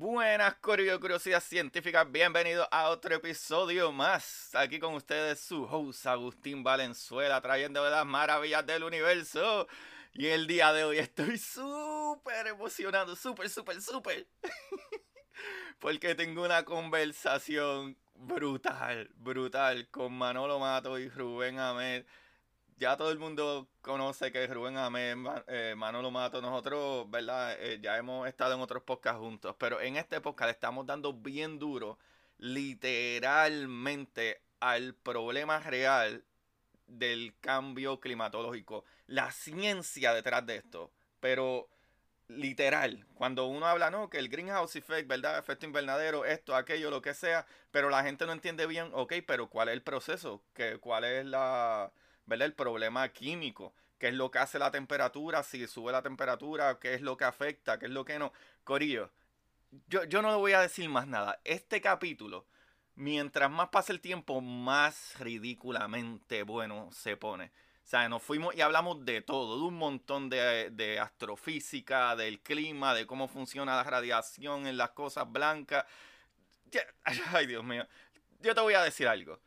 Buenas, Corillo Curiosidad Científica. Bienvenidos a otro episodio más. Aquí con ustedes su host Agustín Valenzuela, trayendo las maravillas del universo. Y el día de hoy estoy súper emocionado, súper, súper, súper. Porque tengo una conversación brutal, brutal con Manolo Mato y Rubén Ahmed ya todo el mundo conoce que Rubén Amé, eh, Manolo Mato, nosotros, ¿verdad? Eh, ya hemos estado en otros podcasts juntos, pero en este podcast le estamos dando bien duro, literalmente, al problema real del cambio climatológico, la ciencia detrás de esto, pero literal, cuando uno habla, no, que el greenhouse effect, ¿verdad? Efecto invernadero, esto, aquello, lo que sea, pero la gente no entiende bien, ok, pero ¿cuál es el proceso? ¿Qué, ¿Cuál es la el problema químico, qué es lo que hace la temperatura, si sube la temperatura, qué es lo que afecta, qué es lo que no. Corillo, yo, yo no le voy a decir más nada. Este capítulo, mientras más pasa el tiempo, más ridículamente bueno se pone. O sea, nos fuimos y hablamos de todo, de un montón de, de, astrofísica, del clima, de cómo funciona la radiación en las cosas blancas. Ay, Dios mío. Yo te voy a decir algo.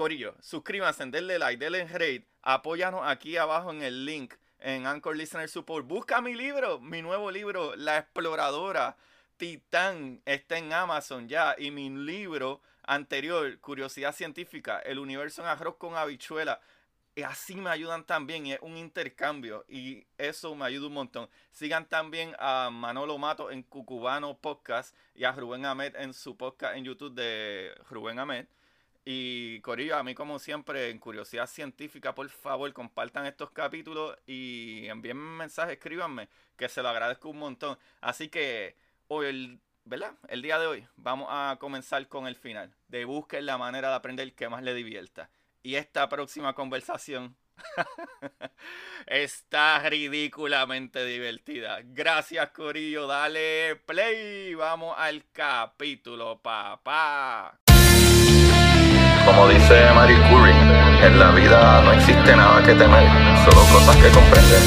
Corillo, suscríbanse, denle like, denle rate, apóyanos aquí abajo en el link en Anchor Listener Support. Busca mi libro, mi nuevo libro, La Exploradora Titán, está en Amazon ya. Y mi libro anterior, Curiosidad Científica, El Universo en Arroz con Habichuela. Y así me ayudan también, es un intercambio y eso me ayuda un montón. Sigan también a Manolo Mato en Cucubano Podcast y a Rubén Ahmed en su podcast en YouTube de Rubén Ahmed. Y Corillo, a mí como siempre, en Curiosidad Científica, por favor, compartan estos capítulos y envíenme un mensaje, escríbanme, que se lo agradezco un montón. Así que hoy, el, ¿verdad? El día de hoy vamos a comenzar con el final, de busquen la manera de aprender que más le divierta. Y esta próxima conversación está ridículamente divertida. Gracias, Corillo. Dale play. Vamos al capítulo, papá. Como dice Marie Curie, en la vida no existe nada que temer, solo cosas que comprender.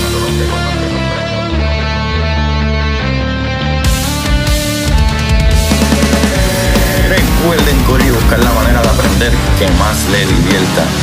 Recuerden y buscar la manera de aprender que más le divierta.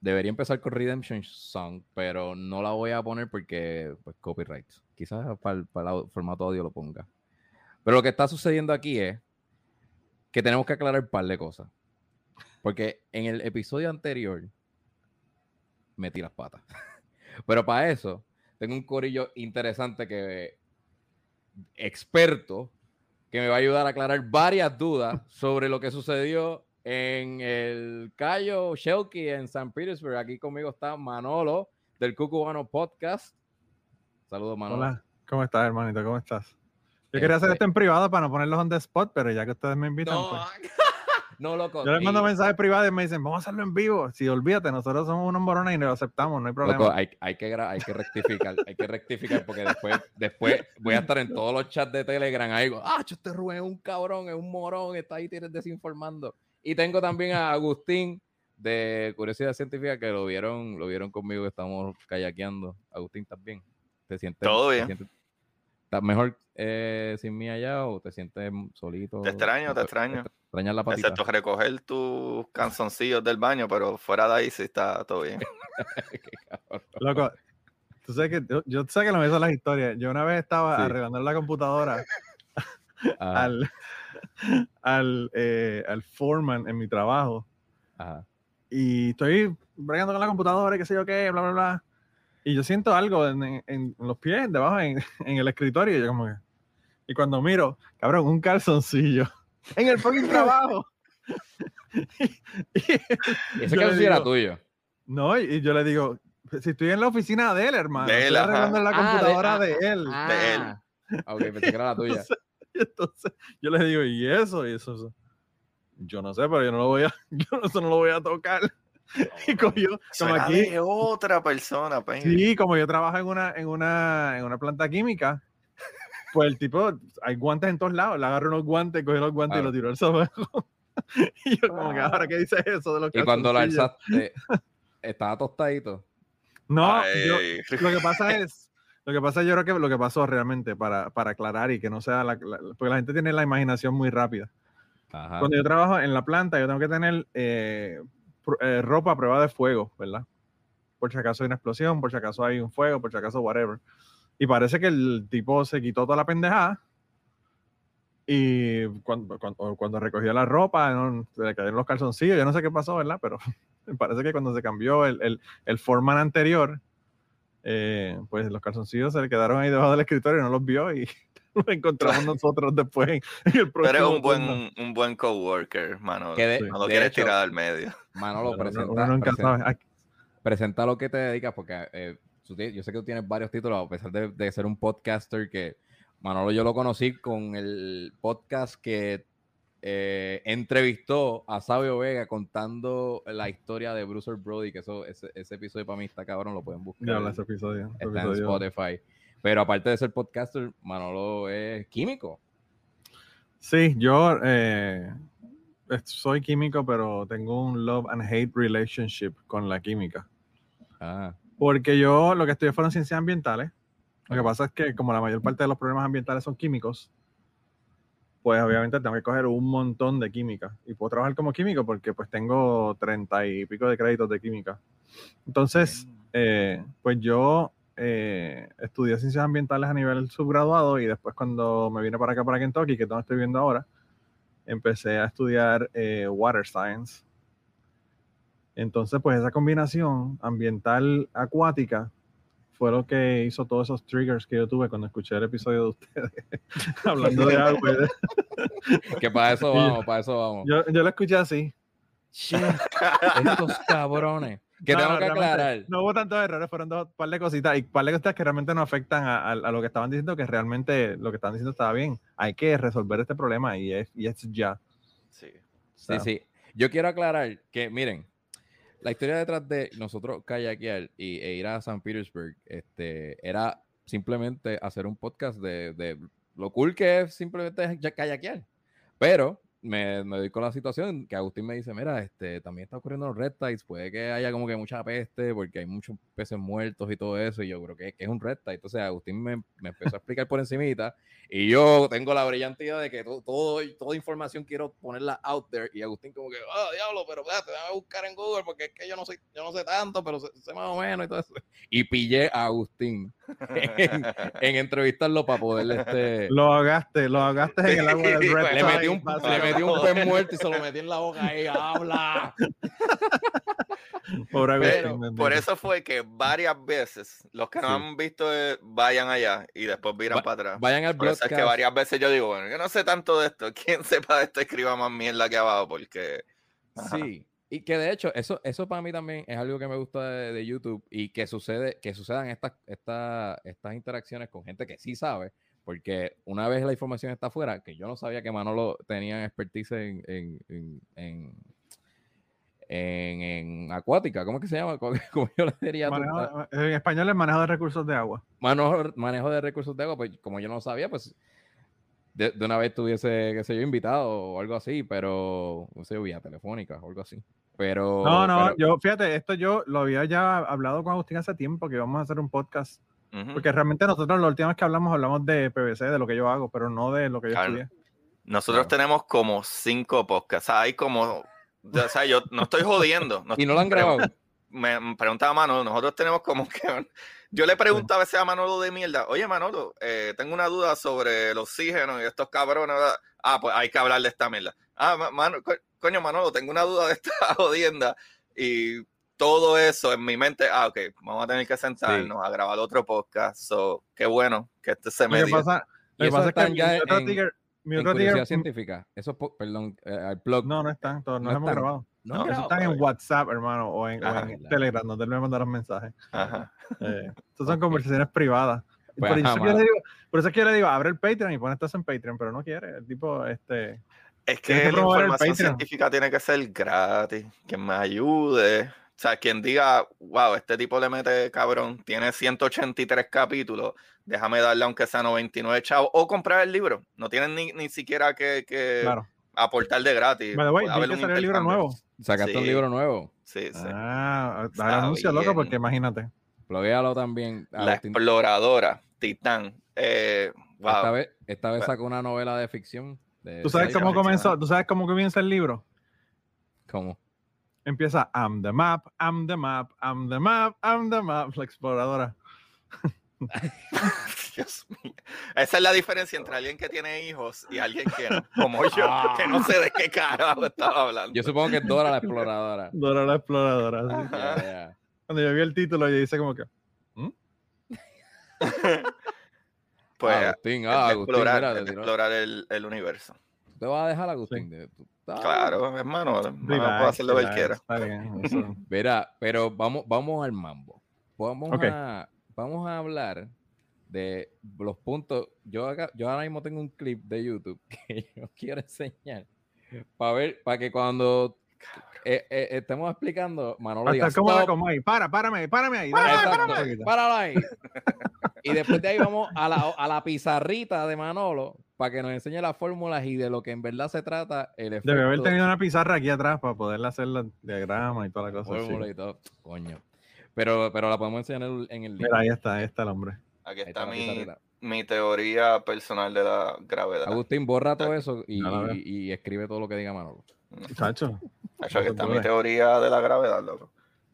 debería empezar con Redemption Song, pero no la voy a poner porque, pues, copyright. Quizás para el, formato audio lo ponga. Pero lo que está sucediendo aquí es que tenemos que aclarar un par de cosas. Porque en el episodio anterior metí las patas. Pero para eso tengo un corillo interesante que experto que me va a ayudar a aclarar varias dudas sobre lo que sucedió en el Cayo Shelky en San Petersburg. Aquí conmigo está Manolo del Cucubano Podcast. Saludos, Manolo. Hola, ¿cómo estás, hermanito? ¿Cómo estás? Yo quería hacer este- esto en privado para no ponerlos on the spot, pero ya que ustedes me invitan. No, pues. no loco. Yo les mando mensajes privados y me dicen, vamos a hacerlo en vivo. Si olvídate, nosotros somos unos morones y lo aceptamos, no hay problema. Loco, hay, hay, que hay que rectificar, hay que rectificar porque después, después voy a estar en todos los chats de Telegram ahí, ah, este Rubén es un cabrón, es un morón, está ahí desinformando. Y tengo también a Agustín de Curiosidad Científica que lo vieron, lo vieron conmigo que estamos kayakeando. Agustín, ¿estás bien? ¿Te sientes? Todo bien. ¿Estás mejor eh, sin mí allá o te sientes solito? Te extraño, te extraño. Te extrañas la patita. Excepto recoger tus canzoncillos del baño, pero fuera de ahí sí está todo bien. Loco, tú sabes que yo, sé que lo me hizo las historias. Yo una vez estaba arreglando la computadora al, al, eh, al foreman en mi trabajo. Y estoy bregando con la computadora y qué sé yo qué, bla, bla, bla. Y yo siento algo en, en, los pies, debajo, en, en, el escritorio. Y yo como que... Y cuando miro, cabrón, un calzoncillo en el fucking trabajo. y, ese calzoncillo era tuyo. No, y, yo le digo, si estoy en la oficina de él, hermano. De él, estoy arreglando la ah, computadora de, ah, él. de él. Ah, ok, pensé que era la tuya. Entonces, yo le digo, ¿y eso? Y eso, Yo no sé, pero yo no lo voy a, yo eso no lo voy a tocar. y cogió, como aquí. otra persona, Sí, como yo trabajo en una, en una, en una planta química, pues el tipo, hay guantes en todos lados, le agarró unos guantes, cogió los guantes y lo tiró al sofá. y yo como que ahora qué dice eso de los Y cuando lo alzaste, estaba tostadito. No, lo que pasa es, lo que pasa yo creo que lo que pasó realmente, para, para aclarar y que no sea la, porque la gente tiene la imaginación muy rápida. Cuando yo trabajo en la planta, yo tengo que tener eh, eh, ropa a prueba de fuego, ¿verdad? Por si acaso hay una explosión, por si acaso hay un fuego, por si acaso whatever. Y parece que el tipo se quitó toda la pendejada y cuando, cuando, recogió la ropa, se le cayeron los calzoncillos, yo no sé qué pasó, ¿verdad? Pero parece que cuando se cambió el, el, el foreman anterior, eh, pues los calzoncillos se le quedaron ahí debajo del escritorio y no los vio y los encontramos nosotros después en, el próximo. Pero es un buen, un buen coworker, mano. no lo quieres tirar al medio. Mano, lo presenta, presenta, lo que te dedicas, porque eh, yo sé que tú tienes varios títulos, a pesar de, de ser un podcaster que Manolo yo lo conocí con el podcast que eh, entrevistó a Sabio Vega contando la historia de Bruce Brody, que eso, ese, episodio para mí está cabrón, lo pueden buscar. ese episodio. Está en Spotify. Pero aparte de ser podcaster, Manolo es químico. Sí, yo eh, soy químico, pero tengo un love and hate relationship con la química. Ah. Porque yo lo que estudié fueron ciencias ambientales. Lo que pasa es que como la mayor parte de los problemas ambientales son químicos, pues obviamente tengo que coger un montón de química y puedo trabajar como químico porque pues tengo treinta y pico de créditos de química. Entonces, eh, pues yo eh, estudié ciencias ambientales a nivel subgraduado y después cuando me vine para acá, para Kentucky, que es donde estoy viendo ahora, empecé a estudiar eh, Water Science. Entonces, pues esa combinación ambiental acuática fue lo que hizo todos esos triggers que yo tuve cuando escuché el episodio de ustedes hablando de agua. que para eso vamos, para eso vamos. Yo, yo lo escuché así. estos cabrones. Que tengo que aclarar. No hubo tantos errores, fueron dos par de cositas y par de cositas que realmente no afectan a, a, lo que estaban diciendo, que realmente lo que estaban diciendo estaba bien. Hay que resolver este problema y es, y es ya. Sí. Sí, sí. Yo quiero aclarar que, miren, la historia detrás de nosotros kayakear y, e ir a San Petersburg este, era simplemente hacer un podcast de, de lo cool que es simplemente kayakear. Pero me, me doy con la situación que Agustín me dice, mira, este, también está ocurriendo los red tides, puede que haya como que mucha peste porque hay muchos peces muertos y todo eso, y yo creo que, es un red tide. Entonces Agustín me, me, empezó a explicar por encimita, y yo tengo la brillante idea de que todo, todo, toda información quiero ponerla out there, y Agustín como que, ah, diablo, pero espérate, voy a buscar en Google porque es que yo no sé, yo no sé tanto, pero sé, más o menos y todo eso. Y pillé a Agustín en, entrevistarlo para poder este... Lo agaste, lo agaste en el agua del red le metí un, le metí un pez muerto y se lo metí en la boca y habla. por eso fue que varias veces los que no han visto eh, vayan allá y después viran para atrás. Vayan al Por eso es que varias veces yo digo, bueno, yo no sé tanto de esto. Quien sepa de esto escriba más mierda que abajo porque... Sí. Y que de hecho, eso, eso para mí también es algo que me gusta de, YouTube y que sucede, que sucedan estas, estas, estas interacciones con gente que sí sabe, porque una vez la información está afuera, que yo no sabía que Manolo tenía expertise en, en, en, en, acuática, ¿cómo es que se llama? Como yo le diría. en español es manejo de recursos de agua. Manejo, manejo de recursos de agua, pues como yo no sabía, pues de, una vez tuviese, qué sé yo, invitado o algo así, pero, no sé, vía telefónica o algo así. Pero. No, no, yo, fíjate, esto yo lo había ya hablado con Agustín hace tiempo, que íbamos a hacer un podcast porque realmente nosotros la última vez que hablamos hablamos de PVC, de lo que yo hago, pero no de lo que yo estudié. Nosotros tenemos como cinco podcasts. hay como, o sea, yo no estoy jodiendo. y no lo han grabado. Me preguntaba Manolo, nosotros tenemos como que... Yo le preguntaba a veces a Manolo de mierda, oye Manolo, eh, tengo una duda sobre el oxígeno y estos cabrones. Ah, pues hay que hablar de esta mierda. Ah, coño Manolo, tengo una duda de esta jodienda. Y todo eso en mi mente, ah, ok, vamos a tener que sentarnos a grabar otro podcast. So, qué bueno que este se me. Pasa, lo que pasa es que mi otro mi otro científica. Eso, perdón, el eh, blog. No, no están, todos no, hemos grabado. No, eso están en WhatsApp, hermano, o en, o en Telegram, donde me mandaron mensajes. Ajá. Eh, estas son conversaciones privadas. Pues por, eso es que yo le digo, abre el Patreon y pon estas en Patreon, pero no quiere. El tipo, este. Es que, la información científica tiene que ser gratis, que me ayude. O sea, quien diga, wow, este tipo le mete cabrón, tiene 183 capítulos, déjame darle aunque sea 99 chavos, o comprar el libro. No tienen ni, ni siquiera que, que aportar de gratis. By the way, que el libro nuevo. ¿Sacaste un libro nuevo? Sí, sí. Ah, anuncio, loco, porque imagínate. Bloguealo también. La exploradora, Titán. Eh, esta vez, esta vez sacó una novela de ficción. ¿Tú sabes cómo comenzó? ¿Tú sabes cómo comienza el libro? ¿Cómo? Empieza I'm the map, I'm the map, I'm the map, I'm the map, la exploradora. Dios mío. Esa es la diferencia entre alguien que tiene hijos y alguien que no, como yo, que no sé de qué carajo estaba hablando. Yo supongo que es Dora la exploradora. Dora la exploradora. Cuando yo vi el título, yo dice como que. ¿Mm? pues Agustín, ah, explorar, explorar el, el, universo. ¿Te vas a dejar, Agustín? claro, hermano. puede hacer lo que él quiera. Mira, pero vamos, vamos al mambo. Vamos, a, vamos a hablar de los puntos. Yo, yo ahora mismo tengo un clip de YouTube que yo quiero enseñar para ver, para que cuando eh, eh, estemos explicando, Manolo diga, como ahí, para, párame, párame ahí. Párame, ahí. y después de ahí vamos a la, a la pizarrita de Manolo para que nos enseñe las fórmulas y de lo que en verdad se trata el efecto. Debe haber tenido una pizarra aquí atrás para poderle hacer el diagrama y toda la cosa. y todo. Coño. Pero, pero la podemos enseñar en el libro. Mira, ahí está, ahí está el hombre. Aquí está, mi, mi, teoría personal de la gravedad. Agustín, borra todo eso y, y, escribe todo lo que diga Manolo. Chacho. Chacho, aquí está mi teoría de la gravedad, loco.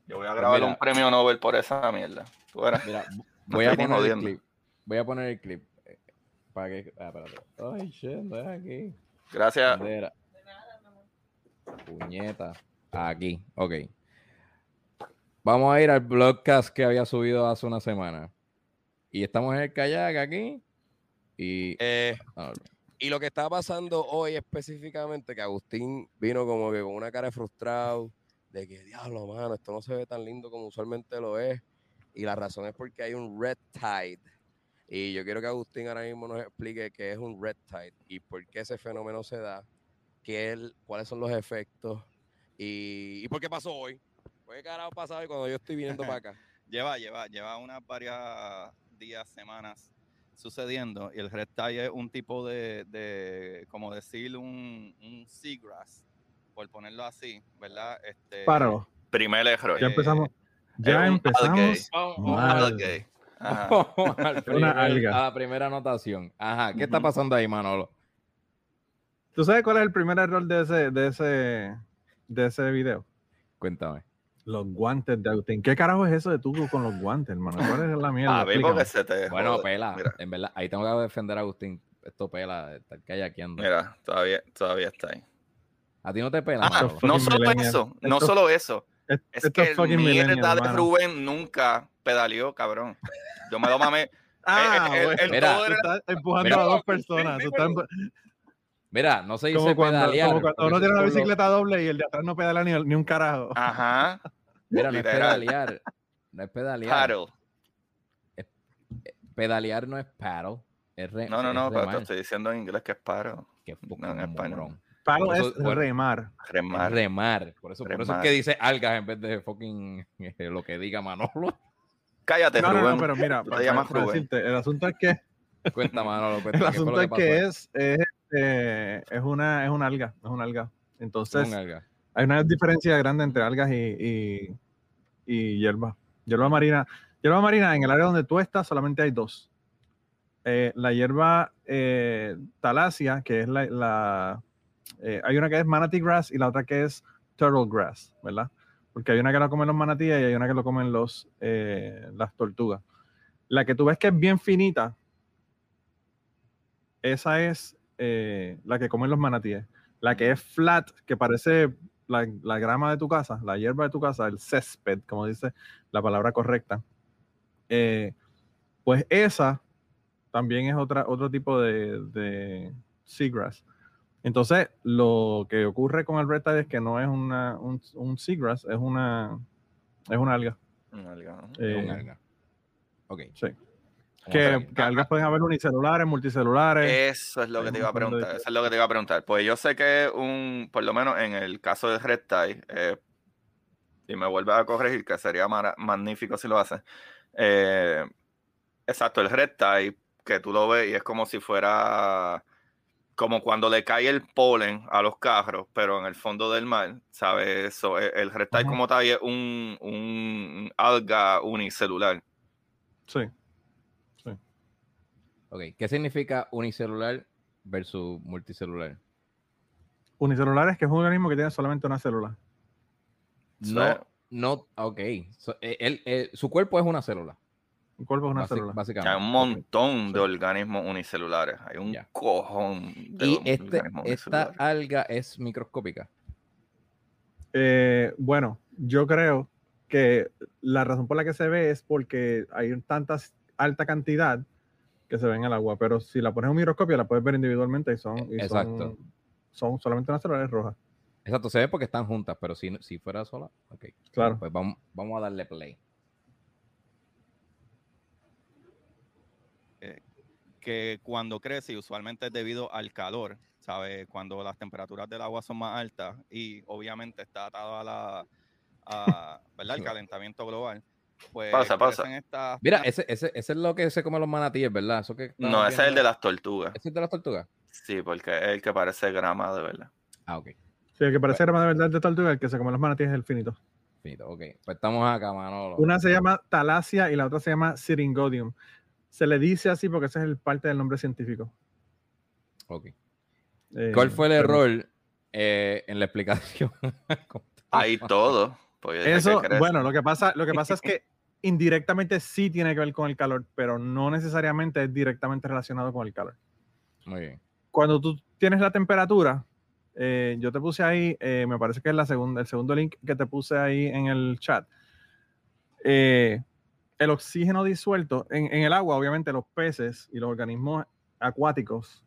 Yo voy a grabar un premio Nobel por esa mierda. ¿Tú Mira, voy a poner el clip. Voy a poner el clip. Para que. Ah, espérate. Ay, shit, no es aquí. Gracias. Puñeta. Aquí, ok. Vamos a ir al blogcast que había subido hace una semana. Y estamos en el kayak aquí. Y. Eh, y lo que está pasando hoy específicamente, que Agustín vino como que con una cara de frustrado, de que, diablo, mano, esto no se ve tan lindo como usualmente lo es. Y la razón es porque hay un red tide. Y yo quiero que Agustín ahora mismo nos explique qué es un red tide y por qué ese fenómeno se da, qué cuáles son los efectos y, por qué pasó hoy. ¿Qué carajo pasado hoy cuando yo estoy viniendo para acá? lleva, lleva, lleva unas varias días, semanas sucediendo y el red tide es un tipo de, de como decir, un, un seagrass, por ponerlo así, ¿verdad? Este, Paro. Primer error. Ya empezamos. Ya empezamos. Una alga. A la primera anotación. Ajá. ¿Qué está pasando ahí, Manolo? ¿Tú sabes cuál es el primer error de ese, de ese, de ese video? Cuéntame. Los guantes de Agustín. ¿Qué carajo es eso de tú con los guantes, hermano? ¿Cuál es la mierda? A ver, porque se te Bueno, pela. En verdad, ahí tengo que defender a Agustín. Esto pela, estar kayakeando. Mira, todavía, todavía está ahí. A ti no te pela. Ah, no solo eso, no solo eso. Es, que el mierda de Rubén nunca pedaleó, cabrón. Yo me lo mamé. ah, el, el, mira, estás empujando a dos personas. Mira, no se dice como pedalear. Como cuando uno tiene una bicicleta doble y el de atrás no pedala ni, ni un carajo. Ajá. Mira, no es pedalear. No es pedalear. Paddle. Es, pedalear no es paddle. Es re, no, no, no, pero te estoy diciendo en inglés que es paddle. Que no, en español. Paddle es remar. Remar. remar. Por eso, Por eso es que dice algas en vez de fucking eh, lo que diga Manolo. Cállate, no, Rubén. No, no, pero mira, para, llamas para decirte, el asunto es que... Cuenta, Manolo. Cuenta, el asunto es que es, es eh, es, una, es una alga, es una alga. Entonces, hay una diferencia grande entre algas y, y, hierba. Hierba marina. Hierba marina, en el área donde tú estás, solamente hay dos. Eh, la hierba eh, talasia, que es la, hay una que es manatee grass y la otra que es turtle grass, ¿verdad? Porque hay una que la comen los manatíes y hay una que lo comen los, las tortugas. La que tú ves que es bien finita, esa es eh, la que comen los manatíes. La que es flat, que parece la, grama de tu casa, la hierba de tu casa, el césped, como dice la palabra correcta. Eh, pues esa también es otra, otro tipo de, de seagrass. Entonces, lo que ocurre con el red tide es que no es una, un, un seagrass, es una, es una alga. Una alga. Eh, una alga. Ok. Sí. Que, que algas pueden haber unicelulares, multicelulares. Eso es lo que te iba a preguntar. Eso es lo que te iba a preguntar. Pues yo sé que un, por lo menos en el caso de Red Tie, eh, y me vuelve a corregir, que sería magnífico si lo hace. Eh, exacto, el Red Tie, que tú lo ves y es como si fuera como cuando le cae el polen a los carros, pero en el fondo del mar, ¿sabes? Eso, e, el Red Tie como tal es un, un alga unicelular. Sí. Ok, ¿qué significa unicelular versus multicelular? Unicelular es que es un organismo que tiene solamente una célula. No, no, ok. Eh, su cuerpo es una célula. Su cuerpo es una célula. Básicamente. Hay un montón de organismos unicelulares. Hay un cojón de ¿Y este, esta alga es microscópica? Eh, bueno, yo creo que la razón por la que se ve es porque hay tanta alta cantidad que se ve en el agua, pero si la pones en un microscopio la puedes ver individualmente y son, Exacto. son, solamente unas células rojas. Exacto, se ve porque están juntas, pero si, si fuera sola, ok. Claro. Pues vamos, vamos a darle play. Que cuando crece, usualmente es debido al calor, ¿sabes? Cuando las temperaturas del agua son más altas y obviamente está atado a la, a, ¿verdad? El calentamiento global pues pasa, pasa. Mira, ese, ese, ese, es lo que se come los manatíes, ¿verdad? Eso que no, ese es el de las tortugas. ¿Ese es de las tortugas? Sí, porque es el que parece grama de verdad. Ah, ok. Sí, el que parece grama de verdad de tortuga, el que se come los manatíes es el finito. Finito, ok. Pues estamos acá, Manolo. Una se llama Talasia y la otra se llama Syringodium. Se le dice así porque ese es el parte del nombre científico. Ok. Eh, ¿Cuál fue el error eh, en la explicación? Hay todo. Pues, Eso, bueno, lo que pasa, lo que pasa es que indirectamente sí tiene que ver con el calor, pero no necesariamente es directamente relacionado con el calor. Muy bien. Cuando tú tienes la temperatura, eh, yo te puse ahí, eh, me parece que es la segunda, el segundo link que te puse ahí en el chat. Eh, el oxígeno disuelto en, el agua, obviamente los peces y los organismos acuáticos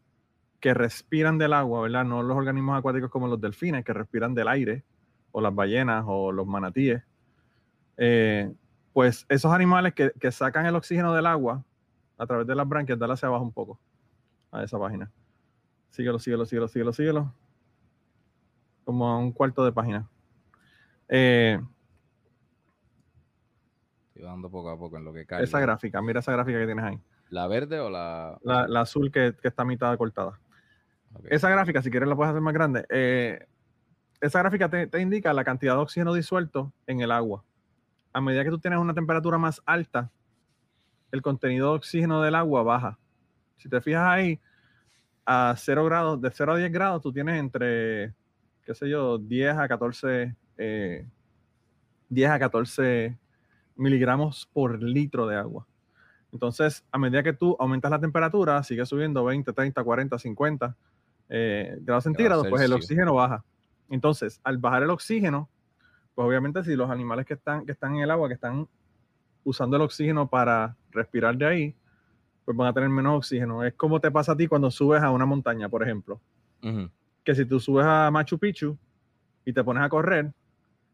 que respiran del agua, ¿verdad? No los organismos acuáticos como los delfines que respiran del aire, o las ballenas, o los manatíes pues esos animales que, sacan el oxígeno del agua a través de las branquias, dale hacia abajo un poco a esa página. Síguelo, síguelo, síguelo, síguelo, síguelo. Como a un cuarto de página. Eh, Dando poco a poco en lo que cae. Esa gráfica, mira esa gráfica que tienes ahí. ¿La verde o la...? La, azul que, está a mitad cortada. Esa gráfica, si quieres la puedes hacer más grande. Eh, esa gráfica te indica la cantidad de oxígeno disuelto en el agua a medida que tú tienes una temperatura más alta, el contenido de oxígeno del agua baja. Si te fijas ahí, a 0 grados, de 0 a 10 grados, tú tienes entre, qué sé yo, 10 a 14, 10 eh, a 14 miligramos por litro de agua. Entonces, a medida que tú aumentas la temperatura, sigue subiendo 20, 30, 40, 50 grados centígrados, pues el oxígeno baja. Entonces, al bajar el oxígeno, pues obviamente si los animales que están, que están en el agua, que están usando el oxígeno para respirar de ahí, pues van a tener menos oxígeno. Es como te pasa a ti cuando subes a una montaña, por ejemplo. Que si tú subes a Machu Picchu y te pones a correr,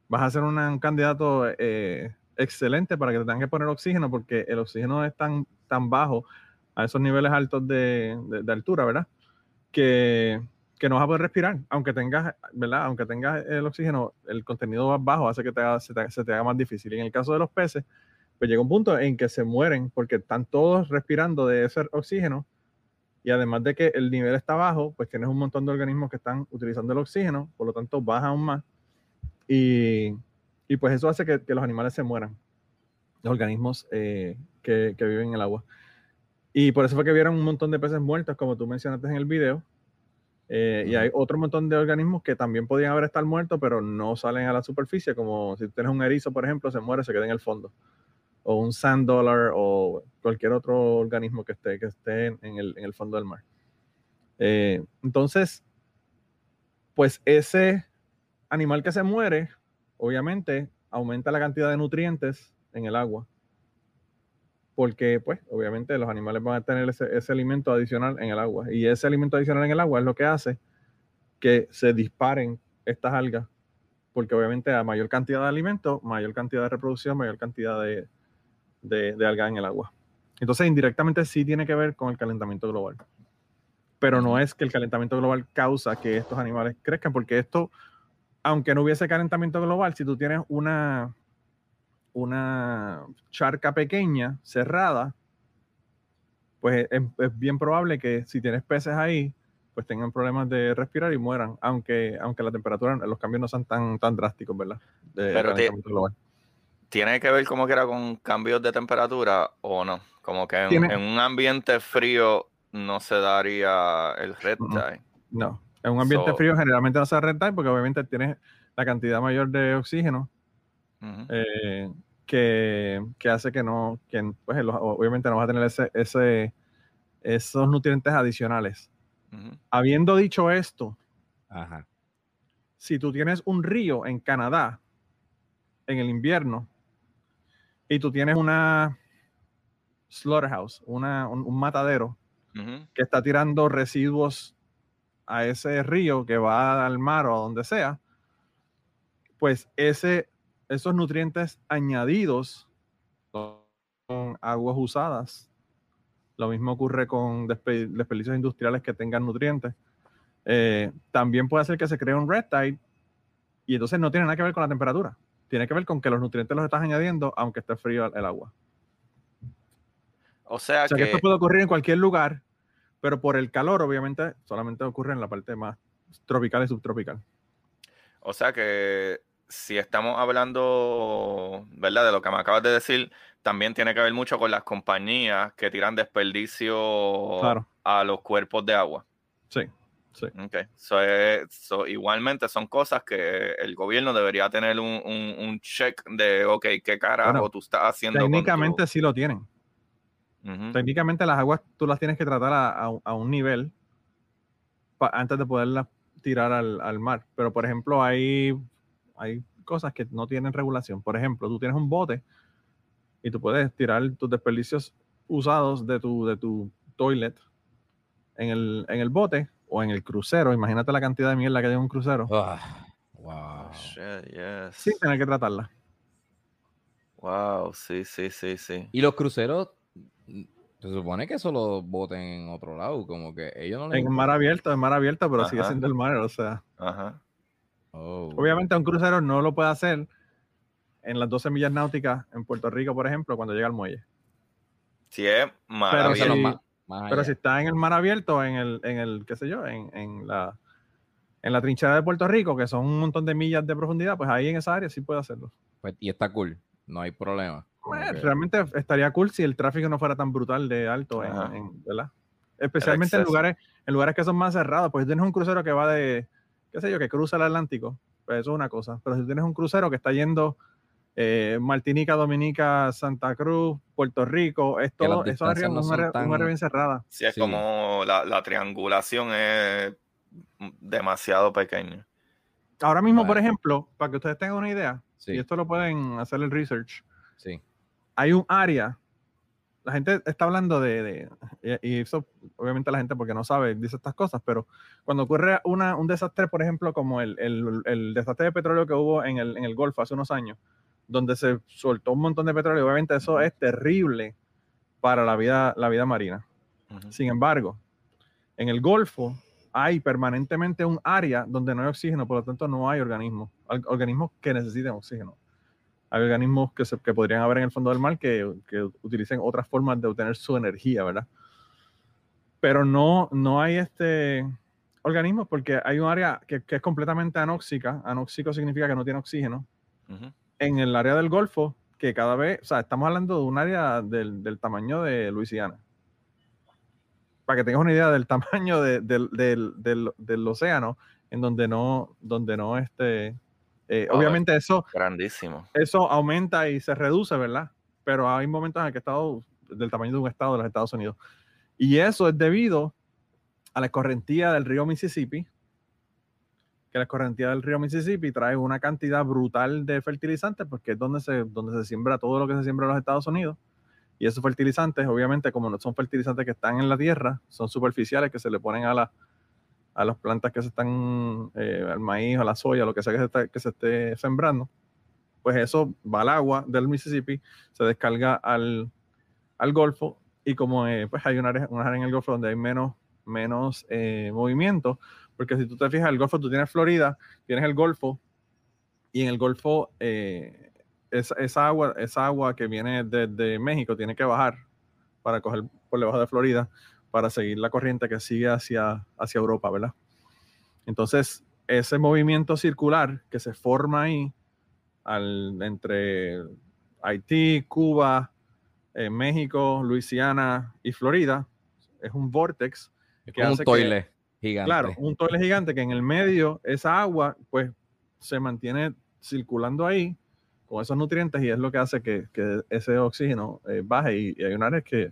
vas a ser un candidato eh, excelente para que te tengan que poner oxígeno porque el oxígeno es tan, tan bajo a esos niveles altos de altura, ¿verdad? Que que no vas a poder respirar, aunque tengas, ¿verdad? Aunque tengas el oxígeno, el contenido más bajo hace que te se, te, haga más difícil. Y en el caso de los peces, pues llega un punto en que se mueren porque están todos respirando de ese oxígeno y además de que el nivel está bajo, pues tienes un montón de organismos que están utilizando el oxígeno, por lo tanto baja aún más y, y pues eso hace que, los animales se mueran, los organismos eh, que, que viven en el agua. Y por eso fue que vieron un montón de peces muertos, como tú mencionaste en el video, eh, y hay otro montón de organismos que también podían haber estado muertos, pero no salen a la superficie, como si tienes un erizo, por ejemplo, se muere, se queda en el fondo. O un sand dollar o cualquier otro organismo que esté, que esté en, el, fondo del mar. Eh, entonces, pues ese animal que se muere, obviamente, aumenta la cantidad de nutrientes en el agua porque pues obviamente los animales van a tener ese, alimento adicional en el agua y ese alimento adicional en el agua es lo que hace que se disparen estas algas porque obviamente a mayor cantidad de alimento, mayor cantidad de reproducción, mayor cantidad de, de, algas en el agua. Entonces, indirectamente sí tiene que ver con el calentamiento global. Pero no es que el calentamiento global causa que estos animales crezcan, porque esto, aunque no hubiese calentamiento global, si tú tienes una, una charca pequeña, cerrada, pues es, bien probable que si tienes peces ahí, pues tengan problemas de respirar y mueran, aunque, aunque la temperatura, los cambios no sean tan, tan drásticos, ¿verdad? Pero ¿Tiene que ver como que era con cambios de temperatura o no? Como que en, un ambiente frío no se daría el red tide. No, en un ambiente frío generalmente no se da red tide porque obviamente tienes la cantidad mayor de oxígeno eh, que, hace que no, que, pues, obviamente no vas a tener ese, ese, esos nutrientes adicionales. Habiendo dicho esto, si tú tienes un río en Canadá en el invierno y tú tienes una slaughterhouse, una, un, matadero que está tirando residuos a ese río que va al mar o a donde sea, pues ese, esos nutrientes añadidos son aguas usadas lo mismo ocurre con desperdicios industriales que tengan nutrientes. Eh, también puede hacer que se cree un red tide y entonces no tiene nada que ver con la temperatura. Tiene que ver con que los nutrientes los estás añadiendo aunque esté frío el agua. O sea, que... esto puede ocurrir en cualquier lugar, pero por el calor obviamente solamente ocurre en la parte más tropical y subtropical. O sea que si estamos hablando, ¿verdad? De lo que me acabas de decir, también tiene que ver mucho con las compañías que tiran desperdicio a los cuerpos de agua. Sí, sí. Okay. igualmente son cosas que el gobierno debería tener un, check de, ok, ¿qué carajo tú estás haciendo? Técnicamente sí lo tienen. Técnicamente las aguas tú las tienes que tratar a, un nivel antes de poderlas tirar al, mar. Pero, por ejemplo, hay, hay cosas que no tienen regulación. Por ejemplo, tú tienes un bote y tú puedes tirar tus desperdicios usados de tu, de tu toilet en el, en el bote o en el crucero. Imagínate la cantidad de mierda que hay en un crucero. Ah, wow. Sin tener que tratarla. Wow, sí, sí, sí, sí. Y los cruceros, se supone que solo boten en otro lado, como que ellos no En mar abierto, en mar abierto, pero sigue siendo el mar, o sea. Ajá. Oh. Obviamente un crucero no lo puede hacer en las 12 millas náuticas en Puerto Rico, por ejemplo, cuando llega al muelle. Sí, es mar pero, si, pero si está en el mar abierto, en el, en el qué sé yo, en, la en la trinchera de Puerto Rico, que son un montón de millas de profundidad, pues ahí en esa área sí puede hacerlo. Pues, y está cool, no hay problema. Pues, realmente estaría cool si el tráfico no fuera tan brutal de alto, en, ¿verdad? Especialmente en lugares, en lugares que son más cerrados, pues si tienes un crucero que va de, qué sé yo, que cruza el Atlántico, pues eso es una cosa. Pero si tienes un crucero que está yendo eh, Martinica, Dominica, Santa Cruz, Puerto Rico, es todo, eso es una, área bien cerrada. Sí, es como la, triangulación es demasiado pequeña. Ahora mismo, por ejemplo, para que ustedes tengan una idea, y esto lo pueden hacer el research, sí. hay un área, la gente está hablando de, y eso obviamente la gente porque no sabe dice estas cosas, pero cuando ocurre una, un desastre, por ejemplo, como el, el, desastre de petróleo que hubo en el, en el Golfo hace unos años, donde se soltó un montón de petróleo. Obviamente eso es terrible para la vida, la vida marina. Sin embargo, en el Golfo hay permanentemente un área donde no hay oxígeno, por lo tanto no hay organismos, organismos que necesiten oxígeno. Hay organismos que, se, que podrían haber en el fondo del mar que, que, utilicen otras formas de obtener su energía, ¿verdad? Pero no, no hay este organismos porque hay un área que, que es completamente anóxica. Anóxico significa que no tiene oxígeno en el área del Golfo, que cada vez, o sea, estamos hablando de un área del, tamaño de Luisiana. Para que tengas una idea del tamaño del, océano, en donde no, donde no este, eh, obviamente eso, grandísimo. eso aumenta y se reduce, ¿verdad? Pero hay momentos en el que estado del tamaño de un estado de los Estados Unidos. Y eso es debido a la escorrentía del río Mississippi, que la escorrentía del río Mississippi trae una cantidad brutal de fertilizantes, porque es donde se, donde se siembra todo lo que se siembra en los Estados Unidos. Y esos fertilizantes, obviamente, como no son fertilizantes que están en la tierra, son superficiales que se le ponen a, la, a las plantas que se están, eh, al maíz a la soya, lo que sea que se, que se esté sembrando, pues eso va al agua del Mississippi, se descarga al, al Golfo, y como eh, pues hay un área, en el Golfo donde hay menos, menos eh, movimiento, porque si tú te fijas, el Golfo, tú tienes Florida, tienes el Golfo, y en el Golfo esa, agua, esa agua que viene desde México tiene que bajar para coger por debajo de Florida para seguir la corriente que sigue hacia, hacia Europa, ¿verdad? Entonces, ese movimiento circular que se forma ahí al, entre Haití, Cuba, eh, México, Luisiana y Florida, es un vortex. que hace un toile gigante. Claro, un toile gigante que en el medio, esa agua, pues se mantiene circulando ahí con esos nutrientes y es lo que hace que, ese oxígeno eh, baje y, hay un área que,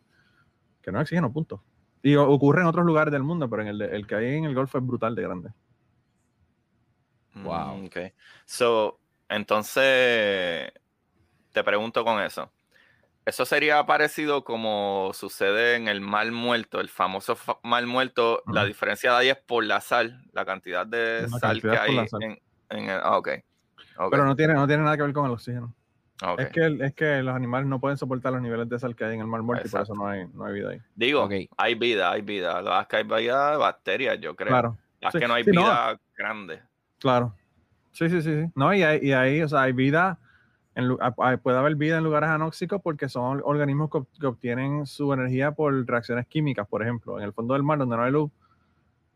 que no hay oxígeno, punto. Y ocurre en otros lugares del mundo, pero en el, el que hay en el Golfo es brutal de grande. Wow. Mm, ok. So, entonces, te pregunto con eso. Eso sería parecido como sucede en el mal muerto, el famoso mal muerto. La diferencia de ahí es por la sal, la cantidad de sal que hay en, el. Ah, ok. Pero no tiene, no tiene nada que ver con el oxígeno. Es, que, es que los animales no pueden soportar los niveles de sal que hay en el mar muerto y por eso no hay, no hay vida ahí. Digo, hay vida, hay vida. Lo que hay vida de bacterias, yo creo. Claro. Las que no hay vida grande. Claro. Sí, sí, sí, sí. No, y, hay, y ahí, o sea, hay vida, en, puede haber vida en lugares anóxicos porque son organismos que, obtienen su energía por reacciones químicas, por ejemplo. En el fondo del mar, donde no hay luz,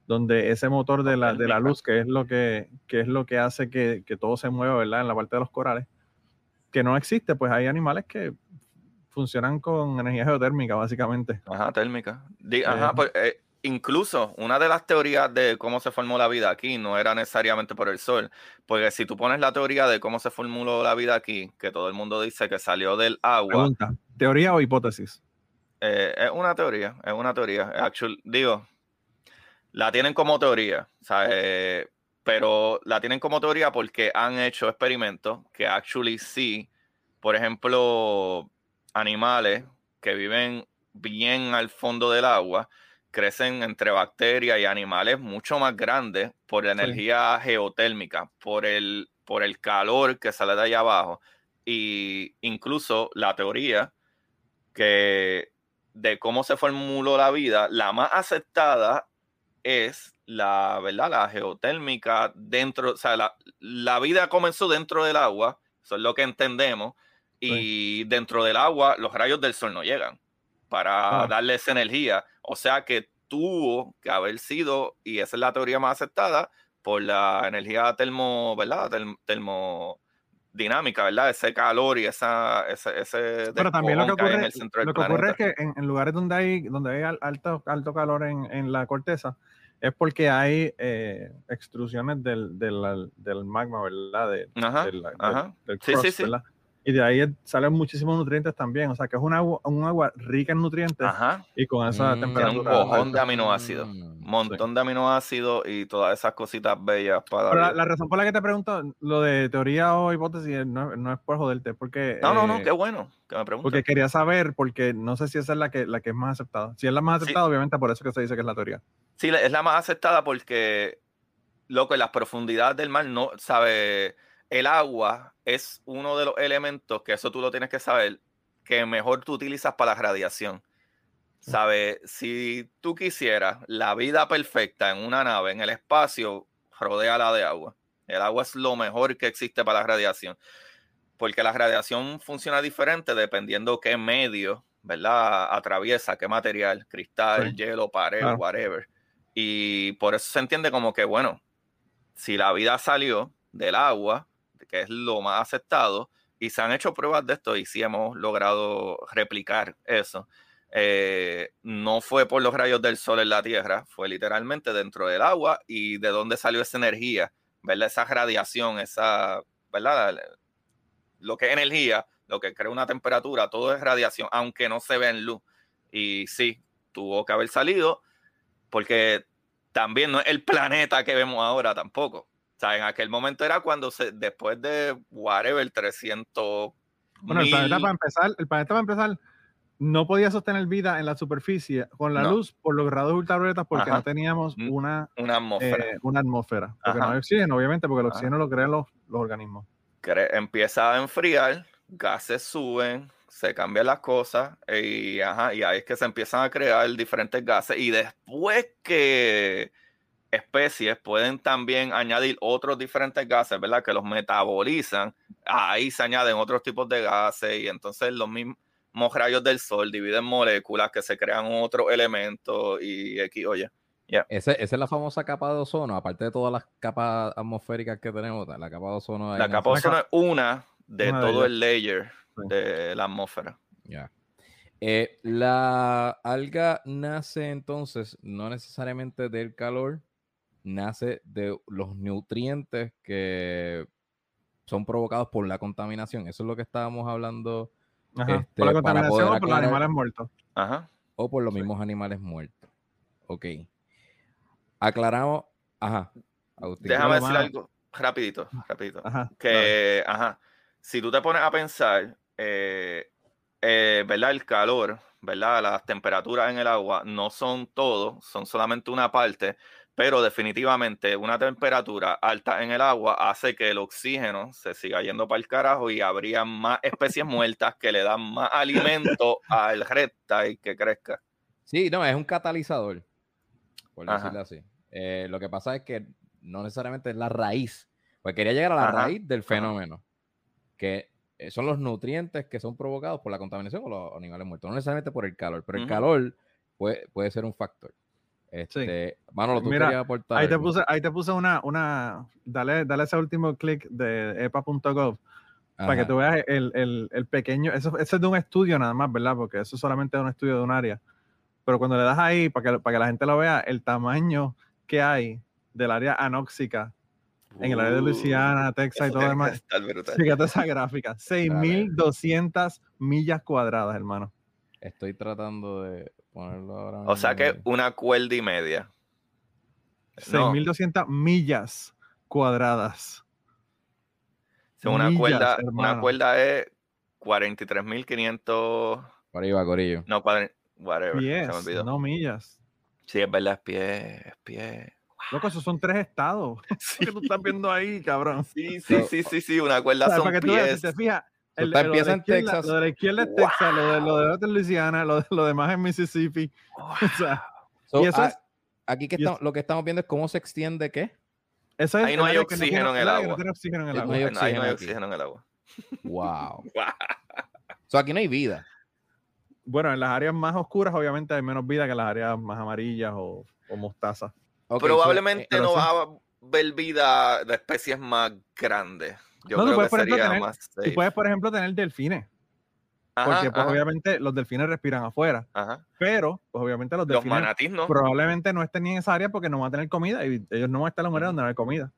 donde ese motor de la, de la luz, que es lo que, que, es lo que hace que, que todo se mueva, ¿verdad? En la parte de los corales, que no existe, pues hay animales que funcionan con energía geotérmica, básicamente. Ajá, térmica. ajá, eh, pues, eh, incluso una de las teorías de cómo se formó la vida aquí no era necesariamente por el sol, porque si tú pones la teoría de cómo se formuló la vida aquí, que todo el mundo dice que salió del agua. Pregunta, ¿teoría o hipótesis? Eh, es una teoría, es una teoría. Actual, digo, la tienen como teoría, ¿sabes? Pero la tienen como teoría porque han hecho experimentos que actually sí, por ejemplo, animales que viven bien al fondo del agua crecen entre bacterias y animales mucho más grandes por la energía geotérmica, por el, por el calor que sale de allá abajo. Y incluso la teoría que de cómo se formuló la vida, la más aceptada es la, ¿verdad? La geotérmica dentro, o sea, la, vida comenzó dentro del agua, eso es lo que entendemos, y dentro del agua los rayos del sol no llegan para darle esa energía, o sea que tuvo que haber sido, y esa es la teoría más aceptada, por la energía termo, ¿verdad? termodinámica, ¿verdad? Ese calor y esa, ese, ese Pero también lo que ocurre, en el centro lo que ocurre es que en, lugares donde hay, donde hay alto, alto calor en, en la corteza, es porque hay eh, extrusiones del, del, del, magma, ¿verdad? De, ajá, Del, crust, sí, sí, ¿verdad? Y de ahí salen muchísimos nutrientes también. O sea, que es un agua, un agua rica en nutrientes ajá. y con esa temperatura. Tiene un cojón de aminoácidos. Un mm, montón de aminoácidos y todas esas cositas bellas para. Pero la, razón por la que te pregunto, lo de teoría o hipótesis, no, no es por joderte, porque. No, no, no, eh, qué bueno que me preguntes. Porque quería saber, porque no sé si esa es la que, la que es más aceptada. Si es la más aceptada, obviamente por eso que se dice que es la teoría. Sí, es la más aceptada porque, loco, en las profundidades del mar no, sabe, el agua es uno de los elementos, que eso tú lo tienes que saber, que mejor tú utilizas para la radiación. ¿Sabes? Si tú quisieras la vida perfecta en una nave, en el espacio, rodea la de agua. El agua es lo mejor que existe para la radiación. Porque la radiación funciona diferente dependiendo qué medio, ¿verdad? Atraviesa, qué material, cristal, hielo, pared, whatever. Y por eso se entiende como que, bueno, si la vida salió del agua, que es lo más aceptado, y se han hecho pruebas de esto y sí hemos logrado replicar eso. Eh, no fue por los rayos del sol en la Tierra, fue literalmente dentro del agua y de dónde salió esa energía, ¿verdad? Esa radiación, esa, ¿verdad? Lo que es energía, lo que crea una temperatura, todo es radiación, aunque no se ve en luz. Y sí, tuvo que haber salido porque también no es el planeta que vemos ahora tampoco. Sea, en aquel momento era cuando se, después de whatever, 300. Bueno, el planeta para empezar, el planeta para empezar no podía sostener vida en la superficie con la luz por los grados ultravioletas porque no teníamos mm, una, una atmósfera. Eh, una atmósfera. Porque no hay oxígeno, obviamente, porque el oxígeno lo crean los, los organismos. empieza a enfriar, gases suben, se cambian las cosas y, ajá, y ahí es que se empiezan a crear diferentes gases y después que especies pueden también añadir otros diferentes gases, ¿verdad? Que los metabolizan, ahí se añaden otros tipos de gases y entonces los mismos rayos del sol dividen moléculas que se crean otros elementos y aquí, oye. esa es la famosa capa de ozono, aparte de todas las capas atmosféricas que tenemos, la capa de ozono. La capa de ozono es una de todo el layer de la atmósfera. Ya. Eh, la alga nace entonces no necesariamente del calor, nace de los nutrientes que son provocados por la contaminación. Eso es lo que estábamos hablando. Este, por la contaminación o por los animales muertos. Ajá. O por los mismos animales muertos. Ok. Aclaramos. Ajá. Déjame decir algo rapidito, rapidito. Ajá, que, ajá, si tú te pones a pensar, eh, eh, ¿verdad? El calor, ¿verdad? Las temperaturas en el agua no son todo, son solamente una parte, pero definitivamente una temperatura alta en el agua hace que el oxígeno se siga yendo para el carajo y habría más especies muertas que le dan más alimento al y que crezca. Sí, no, es un catalizador, por decirlo así. Eh, lo que pasa es que no necesariamente es la raíz, pues quería llegar a la raíz del fenómeno, que eh, son los nutrientes que son provocados por la contaminación o los animales muertos, no necesariamente por el calor, pero el calor puede, puede ser un factor. Este, Mano, tú Mira, aportar. Ahí te puse, ahí te puse una, una, dale, dale ese último clic de epa.gov para que tú veas el, el, el pequeño, eso, eso, es de un estudio nada más, ¿verdad? Porque eso solamente es un estudio de un área. Pero cuando le das ahí, para que, para que la gente lo vea, el tamaño que hay del área anóxica en el área de Luisiana, Texas y todo lo demás. Fíjate esa gráfica, 6.200 millas cuadradas, hermano. Estoy tratando de ponerlo ahora. O sea que una cuerda y media. 6.200 millas cuadradas. una, cuerda, una cuerda es 43.500. Por ahí va, Corillo. No, whatever. Pies, se me olvidó. No millas. Sí, es verdad, es pie, es pie. Loco, esos son tres estados. Sí. que tú estás viendo ahí, cabrón. Sí, sí, sí, sí, sí, una cuerda son para que pies. Tú, te fijas, el, lo, de en Texas. lo de la izquierda es Texas, lo de, lo de otra es Luisiana, lo, de, lo demás es Mississippi. O sea, y eso es, aquí que estamos, lo que estamos viendo es cómo se extiende qué. Eso es ahí no hay oxígeno en el agua. No tiene oxígeno en el agua. Ahí no hay oxígeno en el agua. Wow. so, aquí no hay vida. Bueno, en las áreas más oscuras obviamente hay menos vida que en las áreas más amarillas o, o mostazas. Probablemente eh, no va a ver vida de especies más grandes. Yo creo que sería tener, más Tú puedes, por ejemplo, tener delfines. porque pues, obviamente los delfines respiran afuera. Pero, pues obviamente los delfines probablemente no estén ni en esa área porque no van a tener comida y ellos no van a estar en la área donde no hay comida.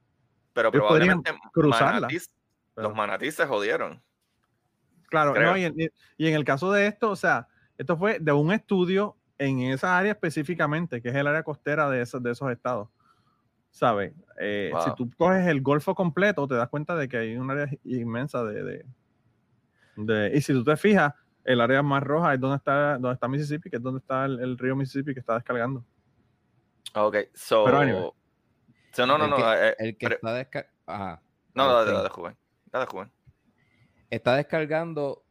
Pero probablemente cruzarla. los manatíes se jodieron. Claro, y, en, y, en, el caso de esto, o sea, esto fue de un estudio en esa área específicamente, que es el área costera de esos, de esos estados. ¿Sabes? Eh, si tú coges el Golfo completo, te das cuenta de que hay un área inmensa de, de, Y si tú te fijas, el área más roja es donde está, donde está Mississippi, que es donde está el, río Mississippi que está descargando. Ok, so. no, no, no. el que está descargando. No, no, de, de, joven. de joven. Está descargando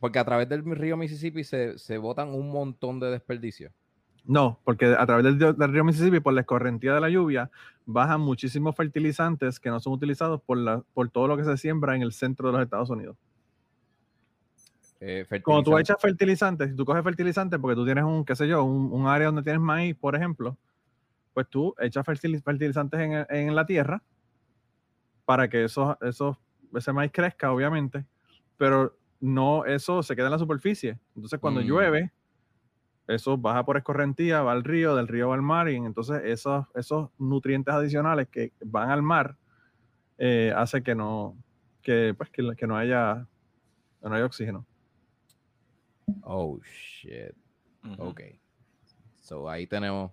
porque a través del río Mississippi se, se botan un montón de desperdicios. No, porque a través del, río Mississippi, por la escorrentía de la lluvia, bajan muchísimos fertilizantes que no son utilizados por, la, por todo lo que se siembra en el centro de los Estados Unidos. Eh, Cuando tú echas fertilizantes, si tú coges fertilizantes porque tú tienes un, qué sé yo, un, área donde tienes maíz, por ejemplo, pues tú echas fertilizantes en, en la tierra para que esos, esos, ese maíz crezca, obviamente, pero no, eso se queda en la superficie. Entonces, cuando mm. llueve, eso baja por escorrentía, va al río, del río va al mar, y entonces esos, esos nutrientes adicionales que van al mar eh, hace que no, que, pues, que, no haya no haya oxígeno. Oh shit. Ok. So ahí tenemos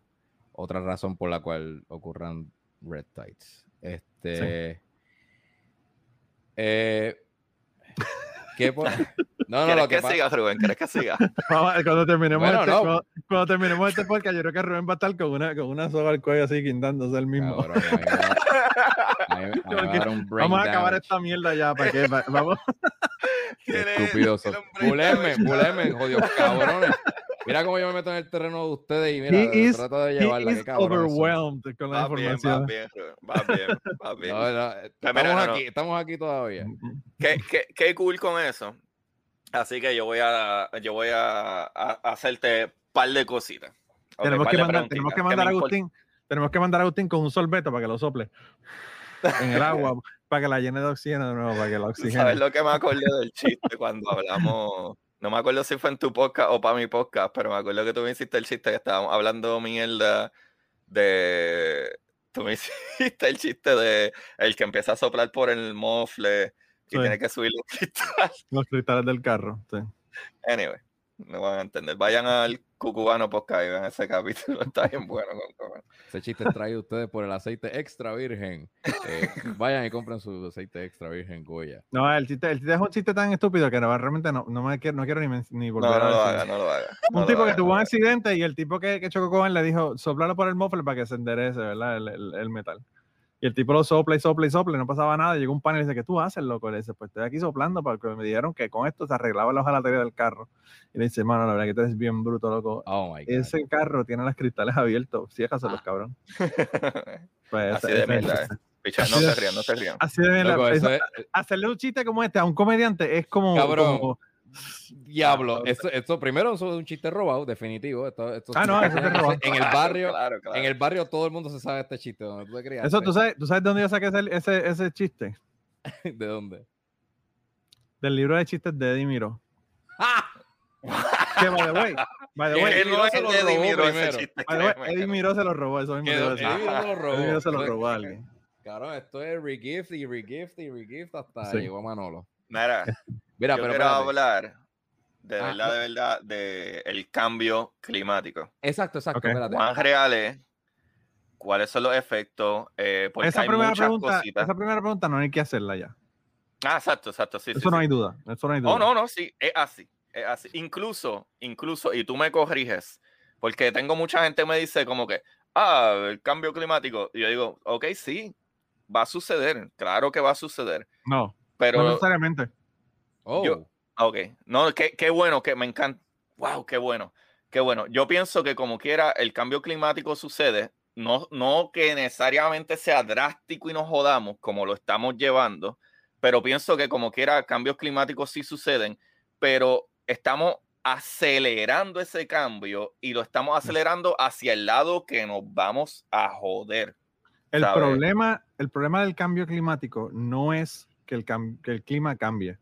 otra razón por la cual ocurran red tides. Este. Eh, No, no, lo que, que siga, Rubén? ¿Quieres que siga? cuando, terminemos este, no. cuando, terminemos este podcast, yo creo que Rubén va a estar con una, con una soga al cuello así, quintándose el mismo. vamos a acabar esta mierda ya, ¿para qué? Vamos. Estúpidos. Bulemen, bulemen, jodidos cabrones. Mira cómo yo me meto en el terreno de ustedes y mira, trato de llevarla. He is overwhelmed con la va información. Bien, va bien, va bien, va bien. estamos, no, aquí, estamos aquí todavía. ¿Qué, qué, qué, cool con eso. Así que yo voy a, yo voy a, a hacerte un par de cositas. tenemos, que mandar, tenemos que mandar a Agustín. Tenemos que mandar a Agustín con un sorbeto para que lo sople en el agua, para que la llene de oxígeno de nuevo, para que la oxigene. ¿Sabes lo que me acordé del chiste cuando hablamos no me acuerdo si fue en tu podcast o para mi podcast, pero me acuerdo que tú me hiciste el chiste que estábamos hablando mierda de. Tú me hiciste el chiste de el que empieza a soplar por el mofle y tiene que subir los cristales. Los cristales del carro, sí. Anyway no van a entender. Vayan al Cucubano Podcast y vean ese capítulo, está bien bueno. Ese chiste trae ustedes por el aceite extra virgen. Eh, vayan y compren su aceite extra virgen Goya. No, el chiste, el chiste es un chiste tan estúpido que no, realmente no, no, me quiero, no quiero ni, ni volver no, no a lo haga, no lo haga. Un tipo que tuvo un accidente y el tipo que, que chocó con él le dijo, soplalo por el muffler para que se enderece, ¿verdad? el, el, el metal. Y el tipo lo sopla y sopla y sopla y no pasaba nada. llegó un panel y dice, ¿qué tú haces, loco? le dice, pues estoy aquí soplando porque me dijeron que con esto se arreglaba la hojalatería del carro. Y le dice, mano, la verdad que tú eres bien bruto, loco. Oh Ese carro tiene los cristales abiertos. Ciéjaselos, los ah. cabrón. Pues así de mierda, Picha, no se rían, no se rían. Así de mierda. Hacerle un chiste como este a un comediante es como... Cabrón. Como, Diablo, esto, esto, primero eso es un chiste robado, definitivo. Esto, esto ah, no, eso es robado. En el barrio, en el barrio todo el mundo se sabe este chiste. Tú eso, ¿tú sabes, ¿tú sabes de dónde yo saqué ese, ese, ese chiste? ¿De dónde? Del libro de chistes de Eddie Miro. que by the way, by the way, Eddie Miro se lo robó primero. Eddie Miro se lo robó, eso mismo. Eddie Miro se lo robó. Eddie Miro se lo robó a alguien. Claro, esto es regift y regift y regift hasta sí. llegó Manolo. Mira, Mira yo pero quiero hablar de ah, verdad, de verdad, de el cambio climático. Exacto, exacto. Okay. ¿Cuán reales? ¿Cuáles son los efectos? Eh, esa, primera pregunta, esa primera pregunta no hay que hacerla ya. Ah, exacto, exacto. Sí, eso sí, no sí. hay duda. Eso no hay duda. Oh, no, no, sí, es así. Es así. Incluso, incluso, y tú me corriges, porque tengo mucha gente que me dice como que, ah, el cambio climático. Y yo digo, ok, sí, va a suceder. Claro que va a suceder. No, pero, no necesariamente. Oh. Yo, ok, no, qué, qué bueno, que me encanta. Wow, qué bueno, qué bueno. Yo pienso que como quiera el cambio climático sucede, no, no que necesariamente sea drástico y nos jodamos como lo estamos llevando, pero pienso que como quiera cambios climáticos sí suceden, pero estamos acelerando ese cambio y lo estamos acelerando hacia el lado que nos vamos a joder. El problema, el problema del cambio climático no es que el, que el clima cambie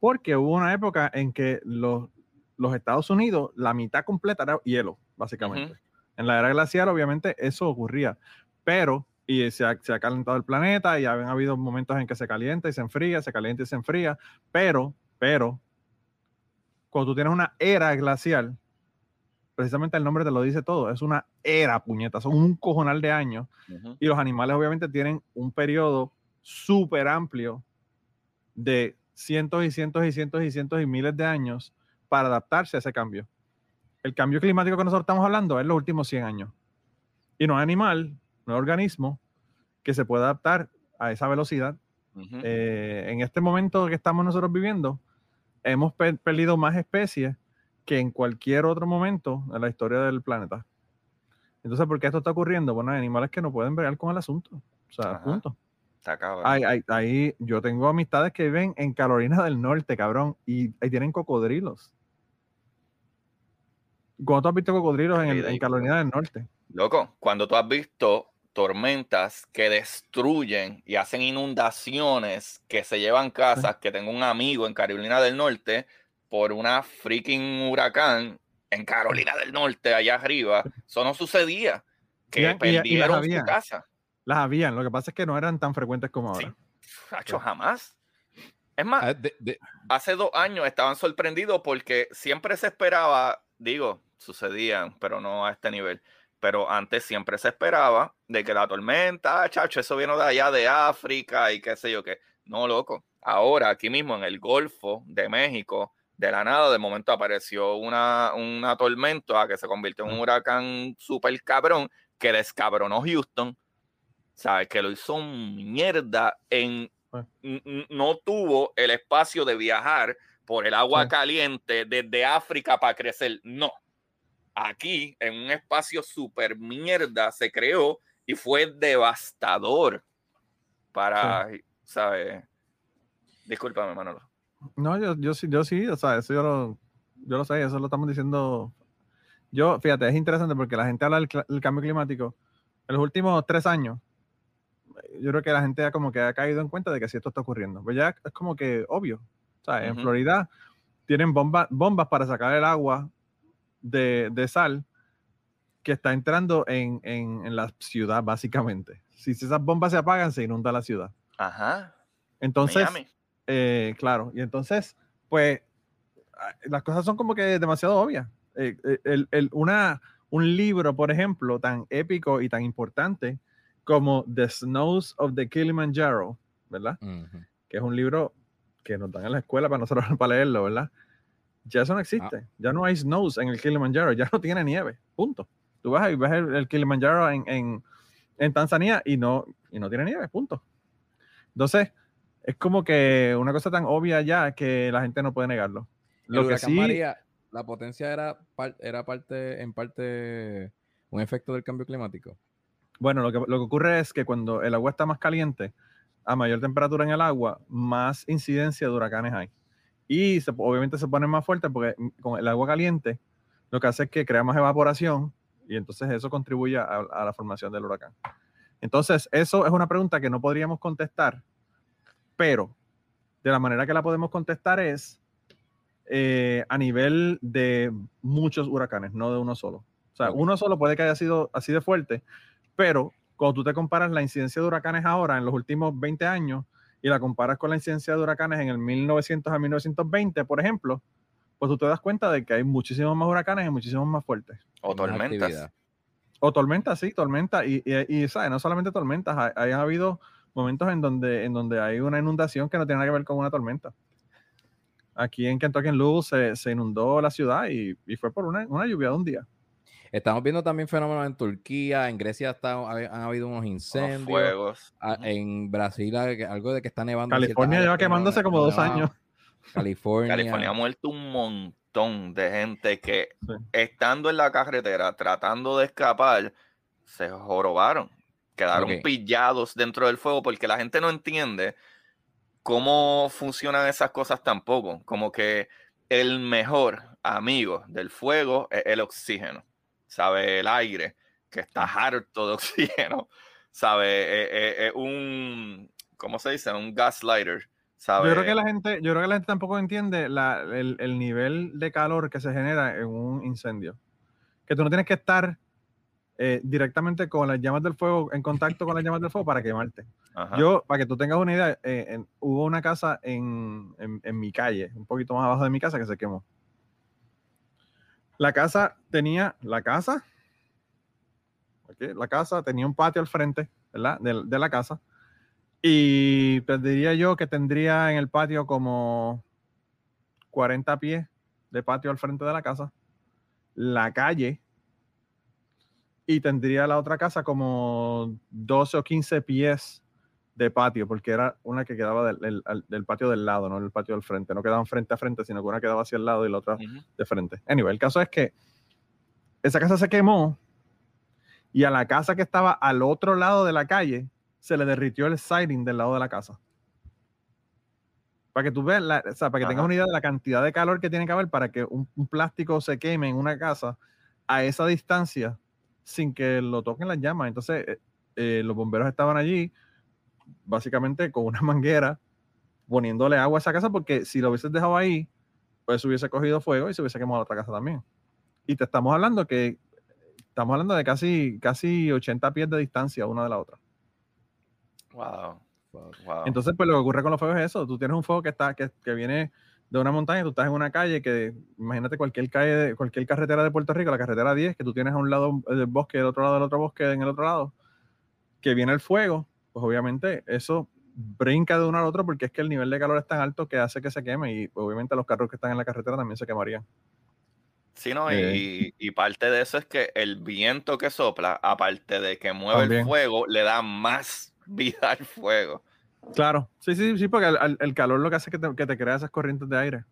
porque hubo una época en que los, los Estados Unidos, la mitad completa era hielo, básicamente. En la era glacial, obviamente, eso ocurría, pero, y se ha, se ha, calentado el planeta y ha habido momentos en que se calienta y se enfría, se calienta y se enfría, pero, pero, cuando tú tienes una era glacial, precisamente el nombre te lo dice todo, es una era, puñeta, son un cojonal de años, y los animales obviamente tienen un periodo súper amplio de cientos y cientos y cientos y cientos y miles de años para adaptarse a ese cambio. El cambio climático que nosotros estamos hablando es los últimos 100 años. Y no hay animal, no hay organismo que se pueda adaptar a esa velocidad. eh, en este momento que estamos nosotros viviendo, hemos per perdido más especies que en cualquier otro momento en la historia del planeta. Entonces, ¿por qué esto está ocurriendo? Bueno, hay animales que no pueden bregar con el asunto. O sea, Ajá. punto. Ahí, yo tengo amistades que viven en Carolina del Norte, cabrón, y ahí tienen cocodrilos. ¿Cuándo tú has visto cocodrilos en, en Carolina del Norte? Loco, cuando tú has visto tormentas que destruyen y hacen inundaciones, que se llevan casas, que tengo un amigo en Carolina del Norte por una freaking huracán en Carolina del Norte, allá arriba. Eso no sucedía. Que perdieron su casa. Las habían, lo que pasa es que no eran tan frecuentes como ahora. Sí. jamás. Es más, ah, de, de... hace dos años estaban sorprendidos porque siempre se esperaba, digo, sucedían, pero no a este nivel. Pero antes siempre se esperaba de que la tormenta, ah, chacho, eso vino de allá de África y qué sé yo qué. No, loco. Ahora, aquí mismo en el Golfo de México, de la nada, de momento apareció una, una tormenta que se convirtió en un huracán súper cabrón que descabronó Houston ¿sabes? Que lo hizo mierda en... No tuvo el espacio de viajar por el agua caliente desde África para crecer. No. Aquí, en un espacio super mierda, se creó y fue devastador para, ¿sabes? Discúlpame, Manolo. No, yo, yo sí, yo sí, o sea, eso yo lo, yo lo sé, eso lo estamos diciendo. Yo, fíjate, es interesante porque la gente habla del, cambio climático. En los últimos tres años, yo creo que la gente ya como que ha caído en cuenta de que si esto está ocurriendo. Pues ya es como que obvio. O sea, en Florida tienen bombas bombas para sacar el agua de, de sal que está entrando en, en, en, la ciudad, básicamente. Si esas bombas se apagan, se inunda la ciudad. Ajá. Entonces, eh, claro, y entonces, pues, ah, las cosas son como que demasiado obvias. Eh, eh, el, el, una, un libro, por ejemplo, tan épico y tan importante como The Snows of the Kilimanjaro, ¿verdad? Que es un libro que nos dan en la escuela para nosotros para leerlo, ¿verdad? Ya eso no existe. Ah. Ya no hay snows en el Kilimanjaro, ya no tiene nieve, punto. Tú vas y ves el, Kilimanjaro en, en, en, Tanzania y no, y no tiene nieve, punto. Entonces, es como que una cosa tan obvia ya que la gente no puede negarlo. Lo que sí, María, la potencia era, era parte, en parte un efecto del cambio climático. Bueno, lo que, lo que ocurre es que cuando el agua está más caliente, a mayor temperatura en el agua, más incidencia de huracanes hay. Y obviamente se pone más fuerte porque con el agua caliente lo que hace es que crea más evaporación y entonces eso contribuye a, la formación del huracán. Entonces, eso es una pregunta que no podríamos contestar, pero de la manera que la podemos contestar es eh, a nivel de muchos huracanes, no de uno solo. O sea, uno solo puede que haya sido así de fuerte, pero cuando tú te comparas la incidencia de huracanes ahora, en los últimos 20 años, y la comparas con la incidencia de huracanes en el 1900 a 1920, por ejemplo, pues tú te das cuenta de que hay muchísimos más huracanes y muchísimos más fuertes. O tormentas. O tormentas, sí, tormentas. Y, y, ¿sabes? No solamente tormentas, hay, habido momentos en donde, en donde hay una inundación que no tiene nada que ver con una tormenta. Aquí en Kentucky en Luz se, se inundó la ciudad y, y fue por una, una, lluvia de un día. Estamos viendo también fenómenos en Turquía, en Grecia está, han habido unos incendios. fuegos. En Brasil algo de que está nevando. California lleva quemándose como dos años. California. California ha muerto un montón de gente que estando en la carretera tratando de escapar, se jorobaron. Quedaron pillados dentro del fuego porque la gente no entiende cómo funcionan esas cosas tampoco. Como que el mejor amigo del fuego es el oxígeno, ¿sabe? El aire, que está harto de oxígeno, ¿sabe? Es, eh, eh, un, ¿cómo se dice? Un gaslighter yo creo que la gente, yo creo que la gente tampoco entiende el, nivel de calor que se genera en un incendio. Que tú no tienes que estar eh, directamente con las llamas del fuego, en contacto con las llamas del fuego para quemarte. Yo, para que tú tengas una idea, eh, hubo una casa en, mi calle, un poquito más abajo de mi casa, que se quemó. La casa tenía, la casa, la casa tenía un patio al frente, ¿verdad? de la casa y pues yo que tendría en el patio como 40 pies de patio al frente de la casa, la calle, y tendría la otra casa como 12 o 15 pies de patio, porque era una que quedaba del, patio del lado, no el patio del frente. No quedaban frente a frente, sino que una quedaba hacia el lado y la otra de frente. Anyway, el caso es que esa casa se quemó y a la casa que estaba al otro lado de la calle se le derritió el siding del lado de la casa. Para que tú veas, o sea, para que tengas una idea de la cantidad de calor que tiene que haber para que un, plástico se queme en una casa a esa distancia sin que lo toquen las llamas. Entonces, eh, eh, los bomberos estaban allí, básicamente con una manguera, poniéndole agua a esa casa, porque si lo hubieses dejado ahí, pues hubiese cogido fuego y se hubiese quemado la otra casa también. Y te estamos hablando que estamos hablando de casi, casi 80 pies de distancia una de la otra. Wow. Entonces, pues lo que ocurre con los fuegos es eso. Tú tienes un fuego que está, que, que viene de una montaña, tú estás en una calle que, imagínate cualquier calle, cualquier carretera de Puerto Rico, la carretera 10, que tú tienes a un lado del bosque, del otro lado del otro bosque, en el otro lado, que viene el fuego, pues obviamente eso brinca de uno al otro porque es que el nivel de calor es tan alto que hace que se queme y obviamente los carros que están en la carretera también se quemarían. Sí, no, y, eh. parte de eso es que el viento que sopla, aparte de que mueve el fuego, le da más vida al fuego. Claro, sí, sí, sí, porque el, calor lo que hace es que te, que te crea esas corrientes de aire.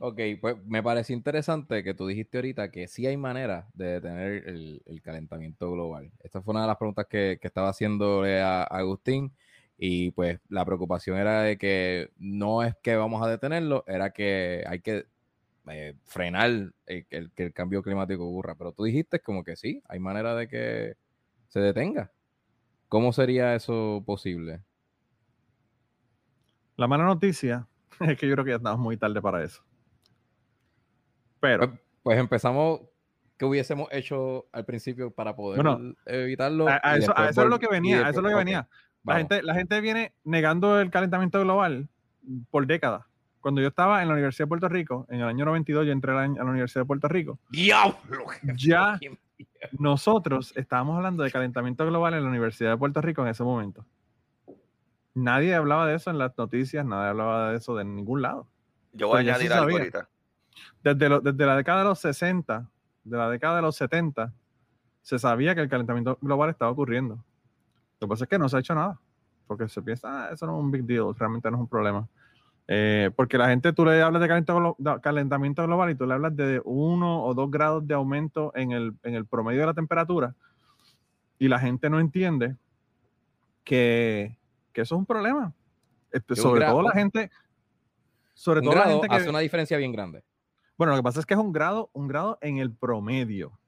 Ok, pues me parece interesante que tú dijiste ahorita que sí hay manera de detener el, calentamiento global. Esta fue una de las preguntas que, estaba haciendo a Agustín. Y pues la preocupación era de que no es que vamos a detenerlo, era que hay que eh, frenar el, que el cambio climático ocurra. Pero tú dijiste como que sí, hay manera de que se detenga. ¿Cómo sería eso posible? La mala noticia es que yo creo que ya estamos muy tarde para eso. Pero. Pues, pues empezamos. ¿Qué hubiésemos hecho al principio para poder evitarlo? A, eso, es lo que venía. A eso es lo que venía. La gente, la gente viene negando el calentamiento global por décadas. Cuando yo estaba en la Universidad de Puerto Rico, en el año 92, yo entré a la, Universidad de Puerto Rico. ¡Diablo! Ya nosotros estábamos hablando de calentamiento global en la Universidad de Puerto Rico en ese momento. Nadie hablaba de eso en las noticias, nadie hablaba de eso de ningún lado. Yo voy a añadir algo ahorita. Desde, desde la década de los 60, de la década de los 70, se sabía que el calentamiento global estaba ocurriendo. Lo que pasa es que no se ha hecho nada, porque se piensa, ah, eso no es un big deal, realmente no es un problema. Eh, porque la gente, tú le hablas de calentamiento, global y tú le hablas de uno o dos grados de aumento en el, en el promedio de la temperatura, y la gente no entiende que, que eso es un problema. Este, sobre todo la gente, sobre todo la gente que hace una diferencia bien grande. Bueno, lo que pasa es que es un grado, un grado en el promedio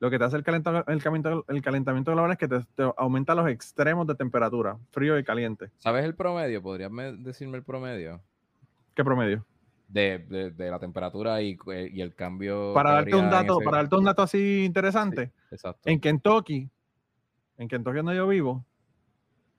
lo que te hace el calentamiento, el calentamiento, global es que te, aumenta los extremos de temperatura, frío y caliente. ¿Sabes el promedio? ¿Podrías decirme el promedio? ¿Qué promedio? De, la temperatura y, eh, y, el cambio. Para darte un dato, para darte un dato así interesante. exacto. En Kentucky, en Kentucky donde yo vivo,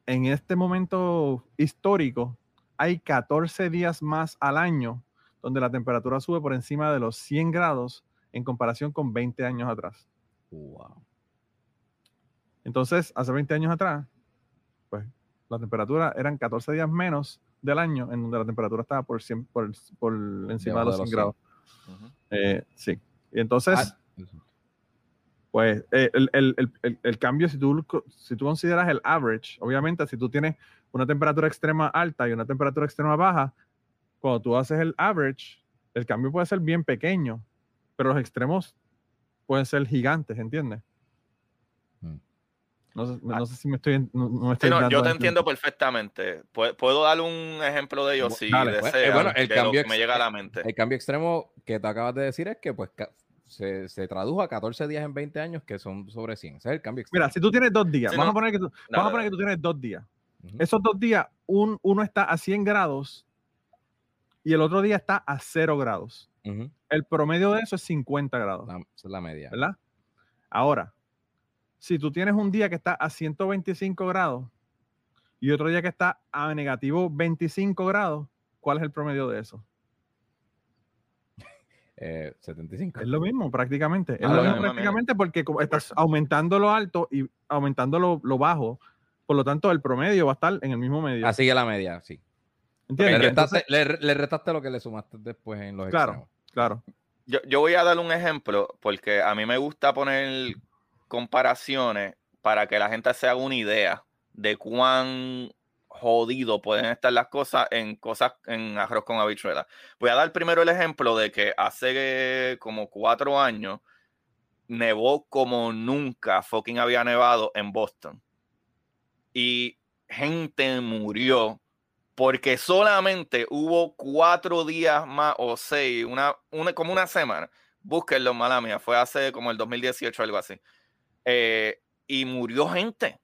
en este momento histórico, hay 14 días más al año donde la temperatura sube por encima de los 100 grados en comparación con 20 años atrás. Wow. Entonces, hace 20 años atrás, pues la temperatura eran 14 días menos del año en donde la temperatura estaba por, por, por encima de los 100 grados. Eh, sí. Y entonces, ah, pues eh, el, el, el, el, cambio, si tú, si tú consideras el average, obviamente, si tú tienes una temperatura extrema alta y una temperatura extrema baja, cuando tú haces el average, el cambio puede ser bien pequeño, pero los extremos pueden ser gigantes, ¿entiendes? Mm. No sé, si me estoy. No, yo te entiendo perfectamente. Puedo, dar un ejemplo de ellos si pues, eh, bueno, el cambio que me llega a la mente. El cambio extremo que te acabas de decir es que pues se, se, tradujo a 14 días en 20 años que son sobre 100. Ese es el cambio extremo. Mira, si tú tienes dos días, vamos, a poner que tú, vamos a poner que tú tienes dos días. Esos dos días, un, uno está a 100 grados y el otro día está a 0 grados. El promedio de eso es 50 grados. esa es la media. ¿Verdad? Ahora, si tú tienes un día que está a 125 grados y otro día que está a negativo 25 grados, ¿cuál es el promedio de eso? 75. Eh, es lo mismo prácticamente. Es ah, lo mismo prácticamente porque estás aumentando lo alto y aumentando lo, bajo. Por lo tanto, el promedio va a estar en el mismo medio. Así que la media, sí. ¿Entiendes? Le restaste, lo que le sumaste después en los claro, Claro. Yo, yo voy a dar un ejemplo porque a mí me gusta poner comparaciones para que la gente se haga una idea de cuán jodido pueden estar las cosas en cosas en arroz con habichuela. Voy a dar primero el ejemplo de que hace como cuatro años nevó como nunca fucking había nevado en Boston. Y gente murió porque solamente hubo cuatro días más o seis, una, una, como una semana. Búsquenlo, mala mía, fue hace como el 2018 algo así. Eh, y murió gente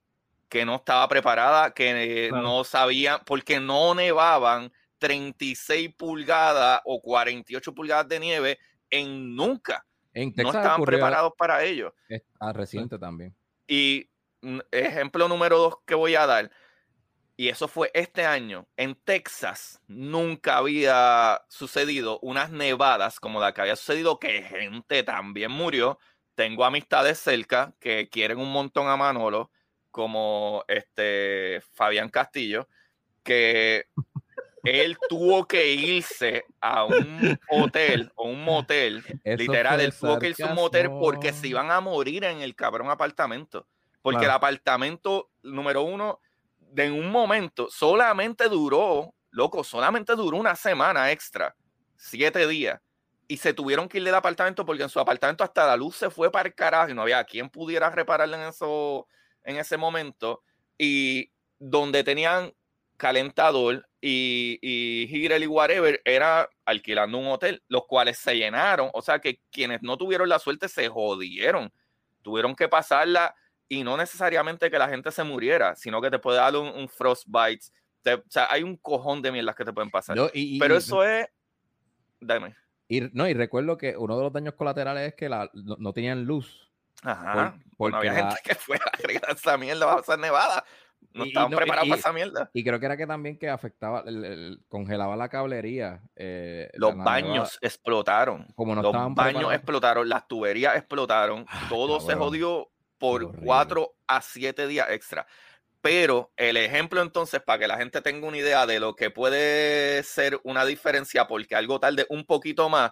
que no estaba preparada, que no sabían, porque no nevaban 36 pulgadas o 48 pulgadas de nieve en nunca. no estaban preparados para ello. Ah, reciente también. Y ejemplo número dos que voy a dar y eso fue este año, en Texas nunca había sucedido unas nevadas como la que había sucedido, que gente también murió. Tengo amistades cerca que quieren un montón a Manolo, como este Fabián Castillo, que él tuvo que irse a un hotel o un motel, literal, él tuvo que irse a un motel porque se iban a morir en el cabrón apartamento. Porque el apartamento, número uno, de un momento solamente duró loco, solamente duró una semana extra, siete días, y se tuvieron que ir del apartamento porque en su apartamento hasta la luz se fue para el carajo y no había quien pudiera repararle en, eso, en ese momento. Y donde tenían calentador y, y y whatever era alquilando un hotel, los cuales se llenaron. O sea que quienes no tuvieron la suerte se jodieron. Tuvieron que pasarla y no necesariamente que la gente se muriera, sino que te puede dar un, frostbite. o sea, hay un cojón de mierdas que te pueden pasar. Pero eso es. Dame. Y, no, y recuerdo que uno de los daños colaterales es que la, no, tenían luz. Ajá. porque había gente que fue a esa mierda, va a pasar nevada. No estaban preparados para esa mierda. Y creo que era que también que afectaba, congelaba la cablería. Eh, los baños explotaron. Como no los baños explotaron, las tuberías explotaron, ah, todo se jodió por cuatro a siete días extra. Pero el ejemplo entonces, para que la gente tenga una idea de lo que puede ser una diferencia, porque algo tarde un poquito más,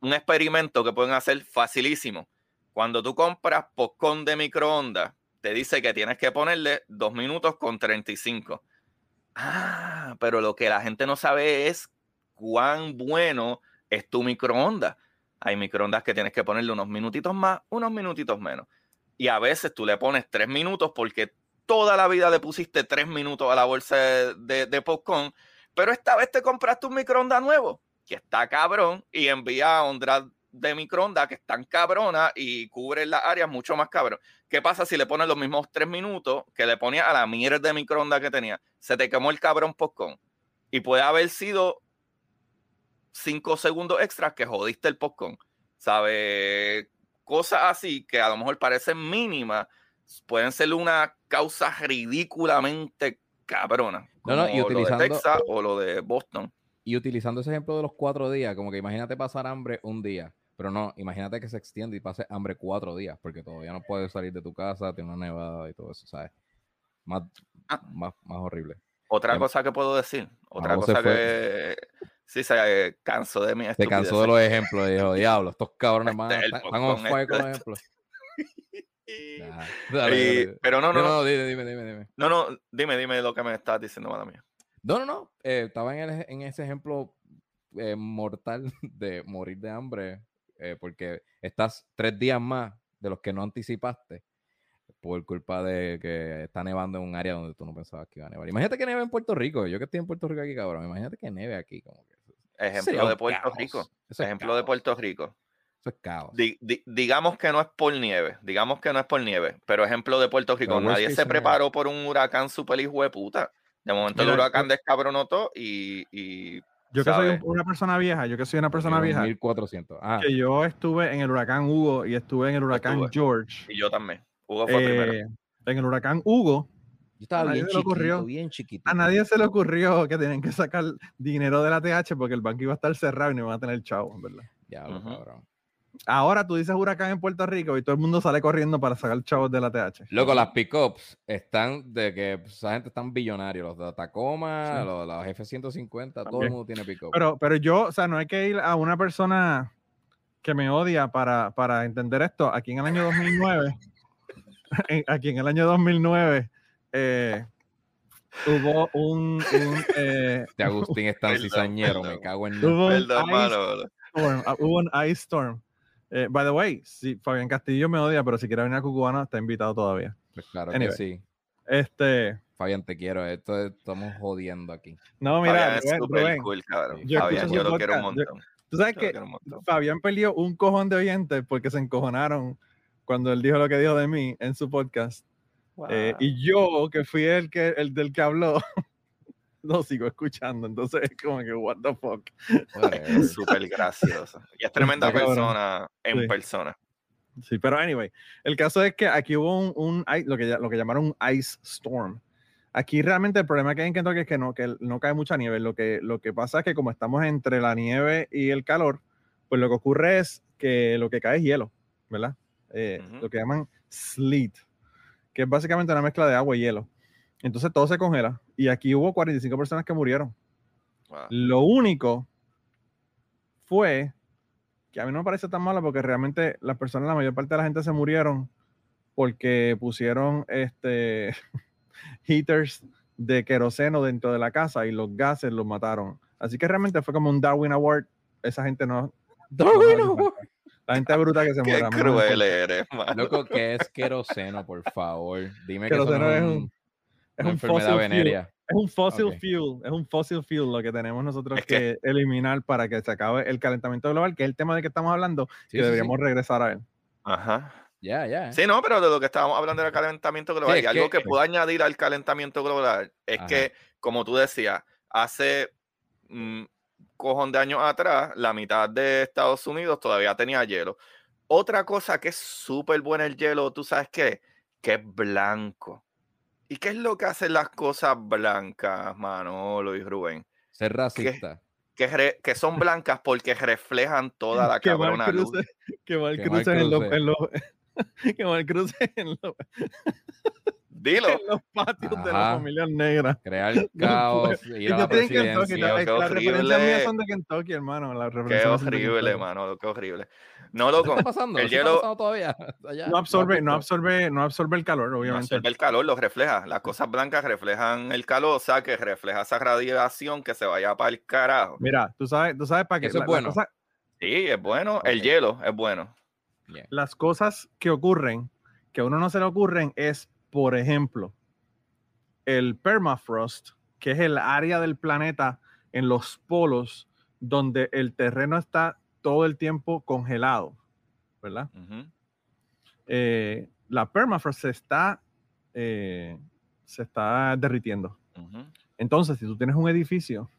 un experimento que pueden hacer facilísimo. Cuando tú compras popcorn de microondas, te dice que tienes que ponerle 2 minutos con 35. Ah, pero lo que la gente no sabe es cuán bueno es tu microondas. Hay microondas que tienes que ponerle unos minutitos más, unos minutitos menos. Y a veces tú le pones 3 minutos porque toda la vida le pusiste 3 minutos a la bolsa de, de, pero esta vez te compraste un microondas nuevo, que está cabrón, y envía a Ondra de microondas que están cabronas y cubren las áreas mucho más cabrón. ¿Qué pasa si le pones los mismos tres minutos que le ponía a la mierda de microondas que tenía? Se te quemó el cabrón postcon. Y puede haber sido cinco segundos extras que jodiste el postcon. ¿Sabe? Cosas así que a lo mejor parecen mínimas, pueden ser una causa ridículamente cabrona. Como no, y utilizando, lo de Texas o lo de Boston. Y utilizando ese ejemplo de los cuatro días, como que imagínate pasar hambre un día pero no, imagínate que se extiende y pase hambre cuatro días, porque todavía no puedes salir de tu casa, tiene una nevada y todo eso, ¿sabes? Más, ah. más, más horrible. Otra em, cosa que puedo decir, otra cosa que sí se cansó de mí. Se cansó de los ejemplos, dijo, diablo, estos cabrones más están con los ejemplos. pero no, no, no, dime, dime, dime, dime. No, no, dime, dime lo que me estás diciendo, mala mía. No, no, no. Eh, estaba en, el, en, ese ejemplo eh, mortal de morir de hambre eh, porque estás tres días más de los que no anticipaste por culpa de que está nevando en un área donde tú no pensabas que iba a nevar. Imagínate que neve en Puerto Rico. Yo que estoy en Puerto Rico aquí, cabrón. Imagínate que neve aquí. Como que Ejemplo de Puerto Rico. Ejemplo de Puerto Rico. Eso es caos. digamos que no es por nieve. Digamos que no es por nieve. Pero ejemplo de Puerto Rico. Nadie se preparó por un huracán super hijo de puta. De momento el huracán descabronotó y, y yo que soy una persona vieja, yo que soy una persona vieja. 1400. Ah. Que yo estuve en el huracán Hugo y estuve en el huracán George. Y yo también. Hugo fue primero. Eh, en el huracán Hugo. Yo estaba bien chiquito, bien chiquito. A nadie se le ocurrió que tenían que sacar dinero de la TH porque el banco iba a estar cerrado y no iban a tener chavo, ¿verdad? Ya, lo cabrón. Ahora tú dices huracán en Puerto Rico y todo el mundo sale corriendo para sacar chavos de la TH. Loco, las pickups están de que pues, esa gente están billonarios. Los de Tacoma, los, los, F-150, todo el mundo tiene pickup. Pero, pero yo, o sea, no hay que ir a una persona que me odia para, para entender esto. Aquí en el año 2009, aquí en el año 2009, eh, hubo un... un eh, de Agustín está cizañero, me cago en... Hubo hubo un ice storm eh, by the way, si Fabián Castillo me odia, pero si quiere venir a Cucubana, está invitado todavía. Pues claro que sí. Este. Fabián, te quiero. Esto estamos jodiendo aquí. No, mira, Fabián, Rubén, Yo, Fabián, yo lo quiero un montón. Tú sabes que Fabián perdió un cojón de oyentes porque se encojonaron cuando él dijo lo que dijo de mí en su podcast. Eh, y yo, que fui el, que, el del que habló, lo sigo escuchando. Entonces es como que, what the fuck. Es súper gracioso. Y es tremenda persona en persona. Sí, pero anyway, el caso es que aquí hubo un, un lo, que, lo que llamaron un ice storm. Aquí realmente el problema que hay en Kentucky es que no, que no cae mucha nieve. Lo que, lo que pasa es que como estamos entre la nieve y el calor, pues lo que ocurre es que lo que cae es hielo, ¿verdad? Eh, lo que llaman sleet, que es básicamente una mezcla de agua y hielo. Entonces todo se congela. Y aquí hubo 45 personas que murieron. Lo único fue que a mí no me parece tan malo porque realmente las personas, la mayor parte de la gente se murieron porque pusieron este heaters de queroseno dentro de la casa y los gases los mataron. Así que realmente fue como un Darwin Award. Esa gente no. Darwin Award. La gente bruta que se Qué muera. cruel eres, mano. Loco, ¿qué es queroseno, por favor? Dime Queroseno que no un- es, un- Es una un enfermedad venérea. Es un fossil Ok. fuel, es un fossil fuel lo que tenemos nosotros Es que, que- eliminar para que se acabe el calentamiento global, que es el tema del que estamos hablando, Sí, que sí, deberíamos regresar a él. Ajá. sí. Ya, ya. Sí, no, pero de lo que estábamos hablando era calentamiento global. y algo que- que, puedo añadir al calentamiento global es Ajá. que, como tú decías, hace mm, cojón de años atrás, la mitad de Estados Unidos todavía tenía hielo. Otra cosa que es súper buena el hielo, ¿tú sabes qué? Que es blanco. ¿Y qué es lo que hacen las cosas blancas, Manolo y Rubén? Ser racista. Que, re- que son blancas porque reflejan toda la cabrona luz. que mal Que mal cruce en los, cruce. en los- que mal cruce en los, Dilo. en los patios de Ajá. las familias negras. Crear caos, ir a yo la estoy en Kentucky, presidencia. la- Qué las referencias mías horrible. son de Kentucky, hermano. las Qué horrible, Kentucky. mano. Qué horrible. No, ¿Qué loco. está pasando? el ¿Eso está hielo- pasando todavía? Allá, No absorbe, no absorbe, no absorbe el calor, No obviamente. absorbe el calor, lo refleja. Las cosas blancas reflejan el calor, o sea, que refleja esa radiación que se vaya para el carajo. Mira, tú sabes, tú sabes para qué. Eso es la- la bueno. cosa- Sí, es bueno. El hielo es bueno. Yeah. las cosas que ocurren, que a uno no se le ocurren, es, por ejemplo, el permafrost, que es el área del planeta en los polos donde el terreno está todo el tiempo congelado, ¿verdad? Eh, la permafrost se está, eh, se está derritiendo. Entonces, si tú tienes un edificio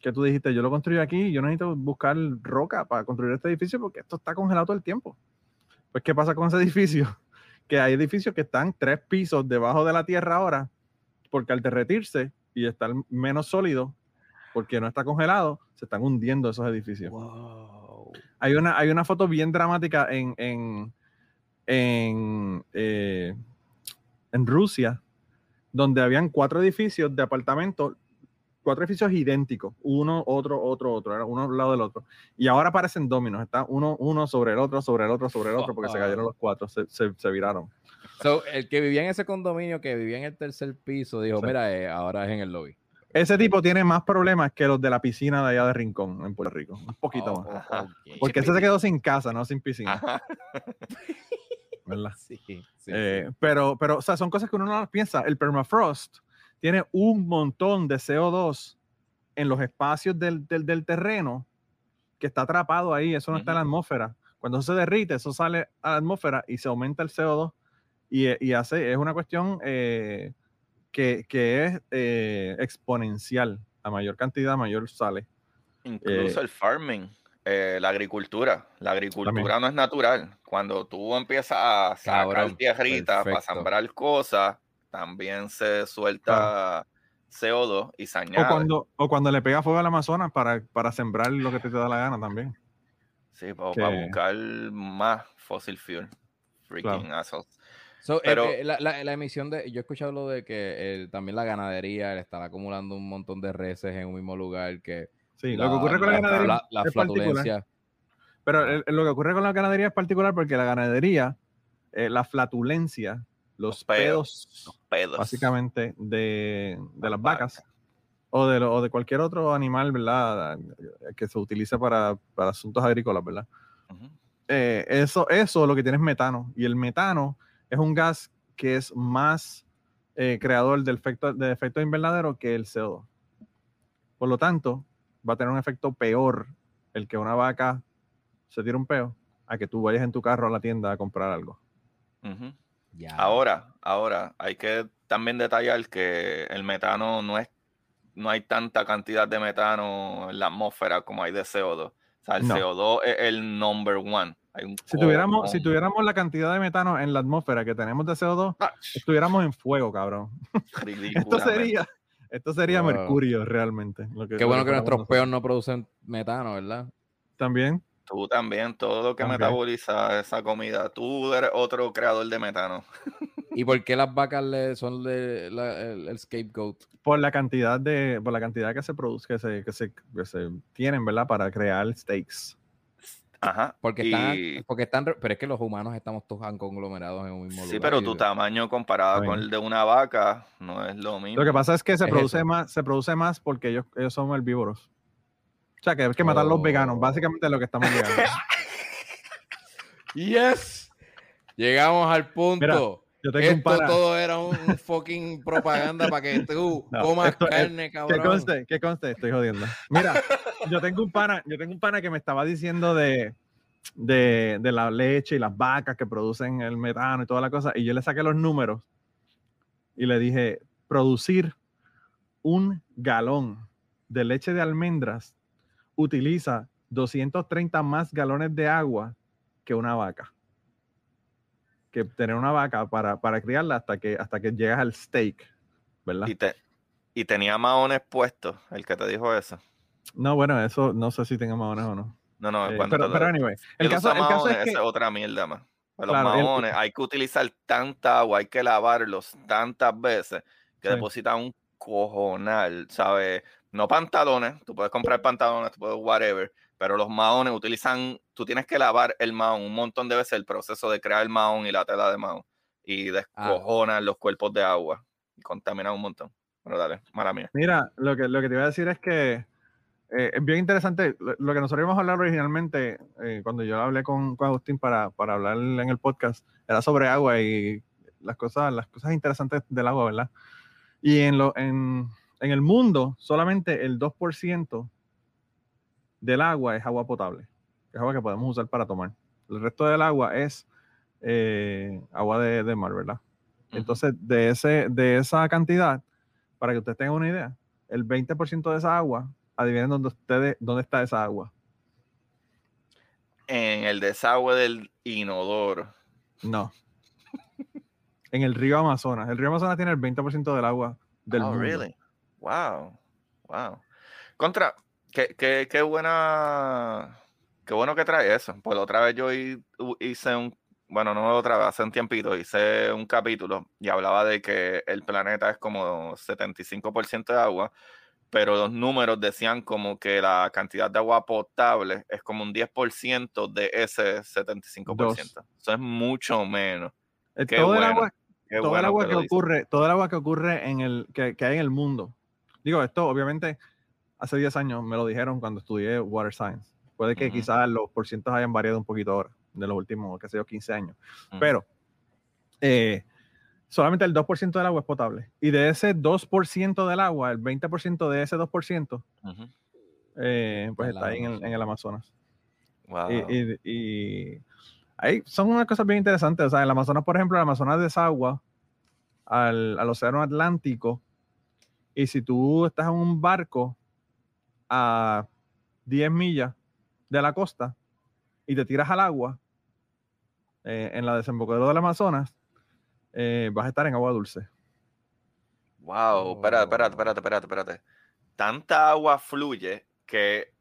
que tú dijiste, yo lo construyo aquí, yo necesito buscar roca para construir este edificio porque esto está congelado todo el tiempo. Pues, ¿qué pasa con ese edificio? Que hay edificios que están tres pisos debajo de la tierra ahora, porque al derretirse y estar menos sólido, porque no está congelado, se están hundiendo esos edificios. Hay una, hay una foto bien dramática en, en, en, eh, en Rusia, donde habían cuatro edificios de apartamentos, cuatro edificios idénticos, uno, otro, otro, otro, era uno al lado del otro. Y ahora parecen dominos, está uno, uno sobre el otro, sobre el otro, sobre el otro, porque se cayeron los cuatro, se, se, se viraron. So, el que vivía en ese condominio, que vivía en el tercer piso, dijo, Sí. mira, eh, ahora es en el lobby. Ese tipo tiene más problemas que los de la piscina de allá de Rincón, en Puerto Rico. Un poquito Oh, más. oh, ok. Porque ese se quedó sin casa, no sin piscina. Ajá. ¿verdad? Sí, sí, sí. Eh, pero, pero, o sea, son cosas que uno no las piensa. El permafrost tiene un montón de CO2 en los espacios del, del, del terreno que está atrapado ahí. Eso no está en la atmósfera. Cuando se derrite, eso sale a la atmósfera y se aumenta el CO2 y, y hace, es una cuestión eh, que, que es eh, exponencial. A mayor cantidad, mayor sale. Incluso Eh, el farming, la agricultura. La agricultura no es natural. Cuando tú empiezas a sacar Cabrón, tierrita para sembrar cosas, también se suelta CO2 y se O cuando, o cuando le pega fuego al Amazonas para, para sembrar lo que te, te da la gana también. Sí, para, que- buscar más fossil fuel. Freaking Claro. assholes. So, eh, Pero- eh, la, la- la emisión de, yo he escuchado lo de que eh, también la ganadería le están acumulando un montón de reses en un mismo lugar que Sí, lo que ocurre con la, ganadería la, la es particular. flatulencia. Pero el- el- lo que ocurre con la ganadería es particular porque la ganadería, eh, la flatulencia, los, pedos, Los pedos. básicamente, de, de Las vacas o de, lo- o de cualquier otro animal, ¿verdad? Que se utiliza para, para asuntos agrícolas, ¿verdad? Eh, eso, eso lo que tiene es metano. Y el metano es un gas que es más eh, creador del efecto, de efecto invernadero que el CO2. Por lo tanto, va a tener un efecto peor el que una vaca se tire un peo a que tú vayas en tu carro a la tienda a comprar algo. Ya. Ahora, ahora, hay que también detallar que el metano no es, no hay tanta cantidad de metano en la atmósfera como hay de CO2. O sea, el No. CO2 es el number one. Hay un Si tuviéramos, si tuviéramos la cantidad de metano en la atmósfera que tenemos de CO2, Ah, estuviéramos en fuego, cabrón. Esto sería, esto sería Wow. mercurio realmente. lo Qué bueno que nuestros peos no producen metano, ¿verdad? También. Tú también, todo lo que metaboliza esa comida, tú eres otro creador de metano. ¿Y por qué las vacas le son de la- el, el scapegoat? por la cantidad de por la cantidad que se produce que se, que se, que se tienen verdad para crear steaks Ajá. Porque, están, porque están, pero es que los humanos estamos todos conglomerados en un mismo lugar. Sí, pero tu tamaño comparado con el de una vaca no es lo mismo. Lo que pasa es que se produce más, se produce más porque ellos, ellos son herbívoros. O sea, que hay que matar a los veganos, oh. básicamente es lo que estamos llegando. yes. Llegamos al punto. Yo tengo Esto todo era un fucking propaganda para que tú comas carne, cabrón. ¿Qué conste? ¿Qué conste? Estoy jodiendo. Mira, yo tengo un pana, yo tengo un pana que me estaba diciendo de, de, de, la leche y las vacas que producen el metano y toda la cosa, y yo le saqué los números y le dije, producir un galón de leche de almendras utiliza 230 más galones de agua que una vaca que tener una vaca para, para criarla hasta que, hasta que llegas al steak, ¿verdad? Y, te, y tenía maones puestos, el que te dijo eso. No, bueno, eso no sé si tenga maones o no. No, no, eh, pero, pero, anyway, el caso, el caso, es que... otra mierda más. Los maones, hay que utilizar tanta agua, hay que lavarlos tantas veces que depositan un cojonal, ¿sabes? No pantalones, tú puedes comprar pantalones, tú puedes whatever, pero los maones utilizan, tú tienes que lavar el maón un montón de veces el proceso de crear el maón y la tela de maón y ah. descojonan los cuerpos de agua y contaminan un montón. Pero dale, mala mía. Mira, lo que, lo que te iba a decir es que eh, es bien interesante. Lo, que nosotros íbamos a hablar originalmente, eh, cuando yo hablé con, con Agustín para, para, hablar en el podcast, era sobre agua y las cosas, las cosas interesantes del agua, ¿verdad? Y en, lo, en, en el mundo, solamente el 2% del agua es agua potable, es agua que podemos usar para tomar. El resto del agua es eh, agua de, mar, ¿verdad? Entonces, de, ese, de esa cantidad, para que ustedes tengan una idea, el 20% de esa agua, adivinen dónde, ustedes, dónde está esa agua. En el desagüe del inodoro. No. en el río Amazonas. El río Amazonas tiene el 20% del agua del oh, really? Wow. Wow. Contra, Qué, qué, buena. Qué bueno que trae eso. Pues otra vez yo hice un. Bueno, no otra vez, hace un tiempito hice un capítulo y hablaba de que el planeta es como 75% de agua, pero los números decían como que la cantidad de agua potable es como un 10% de ese 75%. Eso es mucho menos. Eh, todo el agua, todo el agua que, ocurre, todo el agua que ocurre en el que, que hay en el mundo. Digo, esto obviamente hace 10 años me lo dijeron cuando estudié Water Science. Puede que quizás los porcientos hayan variado un poquito ahora, de los últimos, qué sé yo, 15 años. Pero eh, solamente el 2% del agua es potable. Y de ese 2% del agua, el 20% de ese 2%, eh, pues está ahí en el, Amazonas. Y, ahí son unas cosas bien interesantes. O sea, el Amazonas, por ejemplo, el Amazonas desagua al, al Océano Atlántico. Y si tú estás en un barco a 10 millas de la costa y te tiras al agua eh, en la desembocadura del Amazonas, eh, vas a estar en agua dulce. Wow, espérate, espérate, espérate, espérate, espérate. Tanta agua fluye que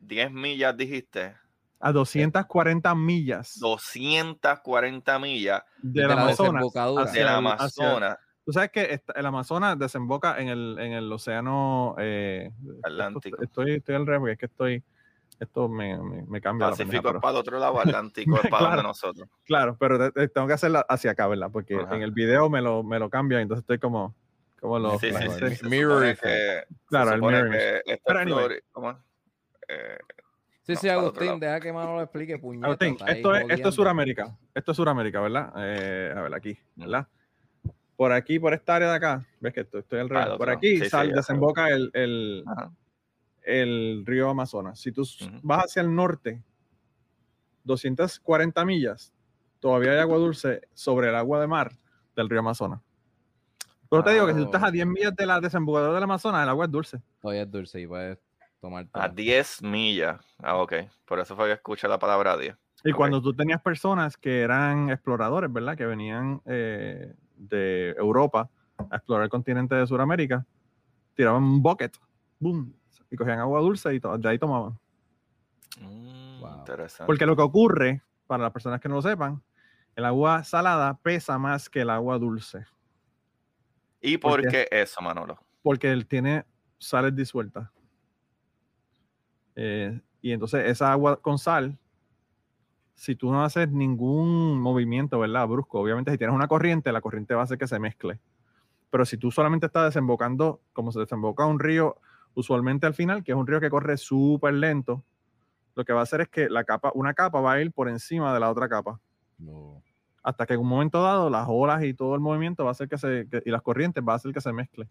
10 millas dijiste. A 240 millas. 240 millas. De, la Amazonas. De la Amazonas. Tú sabes que el Amazonas desemboca en el, en el océano eh, Atlántico. Estoy, estoy al revés, porque es que estoy. Esto me, me, cambia. Pacífico es para el otro lado, Atlántico es para nosotros. Claro, pero tengo que hacerlo hacia acá, ¿verdad? Porque en el video me lo, me lo cambia, entonces estoy como. como lo, sí, sí, sí, Mirror Claro, el mirror. Pero anyway. ¿cómo? Eh, sí, sí, Agustín, deja que Mano lo explique, puñeta. Agustín, esto es, esto es Suramérica. Esto es Suramérica, ¿verdad? Eh, a ver, aquí, ¿verdad? Por aquí, por esta área de acá, ves que estoy, estoy alrededor, por aquí desemboca el, el, el, río Amazonas. Si tú vas hacia el norte, 240 millas, todavía hay agua dulce sobre el agua de mar del río Amazonas. Pero te digo que si tú estás a 10 millas de la desembocadura del Amazonas, el agua es dulce. Todavía es dulce y puedes tomar. A 10 millas. Ah, ok. Por eso fue que escuché la palabra 10. Y cuando tú tenías personas que eran exploradores, ¿verdad? Que venían eh, de Europa a explorar el continente de Sudamérica, tiraban un bucket, boom, y cogían agua dulce y de ahí tomaban. Mm, Porque lo que ocurre, para las personas que no lo sepan, el agua salada pesa más que el agua dulce. ¿Y por qué eso, Manolo? Porque él tiene sales disueltas. Eh, y entonces esa agua con sal si tú no haces ningún movimiento, ¿verdad? Brusco. Obviamente, si tienes una corriente, la corriente va a hacer que se mezcle. Pero si tú solamente estás desembocando, como se desemboca un río, usualmente al final, que es un río que corre súper lento, lo que va a hacer es que la capa, una capa va a ir por encima de la otra capa. Hasta que en un momento dado, las olas y todo el movimiento va a hacer que se, y las corrientes va a hacer que se mezcle.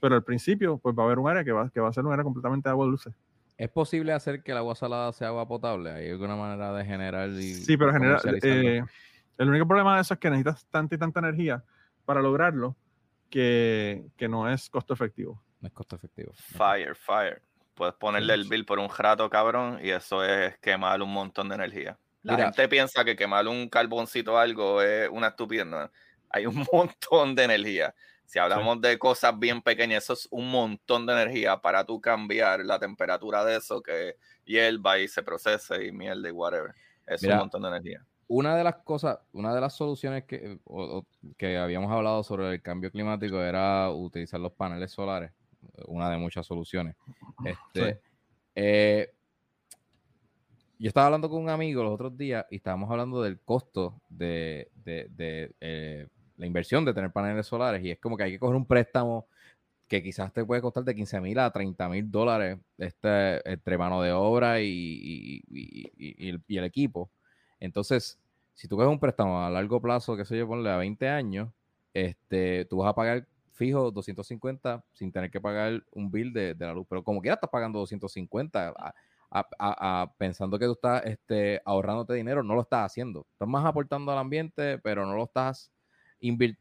Pero al principio, pues va a haber un área que va, que va a ser un área completamente de agua dulce. ¿Es posible hacer que el agua salada sea agua potable? ¿Hay alguna manera de generar Sí, pero generar... Eh, el único problema de eso es que necesitas tanta y tanta energía para lograrlo que, que no es costo efectivo. No es costo efectivo. Fire, fire. Puedes ponerle el bill por un rato, cabrón, y eso es quemar un montón de energía. La gente piensa que quemar un carboncito o algo es una estupidez. Hay un montón de energía. Si hablamos de cosas bien pequeñas, eso es un montón de energía para tú cambiar la temperatura de eso que hierva y se procese y mierda y whatever. Es un montón de energía. Una de las cosas, una de las soluciones que, que habíamos hablado sobre el cambio climático era utilizar los paneles solares. Una de muchas soluciones. Este, eh, yo estaba hablando con un amigo los otros días y estábamos hablando del costo de, de, eh, la inversión de tener paneles solares y es como que hay que coger un préstamo que quizás te puede costar de 15 mil a 30 mil dólares este, entre mano de obra y, el, equipo. Entonces, si tú coges un préstamo a largo plazo, que sé yo, ponle a 20 años, este, tú vas a pagar fijo 250 sin tener que pagar un bill de, la luz. Pero como quiera estás pagando 250 pensando que tú estás este, ahorrándote dinero, no lo estás haciendo. Estás más aportando al ambiente, pero no lo estás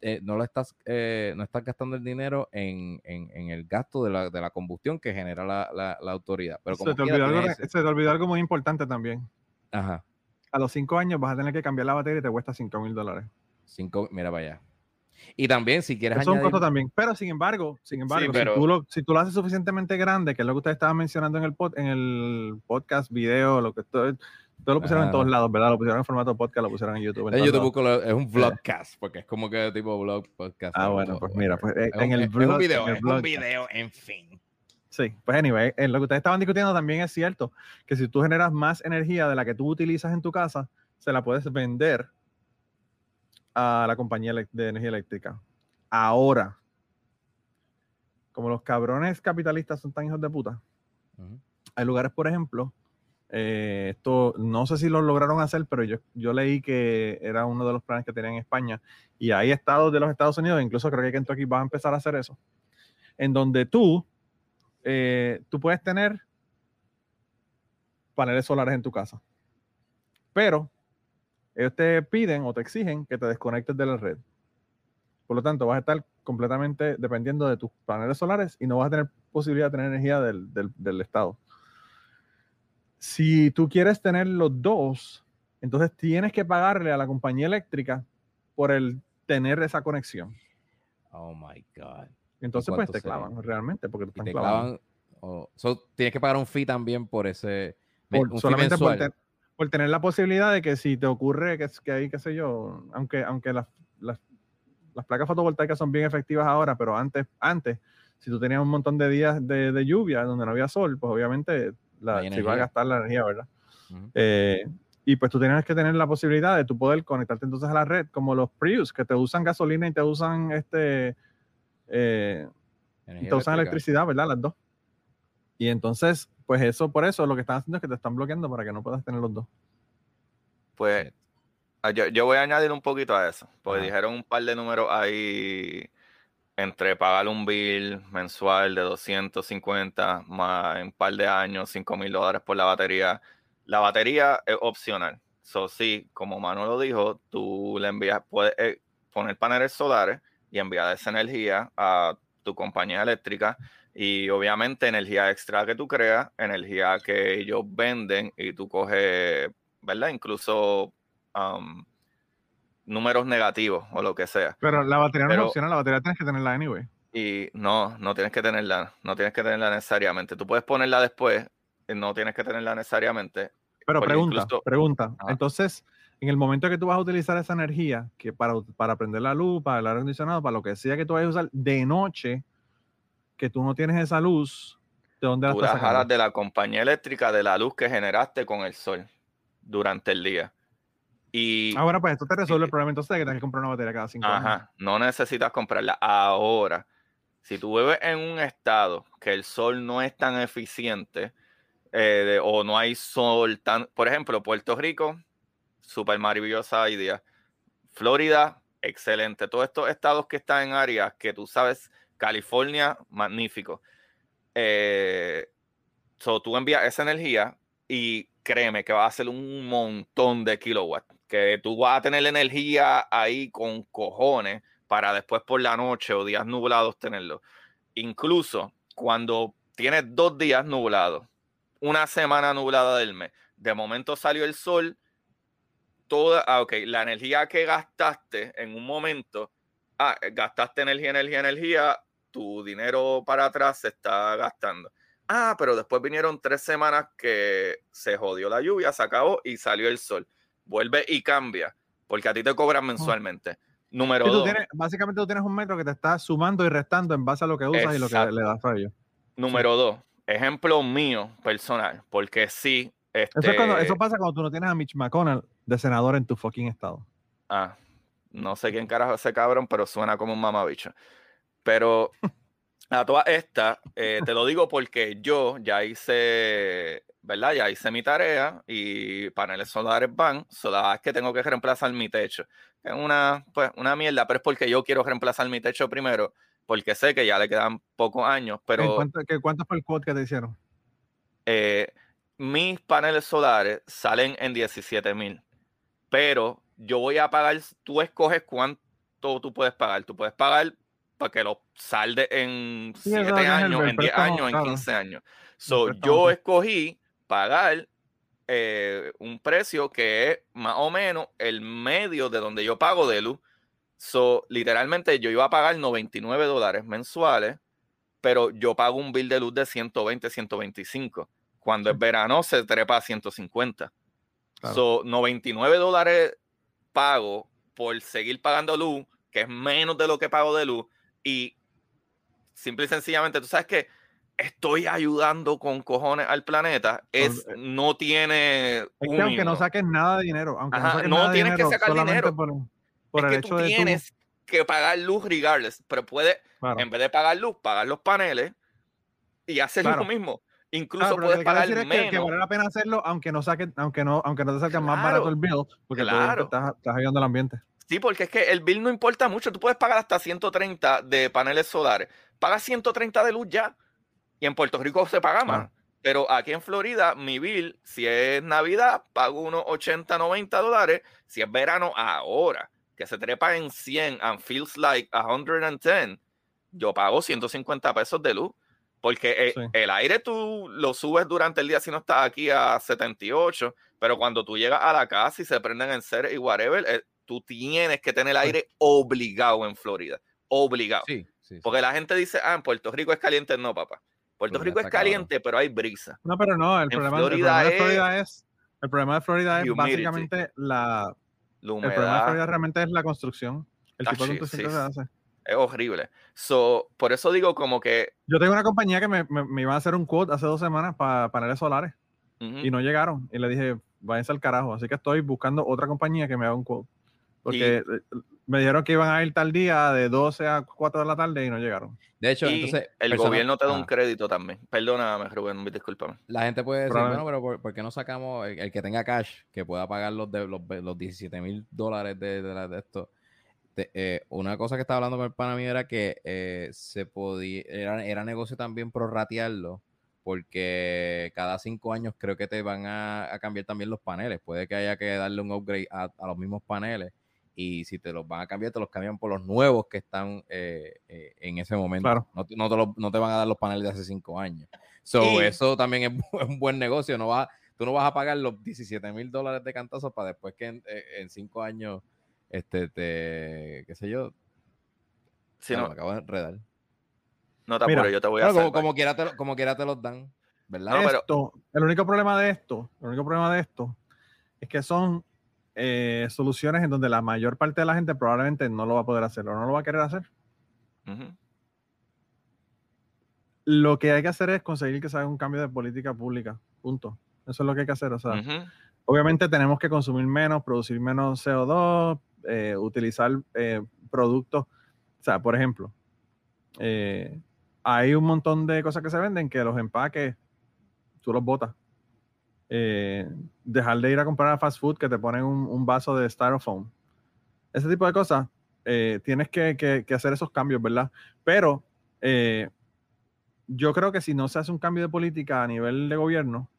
eh, no, lo estás, eh, no estás gastando el dinero en, el gasto de la, combustión que genera la, autoridad. Pero se, te olvidó algo, muy importante también. Ajá. A los cinco años vas a tener que cambiar la batería y te cuesta cinco mil dólares. Cinco, mira para allá. Y también, si quieres Eso añadir... también. Pero, sin embargo, sin embargo si, tú lo, si, tú lo, haces suficientemente grande, que es lo que ustedes estaban mencionando en el, en el podcast, video, lo que esto todo lo pusieron en todos lados, ¿verdad? Lo pusieron en formato podcast, lo pusieron en YouTube. En, YouTube es un vlogcast, porque es como que tipo vlog podcast. Ah, bueno, pues mira, pues eh, en el blog, es un video, es un video, en fin. Sí, pues anyway, en lo que ustedes estaban discutiendo también es cierto, que si tú generas más energía de la que tú utilizas en tu casa, se la puedes vender a la compañía de energía eléctrica. Ahora, como los cabrones capitalistas son tan hijos de puta, hay lugares, por ejemplo, eh, esto no sé si lo lograron hacer, pero yo, yo leí que era uno de los planes que tenían en España. Y hay estados de los Estados Unidos, incluso creo que Kentucky va a empezar a hacer eso, en donde tú, eh, tú puedes tener paneles solares en tu casa. Pero ellos te piden o te exigen que te desconectes de la red. Por lo tanto, vas a estar completamente dependiendo de tus paneles solares y no vas a tener posibilidad de tener energía del, del Estado. Si tú quieres tener los dos, entonces tienes que pagarle a la compañía eléctrica por el tener esa conexión. Oh my God. Entonces, pues te clavan realmente, porque te están tienes que pagar un fee también por ese. solamente por, tener la posibilidad de que si te ocurre que, que hay, qué sé yo, aunque, aunque las, las, las, placas fotovoltaicas son bien efectivas ahora, pero antes, antes, si tú tenías un montón de días de, de lluvia donde no había sol, pues obviamente la, se iba a gastar la energía, ¿verdad? Eh, y pues tú tienes que tener la posibilidad de tú poder conectarte entonces a la red, como los Prius, que te usan gasolina y te usan este eh, te usan electricidad, ¿verdad? Las dos. Y entonces, pues eso, por eso lo que están haciendo es que te están bloqueando para que no puedas tener los dos. Pues ah, yo, voy a añadir un poquito a eso, porque dijeron un par de números ahí entre pagar un bill mensual de 250 más en un par de años, 5 mil dólares por la batería. La batería es opcional. So, sí, como Manu lo dijo, tú le envías, puedes eh, poner paneles solares y enviar esa energía a tu compañía eléctrica y obviamente energía extra que tú creas, energía que ellos venden y tú coges, ¿verdad? Incluso um, números negativos o lo que sea. Pero la batería no es opcional, la batería tienes que tenerla anyway. Y no, no tienes que tenerla, no tienes que tenerla necesariamente. Tú puedes ponerla después, no tienes que tenerla necesariamente. Pero pregunta, pregunta. Entonces, en el momento que tú vas a utilizar esa energía, que para, para prender la luz, para el aire acondicionado, para lo que sea que tú vayas a usar de noche, que tú no tienes esa luz, ¿de dónde tú la estás de la compañía eléctrica de la luz que generaste con el sol durante el día. Y, ah, bueno, pues esto te resuelve el problema entonces de que tienes que comprar una batería cada cinco años. Ajá, no necesitas comprarla. Ahora, si tú vives en un estado que el sol no es tan eficiente eh, o no hay sol tan... Por ejemplo, Puerto Rico, súper maravillosa idea. Florida, excelente. Todos estos estados que están en áreas que tú sabes, California, magnífico. Eh, so, tú envías esa energía y créeme que va a ser un montón de kilowatts. Tú vas a tener energía ahí con cojones para después por la noche o días nublados tenerlo. Incluso cuando tienes dos días nublados, una semana nublada del mes, de momento salió el sol, toda, ah, ok, la energía que gastaste en un momento, ah, gastaste energía, energía, energía, tu dinero para atrás se está gastando. Ah, pero después vinieron tres semanas que se jodió la lluvia, se acabó y salió el sol. Vuelve y cambia, porque a ti te cobran mensualmente. Número dos. básicamente tú tienes un metro que te está sumando y restando en base a lo que usas y lo que le das a ellos. Número dos, ejemplo mío personal, porque sí. Eso, eso este pasa cuando tú no tienes a Mitch McConnell de senador en tu fucking estado. Ah, no sé quién carajo es ese cabrón, pero suena como un mamabicho. Pero a todas estas, eh, te lo digo porque yo ya hice, ¿verdad? Ya hice mi tarea y paneles solares van, solo es que tengo que reemplazar mi techo. Es una, pues, una mierda, pero es porque yo quiero reemplazar mi techo primero, porque sé que ya le quedan pocos años, pero... ¿Cuánto, ¿Cuánto fue el quote que te hicieron? Eh, mis paneles solares salen en 17 mil, pero yo voy a pagar, tú escoges cuánto tú puedes pagar. Tú puedes pagar para que lo salde en 7 años, en 10 años, en 15 años. So, yo escogí pagar eh, un precio que es más o menos el medio de donde yo pago de luz. So, literalmente yo iba a pagar 99 dólares mensuales, pero yo pago un bill de luz de 120, 125. Cuando es verano se trepa a 150. So, 99 dólares pago por seguir pagando luz, que es menos de lo que pago de luz, y simple y sencillamente, tú sabes que estoy ayudando con cojones al planeta, es, eh, no tiene. Es que aunque no saques nada de dinero, aunque no, tienes que sacar dinero, por, es que tú tienes que pagar luz regardless, pero puedes, en vez de pagar luz, pagar los paneles y hacer lo mismo. Incluso puedes pagar menos. que, que, vale la pena hacerlo aunque no saque, aunque no, aunque no te salga más barato el bill, porque claro. estás, estás ayudando al ambiente. Sí, porque es que el bill no importa mucho. Tú puedes pagar hasta 130 de paneles solares. Pagas 130 de luz ya. Y en Puerto Rico se paga más. Pero aquí en Florida, mi bill, si es Navidad, pago unos 80, 90 dólares. Si es verano, ahora, que se trepa en 100 and feels like 110, yo pago 150 pesos de luz. Porque eh, el, aire tú lo subes durante el día si no estás aquí a 78, pero cuando tú llegas a la casa y se prenden en ser y whatever, eh, tú tienes que tener pues aire obligado en Florida. Obligado. Sí, Porque la gente dice, ah, en Puerto Rico es caliente. No, papá. Puerto Rico es caliente, pero hay brisa. No, pero no, el, problema, de Florida es, el problema de Florida es básicamente la, el problema de Florida realmente es la construcción. El tipo de construcción se hace. Es horrible. So, por eso digo como que... Yo tengo una compañía que me, me, iba a hacer un quote hace dos semanas para paneles solares y no llegaron. Y le dije, váyanse al carajo. Así que estoy buscando otra compañía que me haga un quote. Porque me dijeron que iban a ir tal día de 12 a 4 de la tarde y no llegaron. De hecho, entonces. El gobierno te da un crédito también. Perdóname, Rubén, discúlpame. La gente puede decir, bueno, pero ¿por, qué no sacamos el, que tenga cash, que pueda pagar los, de, los, los 17 mil dólares de, de, esto? Eh, una cosa que estaba hablando con el pana mío era que eh, se podía, era, era negocio también prorratearlo porque cada cinco años creo que te van a, cambiar también los paneles. Puede que haya que darle un upgrade a, a los mismos paneles y si te los van a cambiar, te los cambian por los nuevos que están eh, eh, en ese momento. No, no, te van a dar los paneles de hace cinco años. So, Eso también es un buen negocio. No va, tú no vas a pagar los 17 mil dólares de cantazo para después que en, eh, cinco años, este, te, qué sé yo. Sí, no. Me acabo de enredar. No te apures, yo te voy a hacer. Como, quiera te, como quiera te los dan, ¿verdad? Esto, el único problema de esto, el único problema de esto es que son eh, soluciones en donde la mayor parte de la gente probablemente no lo va a poder hacer o no lo va a querer hacer. Lo que hay que hacer es conseguir que se haga un cambio de política pública. Punto. Eso es lo que hay que hacer. O sea, obviamente tenemos que consumir menos, producir menos CO2, eh, utilizar eh, productos. O sea, por ejemplo, hay un montón de cosas que se venden que los empaques tú los botas. Dejar de ir a comprar a fast food que te ponen un, vaso de styrofoam. Ese tipo de cosas, tienes que, hacer esos cambios, ¿verdad? Pero yo creo que si no se hace un cambio de política a nivel de gobierno,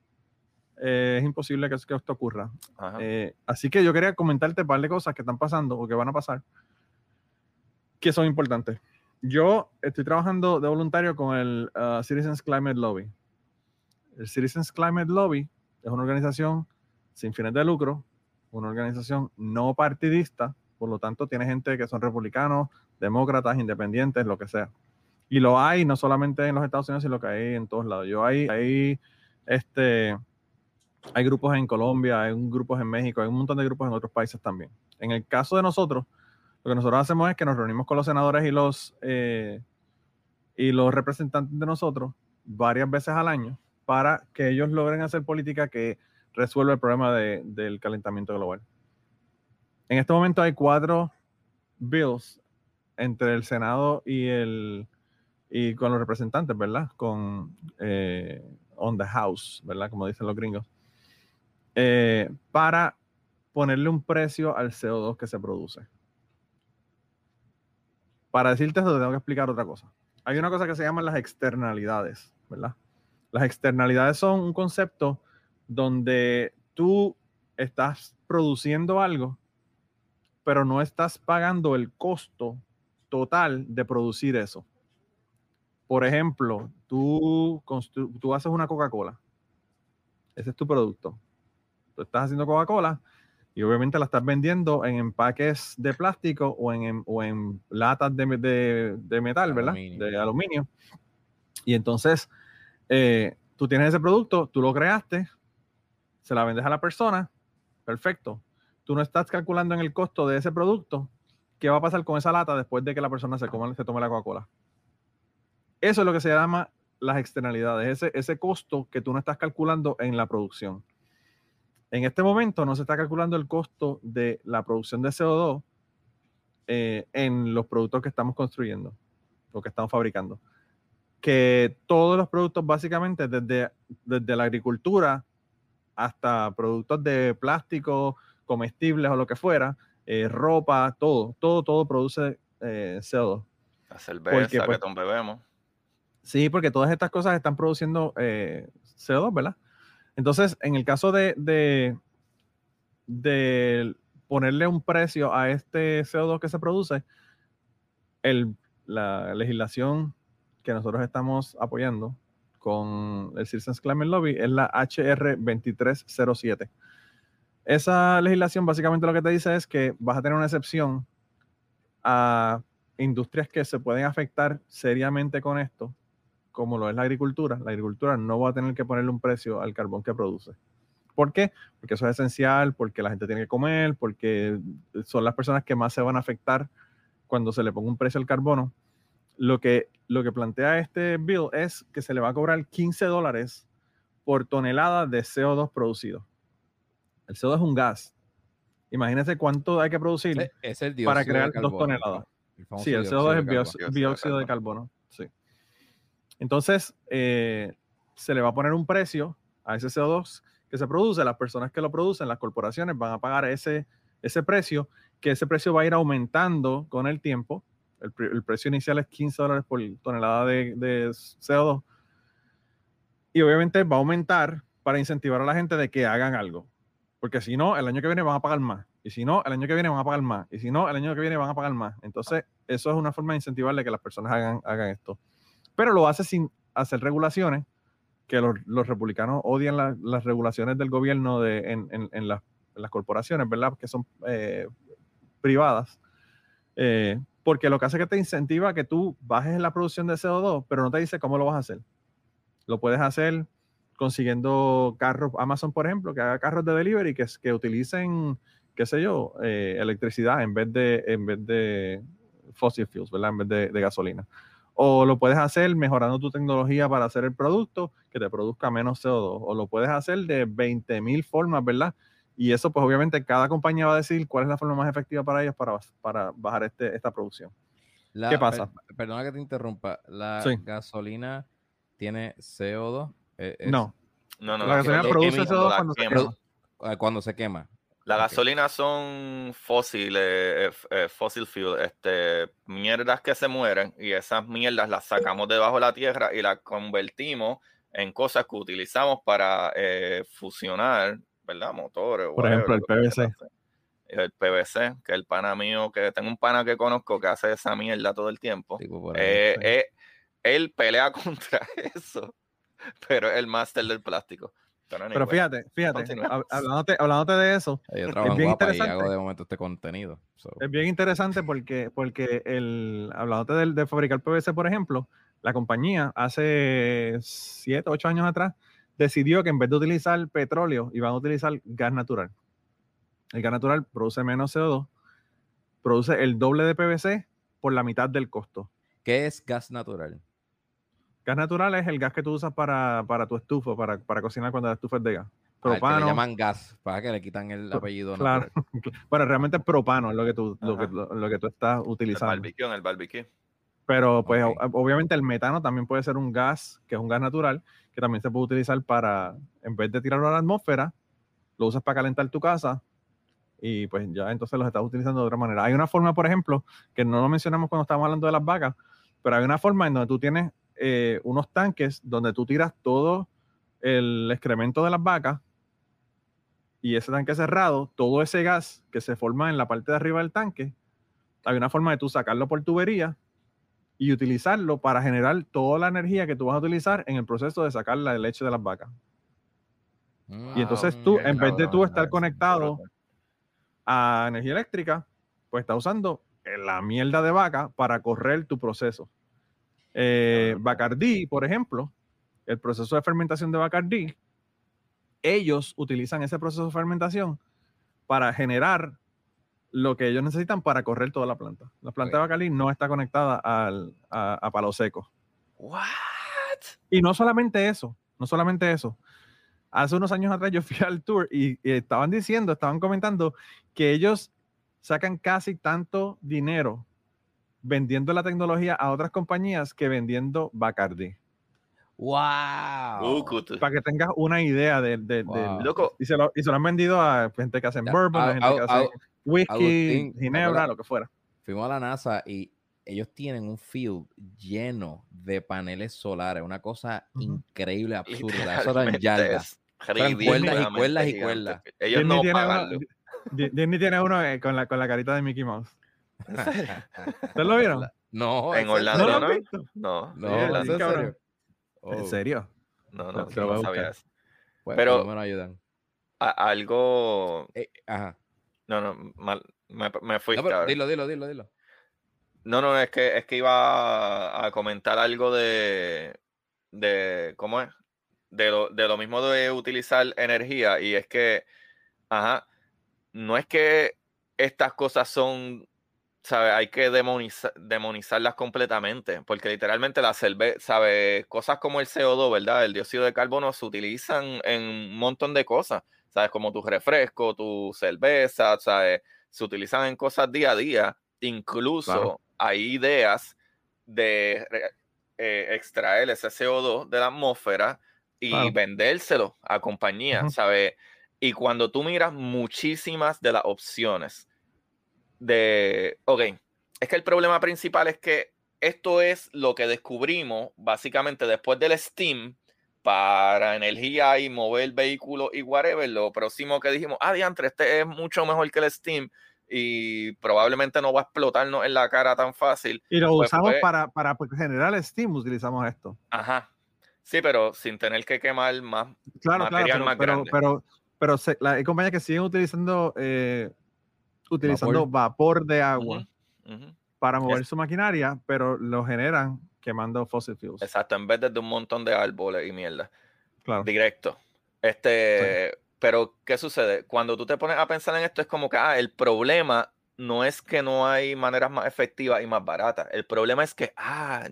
es imposible que, esto ocurra. Eh, así que yo quería comentarte un par de cosas que están pasando o que van a pasar que son importantes. Yo estoy trabajando de voluntario con el uh, Citizens Climate Lobby. El Citizens Climate Lobby es una organización sin fines de lucro, una organización no partidista, por lo tanto tiene gente que son republicanos, demócratas, independientes, lo que sea. Y lo hay no solamente en los Estados Unidos, sino que hay en todos lados. Yo hay, hay este, hay grupos en Colombia, hay grupos en México, hay un montón de grupos en otros países también. En el caso de nosotros, lo que nosotros hacemos es que nos reunimos con los senadores y los, eh, y los representantes de nosotros varias veces al año para que ellos logren hacer política que resuelva el problema del calentamiento global. En este momento hay cuatro bills entre el Senado y el y con los representantes, ¿verdad? Con eh, on the house, ¿verdad? Como dicen los gringos. Eh, para ponerle un precio al CO2 que se produce. Para decirte eso, te tengo que explicar otra cosa. Hay una cosa que se llaman las externalidades, ¿verdad? Las externalidades son un concepto donde tú estás produciendo algo, pero no estás pagando el costo total de producir eso. Por ejemplo, tú, tú haces una Coca-Cola. Ese es tu producto tú estás haciendo Coca-Cola y obviamente la estás vendiendo en empaques de plástico o en, o en latas de, de, metal, ¿verdad? De aluminio. Y entonces eh, tú tienes ese producto, tú lo creaste, se la vendes a la persona, perfecto. Tú no estás calculando en el costo de ese producto qué va a pasar con esa lata después de que la persona se, se tome la Coca-Cola. Eso es lo que se llama las externalidades, ese, costo que tú no estás calculando en la producción. En este momento no se está calculando el costo de la producción de CO2 eh, en los productos que estamos construyendo o que estamos fabricando. Que todos los productos, básicamente, desde, desde la agricultura hasta productos de plástico, comestibles o lo que fuera, eh, ropa, todo, todo, todo produce eh, CO2. La cerveza que pues, bebemos. Sí, porque todas estas cosas están produciendo CO2, ¿verdad? Entonces, en el caso de, de, ponerle un precio a este CO2 que se produce, la legislación que nosotros estamos apoyando con el Citizens Climate Lobby es la HR 2307. Esa legislación básicamente lo que te dice es que vas a tener una excepción a industrias que se pueden afectar seriamente con esto, como lo es la agricultura, la agricultura no va a tener que ponerle un precio al carbón que produce. ¿Por qué? Porque eso es esencial, porque la gente tiene que comer, porque son las personas que más se van a afectar cuando se le ponga un precio al carbono. Lo que, lo que plantea este bill es que se le va a cobrar 15 dólares por tonelada de CO2 producido. El CO2 es un gas. Imagínense cuánto hay que producir para crear dos toneladas. sí, el CO2 es dióxido de carbono. Sí. Entonces, eh, se le va a poner un precio a ese CO2 que se produce. Las personas que lo producen, las corporaciones, van a pagar ese, ese precio, que ese precio va a ir aumentando con el tiempo. El, precio inicial es 15 dólares por tonelada de, de, CO2. Y obviamente va a aumentar para incentivar a la gente de que hagan algo. Porque si no, el año que viene van a pagar más. Y si no, el año que viene van a pagar más. Y si no, el año que viene van a pagar más. Entonces, eso es una forma de incentivarle que las personas hagan, hagan esto pero lo hace sin hacer regulaciones, que los, republicanos odian las regulaciones del gobierno de, en, las, corporaciones, ¿verdad? Que son eh, privadas. Eh, porque lo que hace es que te incentiva que tú bajes la producción de CO2, pero no te dice cómo lo vas a hacer. Lo puedes hacer consiguiendo carros, Amazon, por ejemplo, que haga carros de delivery que, que utilicen, qué sé yo, eh, electricidad en vez de, en vez de fossil fuels, ¿verdad? En vez de gasolina. O lo puedes hacer mejorando tu tecnología para hacer el producto que te produzca menos CO2. O lo puedes hacer de 20.000 formas, ¿verdad? Y eso, pues obviamente, cada compañía va a decir cuál es la forma más efectiva para ellos para, para bajar este, esta producción. ¿Qué pasa? perdona que te interrumpa. ¿La gasolina tiene CO2? Eh, no. No, no. La gasolina produce CO2 cuando se quema. Ah, cuando se quema. La gasolina son fósiles, eh, eh, fossil fuel, este, mierdas que se mueren y esas mierdas las sacamos debajo de la tierra y las convertimos en cosas que utilizamos para eh, fusionar, ¿verdad? Motores. Por ejemplo, el PVC. El PVC, que el pana mío, que tengo un pana que conozco que hace esa mierda todo el tiempo. él pelea contra eso, pero es el máster del plástico. Pero fíjate, fíjate, hablándote, de eso, es bien interesante. de momento este contenido. Es bien interesante porque, porque el, hablándote de, de, fabricar PVC, por ejemplo, la compañía hace 7, 8 años atrás decidió que en vez de utilizar petróleo, iban a utilizar gas natural. El gas natural produce menos CO2, produce el doble de PVC por la mitad del costo. ¿Qué es gas natural? Gas natural es el gas que tú usas para, tu estufa, para, cocinar cuando la estufa es de gas. Propano. Ah, le llaman gas, para que le quitan el apellido. Claro. bueno, realmente es propano, es lo que tú, lo que, tú estás utilizando. El barbecue, el barbecue. Pero pues obviamente el metano también puede ser un gas, que es un gas natural, que también se puede utilizar para, en vez de tirarlo a la atmósfera, lo usas para calentar tu casa y pues ya entonces los estás utilizando de otra manera. Hay una forma, por ejemplo, que no lo mencionamos cuando estábamos hablando de las vacas, pero hay una forma en donde tú tienes eh, unos tanques donde tú tiras todo el excremento de las vacas y ese tanque cerrado, todo ese gas que se forma en la parte de arriba del tanque, hay una forma de tú sacarlo por tubería y utilizarlo para generar toda la energía que tú vas a utilizar en el proceso de sacar la leche de las vacas. y entonces tú, en vez de tú estar conectado a energía eléctrica, pues estás usando la mierda de vaca para correr tu proceso. Eh, Bacardí, por ejemplo, el proceso de fermentación de Bacardí, ellos utilizan ese proceso de fermentación para generar lo que ellos necesitan para correr toda la planta. La planta de Bacardí no está conectada al, a, palo seco. What? Y no solamente eso, no solamente eso. Hace unos años atrás yo fui al tour y estaban diciendo, estaban comentando que ellos sacan casi tanto dinero vendiendo la tecnología a otras compañías que vendiendo Bacardi. ¡Wow! Para que tengas una idea de, de, Loco. Y se, lo, y se, lo, han vendido a gente que hace bourbon, gente que hace whisky, ginebra, lo que fuera. Fuimos a la NASA y ellos tienen un field lleno de paneles solares, una cosa increíble, absurda. Eso en yardas. cuerdas y cuerdas y cuerdas. Ellos no pagan. Disney tiene uno eh, con la, con la carita de Mickey Mouse. ¿Ustedes lo vieron? No. En Orlando, ¿no? ¿no? No, ¿en serio? ¿En serio? No, no, no, sabía eso. Pero me ayudan. algo... Eh, ajá. No, no, mal, me, me fui. dilo, dilo, dilo, dilo. No, no, es que, es que iba a, comentar algo de, de, ¿cómo es? De lo, de lo mismo de utilizar energía y es que, ajá, no es que estas cosas son ¿sabe? Hay que demonizarlas completamente, porque literalmente la cerveza, ¿sabe? Cosas como el CO2, ¿verdad? El dióxido de carbono se utilizan en un montón de cosas, ¿sabes? Como tu refresco, tu cerveza, ¿sabes? Se utilizan en cosas día a día. Incluso hay ideas de eh, extraer ese CO2 de la atmósfera y vendérselo a compañías, ¿sabes? Y cuando tú miras muchísimas de las opciones, de, ok, es que el problema principal es que esto es lo que descubrimos básicamente después del Steam para energía y mover vehículos y whatever. Lo próximo que dijimos, ah, diantre, este es mucho mejor que el Steam y probablemente no va a explotarnos en la cara tan fácil. Y lo pues usamos para, para generar Steam, utilizamos esto. Ajá. Sí, pero sin tener que quemar más claro, material claro, más pero, grande. Pero, pero, pero hay compañías que siguen utilizando eh, utilizando vapor, de agua para mover su maquinaria, pero lo generan quemando fossil fuels. Exacto, en vez de un montón de árboles y mierda. Claro. Directo. Este, pero ¿qué sucede? Cuando tú te pones a pensar en esto es como que ah, el problema no es que no hay maneras más efectivas y más baratas. El problema es que ah,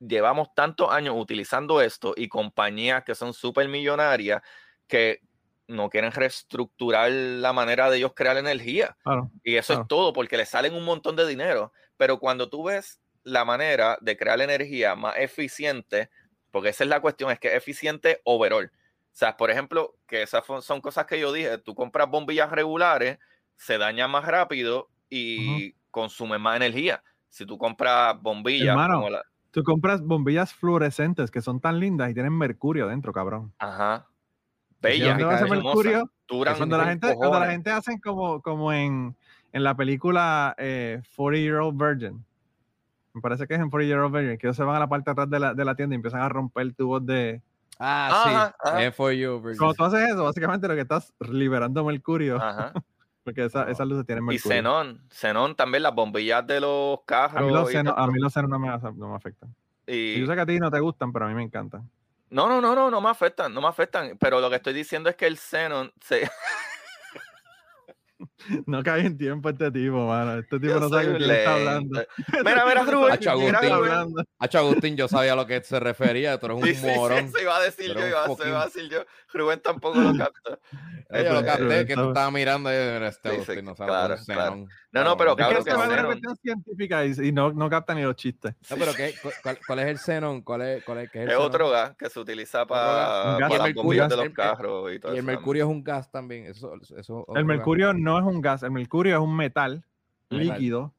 llevamos tantos años utilizando esto y compañías que son súper millonarias que no quieren reestructurar la manera de ellos crear energía. y eso es todo, porque le salen un montón de dinero. Pero cuando tú ves la manera de crear energía más eficiente, porque esa es la cuestión, es que es eficiente overall. O sea, por ejemplo, que esas son cosas que yo dije, tú compras bombillas regulares, se dañan más rápido y consumen más energía. Si tú compras bombillas... tú compras bombillas fluorescentes que son tan lindas y tienen mercurio dentro, cabrón. Ajá. Bella. mercurio? Cuando la, gente, cuando la gente hacen como, como en, en la película eh, 40 Year Old Virgin. Me parece que es en 40 Year Old Virgin, que ellos se van a la parte de atrás de la, de la tienda y empiezan a romper tubos de, Ah, sí. For you, Cuando tú haces eso, básicamente lo que estás liberando mercurio. Ajá. Porque esa, esas luces tienen mercurio. Y xenón. Xenón también, las bombillas de los carros. A mí los xenón, a mí los no me, no me afectan. Y... Yo sé que a ti no te gustan, pero a mí me encantan. No, no, no, no, no me afectan, no me afectan. Pero lo que estoy diciendo es que el xenón se... No cae en tiempo este tipo, mano. Este tipo no sabe de qué está hablando. Mira, mira, Rubén. Hacho Agustín, Hacho Agustín, yo sabía a lo que se refería. Tú eres un sí, morón. Sí, se iba a decir yo, iba, se iba a decir yo. Rubén tampoco lo capta. Yo lo capté, que tú estabas mirando y este Agustín, no claro, claro. No, no, pero claro es que, es una cuestión científica y, no, no capta ni los chistes. No, pero ¿qué, cuál, es el xenón? ¿Cuál es, cuál es, qué es, el es otro gas que se utiliza para, para las bombillas de los carros y todo eso. Y el mercurio es un gas también. Eso, eso, el mercurio no es un gas, el mercurio es un metal líquido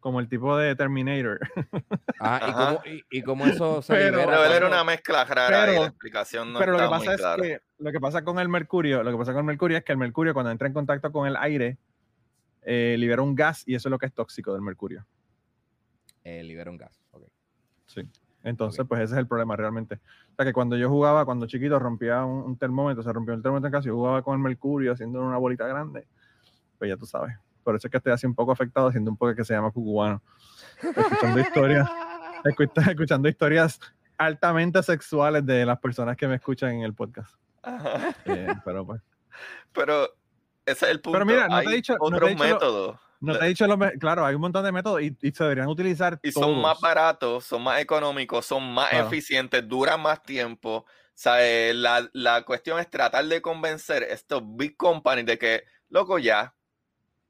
como el tipo de Terminator. Ah, ¿y cómo, y, cómo, eso se pero, libera? Pero era una mezcla rara pero, y la explicación no Pero lo que pasa es que lo que pasa con el mercurio, lo que pasa con el mercurio es que el mercurio cuando entra en contacto con el aire eh, libera un gas y eso es lo que es tóxico del mercurio. Eh, libera un gas, ok. Sí. Entonces, pues ese es el problema realmente. O sea, que cuando yo jugaba, cuando chiquito rompía un, termómetro, se rompió el termómetro en casa, yo jugaba con el mercurio haciendo una bolita grande, pues ya tú sabes. Por eso es que estoy así un poco afectado haciendo un poco que se llama cucubano. Escuchando historias, escuchando historias altamente sexuales de las personas que me escuchan en el podcast. Eh, pero pues. Pero ese es el punto. Pero mira, no te he dicho. Otros métodos. No te he dicho, claro, hay un montón de métodos y, se deberían utilizar. Y son más baratos, son más económicos, son más eficientes, duran más tiempo. O sea, eh, la, la, cuestión es tratar de convencer estos big companies de que, loco, ya,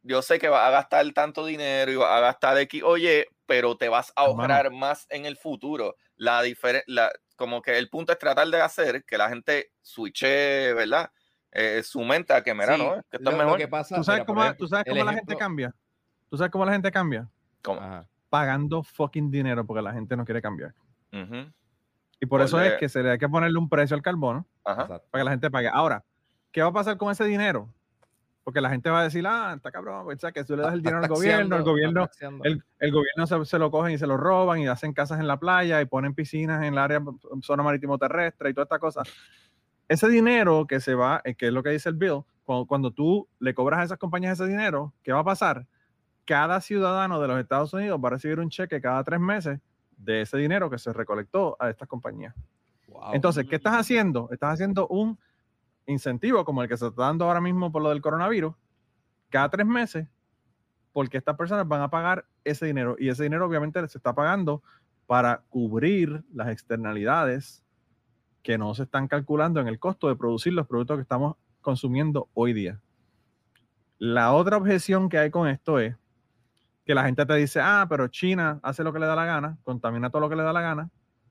yo sé que vas a gastar tanto dinero y vas a gastar X, oye, pero te vas a ahorrar más en el futuro. La la, como que el punto es tratar de hacer que la gente switche, ¿verdad? Eh, su mente a que, mira, ¿no? Que esto es mejor. Que pasa, ¿Tú sabes cómo, ¿tú sabes cómo la gente cambia? ¿Tú sabes cómo la gente cambia? ¿Cómo? Pagando fucking dinero porque la gente no quiere cambiar. Y por eso es que se le hay que ponerle un precio al carbono para que la gente pague. Ahora, ¿qué va a pasar con ese dinero? Porque la gente va a decir, ah, está cabrón, pues, que tú le das el dinero al gobierno, el gobierno, el, el, gobierno se, se, lo cogen y se lo roban y hacen casas en la playa y ponen piscinas en el área, zona marítimo terrestre y toda esta cosa. Ese dinero que se va, eh, que es lo que dice el bill, cuando, cuando tú le cobras a esas compañías ese dinero, ¿qué va a pasar? Cada ciudadano de los Estados Unidos va a recibir un cheque cada tres meses de ese dinero que se recolectó a estas compañías. Entonces, ¿qué estás haciendo? Estás haciendo un incentivo como el que se está dando ahora mismo por lo del coronavirus, cada tres meses, porque estas personas van a pagar ese dinero y ese dinero obviamente se está pagando para cubrir las externalidades que no se están calculando en el costo de producir los productos que estamos consumiendo hoy día. La otra objeción que hay con esto es que la gente te dice, ah, pero China hace lo que le da la gana, contamina todo lo que le da la gana,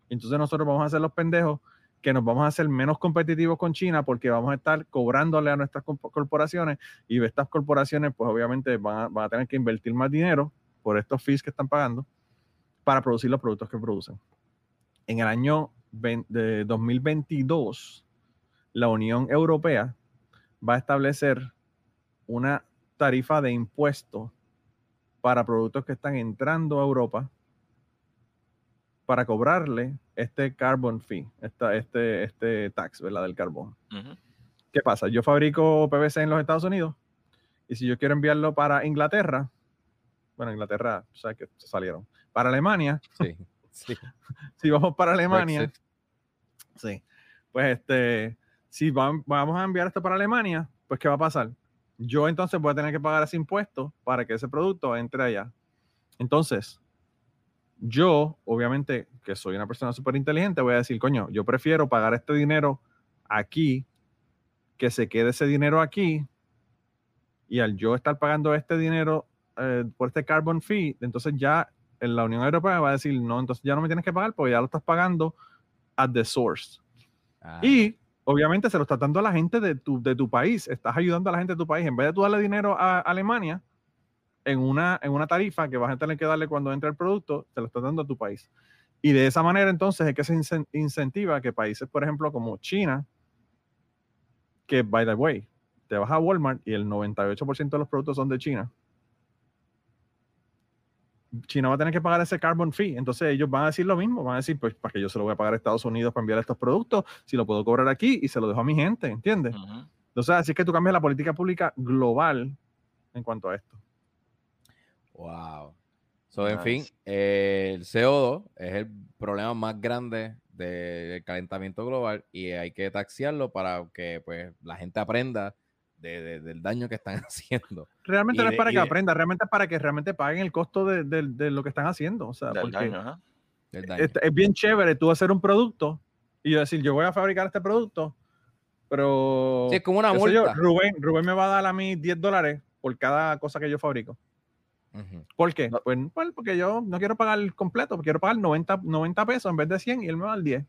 entonces nosotros vamos a hacer los pendejos que nos vamos a hacer menos competitivos con China porque vamos a estar cobrándole a nuestras corporaciones y estas corporaciones pues obviamente van a, tener que invertir más dinero por estos fees que están pagando para producir los productos que producen. En el año de 2022, la Unión Europea va a establecer una tarifa de impuesto para productos que están entrando a Europa para cobrarle este carbon fee, esta, este, este tax, ¿verdad? Del carbón. ¿Qué pasa? Yo fabrico PVC en los Estados Unidos y si yo quiero enviarlo para Inglaterra, bueno, Inglaterra, o sea, que salieron. Para Alemania, sí, sí. si vamos para Alemania, sí, pues este, si vamos a enviar esto para Alemania, pues ¿qué va a pasar? Yo entonces voy a tener que pagar ese impuesto para que ese producto entre allá. Entonces, yo, obviamente, que soy una persona súper inteligente, voy a decir, coño, yo prefiero pagar este dinero aquí que se quede ese dinero aquí y al yo estar pagando este dinero eh, por este carbon fee, entonces ya en la Unión Europea va a decir, no, entonces ya no me tienes que pagar porque ya lo estás pagando at the source. Ah, Y obviamente se lo estás dando a la gente de tu, de tu país, estás ayudando a la gente de tu país. En vez de tú darle dinero a Alemania en una, en una tarifa que vas a tener que darle cuando entre el producto, te lo estás dando a tu país. Y de esa manera entonces es que se incen- incentiva que países, por ejemplo, como China, que, by the way, te vas a Walmart y el 98% de los productos son de China. China va a tener que pagar ese carbon fee. Entonces ellos van a decir lo mismo. Van a decir, pues, ¿para que yo se lo voy a pagar a Estados Unidos para enviar estos productos? Si lo puedo cobrar aquí y se lo dejo a mi gente, ¿entiendes? Ujú. Entonces, así es que tú cambias la política pública global en cuanto a esto. Wow. So, en fin, eh, el CO2 es el problema más grande del calentamiento global y hay que taxiarlo para que pues, la gente aprenda de- de- del daño que están haciendo. Realmente Y no de- es para que de- aprenda, realmente es para que realmente paguen el costo de, de- de lo que están haciendo. O sea, Del porque daño, daño. es, es bien chévere tú hacer un producto y yo decir, yo voy a fabricar este producto, pero Sí, es como una yo, multa. Rubén, Rubén me va a dar a mí 10 dólares por cada cosa que yo fabrico. ¿Por qué? No. Pues, pues, porque yo no quiero pagar el completo, quiero pagar 90, 90 pesos en vez de 100 y él me va a dar 10.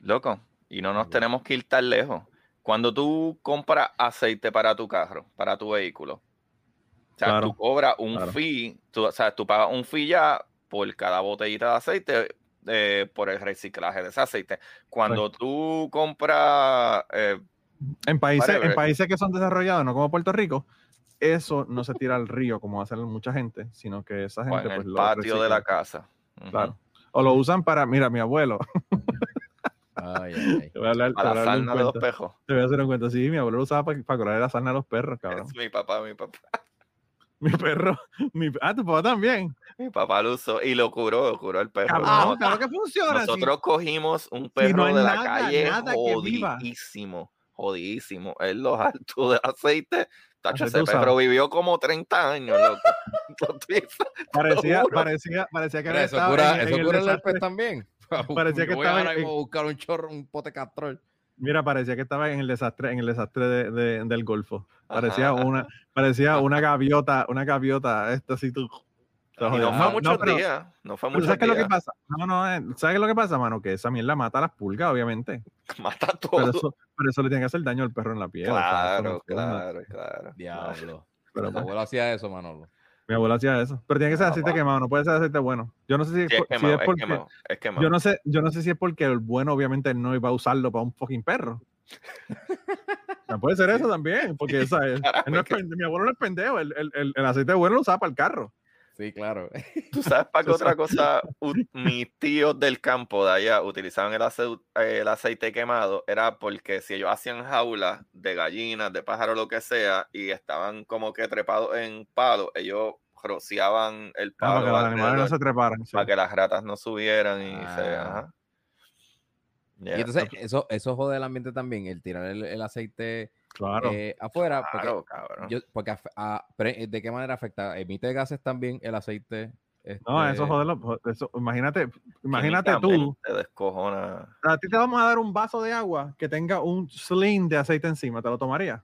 Loco, y no nos tenemos que ir tan lejos. Cuando tú compras aceite para tu carro, para tu vehículo, o sea, Claro, tú cobras un claro. fee, tú, o sea, tú pagas un fee ya por cada botellita de aceite eh, por el reciclaje de ese aceite. Cuando tú compras, eh, En países, en países que son desarrollados, no como Puerto Rico, eso no se tira al río como hace mucha gente, sino que esa o gente en pues el lo patio de la recicla. casa. Claro. O lo usan para, mira, mi abuelo. Ay, ay, ay. Te voy a hablar, A la de sarna de los pejos. Te voy a hacer un cuento. Sí, mi abuelo lo usaba para, para correr la sarna a los perros, cabrón. Es mi papá, mi papá. Mi perro. Mi, ah, tu papá también. Mi papá lo usó y lo curó, lo curó el perro. Cabrón, No, claro que funciona. sí. Nosotros cogimos un Si perro no de la nada, calle nada jodidísimo, jodidísimo. Él lo hartó de aceite. Tacho, usado. vivió como 30 años, loco. Parecía, parecía, parecía que había eso cura, en- en eso el cura el desastre. herpes también. Parecía que voy estaba ahora en- a buscar un chorro, un pote castrol. Mira, parecía que estaba en el desastre, en el desastre de- de- del Golfo. Parecía Ajá, una, parecía una gaviota, una gaviota, esto así tú. Y no fue No, muchos no, días. No fue pero muchos ¿Sabes qué es lo que pasa? No, no, eh, ¿sabes qué es lo que pasa, mano? Que esa mierda mata a las pulgas, obviamente. Mata todo. Pero eso, pero eso le tiene que hacer daño al perro en la piel. Claro, claro, claro. Diablo. Pero, Mi pues, abuelo hacía eso, Manolo. mi abuelo hacía eso. Pero tiene que ser Ah, aceite va. quemado, no puede ser aceite bueno. Yo no sé si es, Sí, es por- si quemado, es es porque. quemado, es quemado. Yo no sé, yo no sé si es porque el bueno obviamente no iba a usarlo para un fucking perro. No puede ser eso también, porque esa es- Carajo, él no es es que- pende- mi abuelo no es pendejo, el, el- el- el aceite bueno lo usaba para el carro. Sí, claro. ¿Tú sabes para qué otra cosa mis tíos del campo de allá utilizaban el, ace- el aceite quemado? Era porque si ellos hacían jaulas de gallinas, de pájaros, lo que sea, y estaban como que trepados en palos, ellos rociaban el Ah, para palo que los animales no se treparan. sí. para que las ratas no subieran y se... Ah. ajá. Y entonces, eso, eso jode el ambiente también, el tirar el, el aceite Claro. eh, afuera. Porque, Claro, cabrón. yo- porque af- a- pre- ¿de qué manera afecta? ¿Emite gases también el aceite? no, este, eso joder, lo- eso, imagínate, imagínate tú, Te descojona. a ti te vamos a dar un vaso de agua que tenga un sling de aceite encima, ¿te lo tomarías?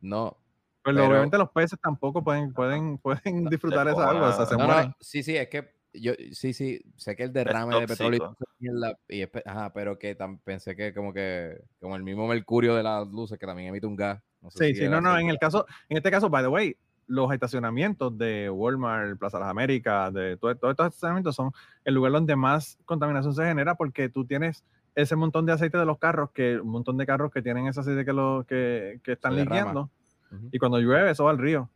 No, Pero, Pero- obviamente los peces tampoco pueden, pueden, pueden disfrutar esa agua, o sea, se no, mueren. no, sí, sí, es que yo, sí, sí, sé que el derrame de petróleo y y es ajá, pero que tam- pensé que como que, como el mismo mercurio de las luces que también emite un gas. No sé Sí, si sí, no, no, en el caso, en este caso, by the way, los estacionamientos de Walmart, Plaza Las Américas, de todo- todos estos estacionamientos son el lugar donde más contaminación se genera porque tú tienes ese montón de aceite de los carros, que un montón de carros que tienen ese aceite que, lo, que, que están liqueando, Ujú. y cuando llueve eso va al río.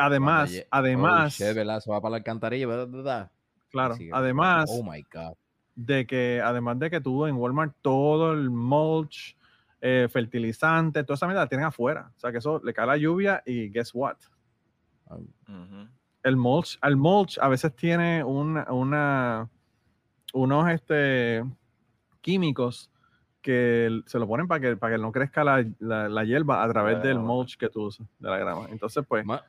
Además, Cuando además, Oh, shit, ¿verdad? Eso va para la alcantarilla, ¿verdad? ¿verdad? claro, además Oh my God. de que, además de que tú en Walmart todo el mulch, eh, fertilizante, toda esa mierda la tienen afuera. O sea que eso le cae la lluvia y guess what? El mulch, el mulch a veces tiene una, una- unos este, químicos que se lo ponen para que, para que no crezca la, la- la hierba a través del mulch que tú usas, de la grama. Entonces, pues, Ma-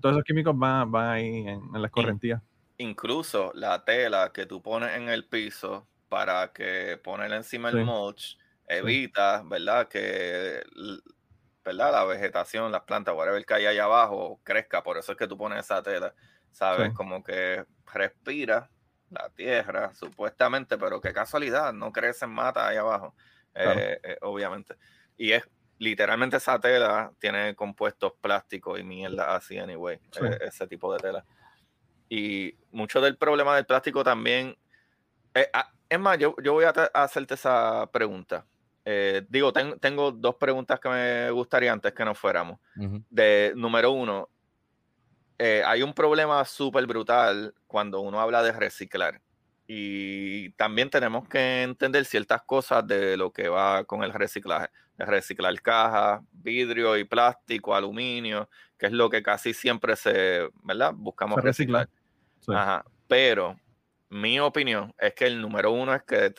todos esos químicos van, van ahí en, en las correntías. Incluso la tela que tú pones en el piso para que ponerla encima Sí. del mulch, evita, ¿verdad? Que ¿verdad? La vegetación, las plantas, whatever que hay allá abajo, crezca. Por eso es que tú pones esa tela, ¿sabes? Como que respira la tierra, supuestamente, pero qué casualidad, no crecen mata ahí abajo, eh, eh, obviamente. Y es literalmente esa tela tiene compuestos plásticos y mierda así, anyway, eh, ese tipo de tela. Y mucho del problema del plástico también. Ah, es más, yo, yo voy a, hacerte esa pregunta. digo, tengo dos preguntas que me gustaría antes que nos fuéramos. De número uno, hay un problema súper brutal cuando uno habla de reciclar. Y también tenemos que entender ciertas cosas de lo que va con el reciclaje. De reciclar cajas, vidrio y plástico, aluminio, que es lo que casi siempre se, ¿verdad? Buscamos reciclar. Ajá. Pero mi opinión es que el número uno es que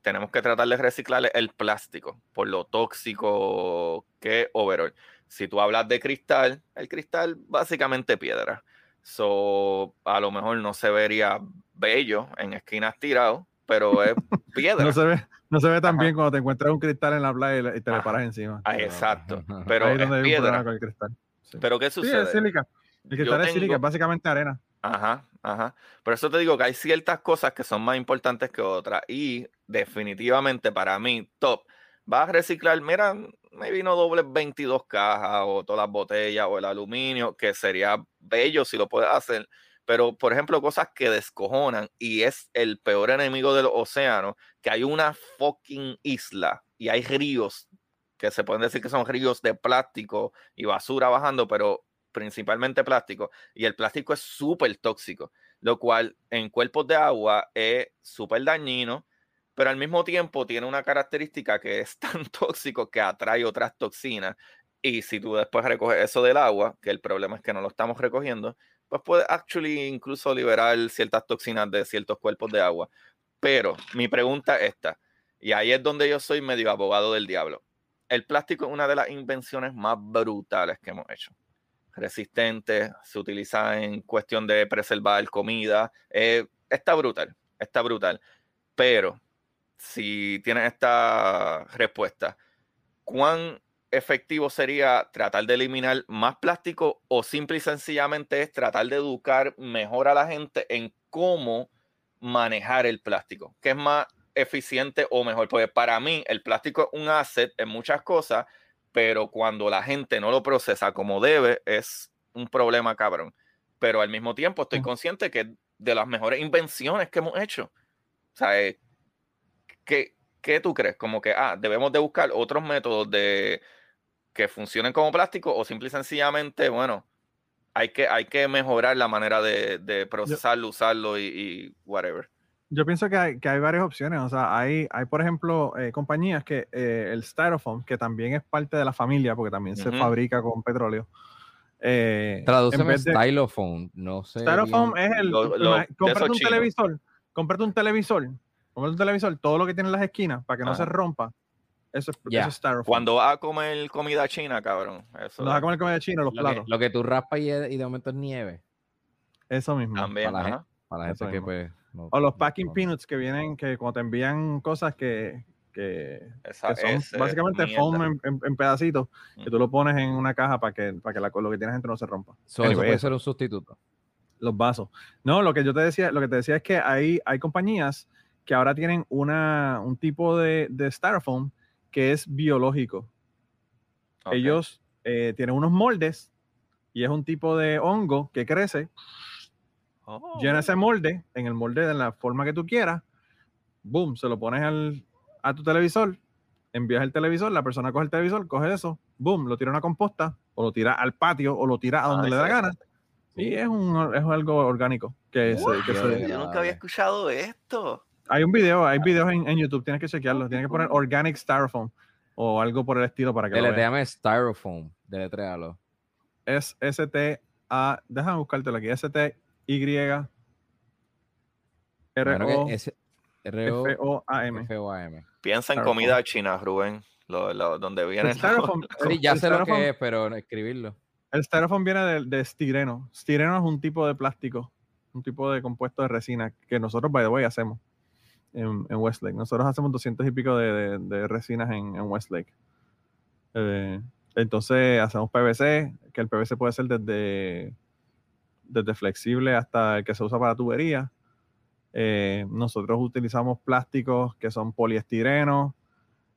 tenemos que tratar de reciclar el plástico por lo tóxico que overall. Si tú hablas de cristal, el cristal básicamente piedra. So, a lo mejor no se vería bello en esquinas tirado, pero es piedra. no se ve, no se ve tan bien cuando te encuentras un cristal en la playa y te le paras encima. Ah, exacto. Pero es piedra. Con el cristal. Pero ¿qué sucede? Sí, es sílica. El cristal es sílica, es básicamente arena. Ajá, ajá. Por eso te digo que hay ciertas cosas que son más importantes que otras. Y definitivamente para mí, top. Vas a reciclar, mira, me vino doble 22 cajas o todas las botellas o el aluminio, que sería bello si lo puedes hacer pero por ejemplo, cosas que descojonan y es el peor enemigo del océano, que hay una fucking isla y hay ríos que se pueden decir que son ríos de plástico y basura bajando, pero principalmente plástico, y el plástico es súper tóxico, lo cual en cuerpos de agua es súper dañino, pero al mismo tiempo tiene una característica que es tan tóxico que atrae otras toxinas. Y si tú después recoges eso del agua, que el problema es que no lo estamos recogiendo, pues puede actually incluso liberar ciertas toxinas de ciertos cuerpos de agua. Pero mi pregunta es esta, y ahí es donde yo soy medio abogado del diablo. El plástico es una de las invenciones más brutales que hemos hecho. Resistente, se utiliza en cuestión de preservar comida. Eh, está brutal, está brutal. Pero si tienes esta respuesta, ¿cuán efectivo sería tratar de eliminar más plástico o simple y sencillamente es tratar de educar mejor a la gente en cómo manejar el plástico, que es más eficiente o mejor, porque para mí el plástico es un asset en muchas cosas, pero cuando la gente no lo procesa como debe es un problema cabrón. Pero al mismo tiempo estoy consciente que de las mejores invenciones que hemos hecho. O sea, eh, ¿qué, ¿qué tú crees? Como que, ah, debemos de buscar otros métodos de, que funcionen como plástico o simple y sencillamente, bueno, hay que, hay que mejorar la manera de, procesarlo, usarlo y, whatever. Yo pienso que hay, que hay, varias opciones. O sea, hay, hay por ejemplo, eh, compañías que eh, el styrofoam, que también es parte de la familia, porque también se fabrica con petróleo. Eh, Tradúceme styrofoam, no sé. Styrofoam es el. cómprate un televisor, cómprate un televisor, cómprate un televisor, todo lo que tiene en las esquinas para que no se rompa eso es, Cuando vas a comer comida china, cabrón. Eso vas a comer comida china, los platos. lo que tú raspas y, de momento es nieve. Eso mismo. También, para, la gente, que pues. o los packing peanuts que vienen, que cuando te envían cosas que, que, son básicamente foam en, pedacitos, que tú lo pones en una caja para que, para que lo que tienes dentro no se rompa. eso puede ser un sustituto. Los vasos. No, lo que yo te decía, lo que te decía es que hay, hay compañías que ahora tienen una, un tipo de, de styrofoam que es biológico. Ellos eh, tienen unos moldes y es un tipo de hongo que crece. Llena ese oh. molde, en el molde de la forma que tú quieras. Boom, se lo pones al, a tu televisor, envías el televisor, la persona coge el televisor, coge eso, boom, lo tira a una composta, o lo tira al patio, o lo tira a donde le da gana. Y es, un, es algo orgánico que, Yo nunca había escuchado esto. Hay un video, hay videos en, YouTube, tienes que chequearlo. Tienes que poner Organic Styrofoam o algo por el estilo para que lo veas. llame Styrofoam, deletréalo. Es S-T-A, déjame buscártelo aquí, S-T-Y R-O-F-O-A-M. F-O-A-M. Piensa en comida china, Rubén, lo, donde viene. Styrofoam, sí, ya sé lo que es, pero escribirlo. El styrofoam viene de, de estireno. Estireno es un tipo de plástico, un tipo de compuesto de resina que nosotros, by the way, hacemos. En, Westlake. Nosotros hacemos 200 y pico de, resinas en, en Westlake. Eh, entonces hacemos PVC, que el PVC puede ser desde, desde flexible hasta el que se usa para tubería. Eh, nosotros utilizamos plásticos que son poliestireno,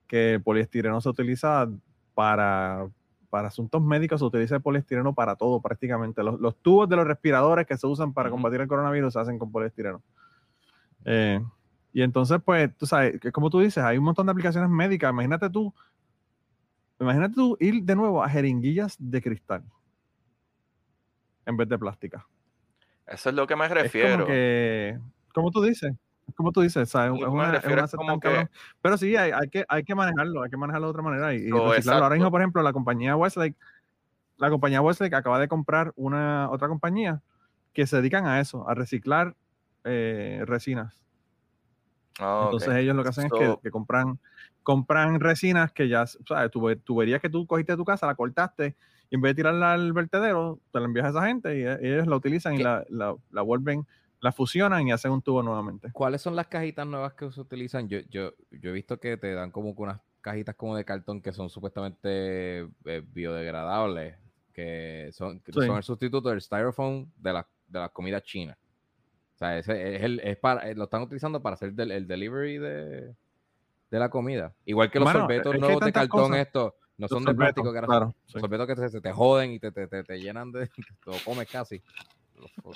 que el poliestireno se utiliza para, para asuntos médicos, se utiliza el poliestireno para todo prácticamente. Los, tubos de los respiradores que se usan para combatir el coronavirus se hacen con poliestireno. Eh, y entonces, pues, tú sabes, como tú dices, hay un montón de aplicaciones médicas. Imagínate tú Imagínate tú ir de nuevo a jeringuillas de cristal en vez de plástica. Eso es lo que me refiero. Es como que, como tú dices, como tú dices, ¿sabes? Es una, es una que... Pero sí, hay, hay, que, hay que manejarlo, hay que manejarlo de otra manera. Y, Ahora mismo, por ejemplo, la compañía Westlake, la compañía Westlake acaba de comprar una otra compañía que se dedican a eso, a reciclar eh, resinas. Ah, Entonces ellos lo que hacen es que, que, compran compran resinas que ya, ¿sabes? Tuberías que tú cogiste de tu casa, la cortaste y en vez de tirarla al vertedero, te la envías a esa gente y e, ellos la utilizan y la, la, vuelven, la fusionan y hacen un tubo nuevamente. ¿Cuáles son las cajitas nuevas que se utilizan? Yo, yo, yo he visto que te dan como unas cajitas como de cartón que son supuestamente eh, biodegradables, que son, que son el sustituto del styrofoam de la, de la comida china. O sea, ese es el, es para, eh, lo están utilizando para hacer el delivery de, de la comida. Igual que los sorbetos nuevos de cartón, estos no son de plástico, claro, sorbetos que se te joden y te, te, te, llenan de. te lo comes casi.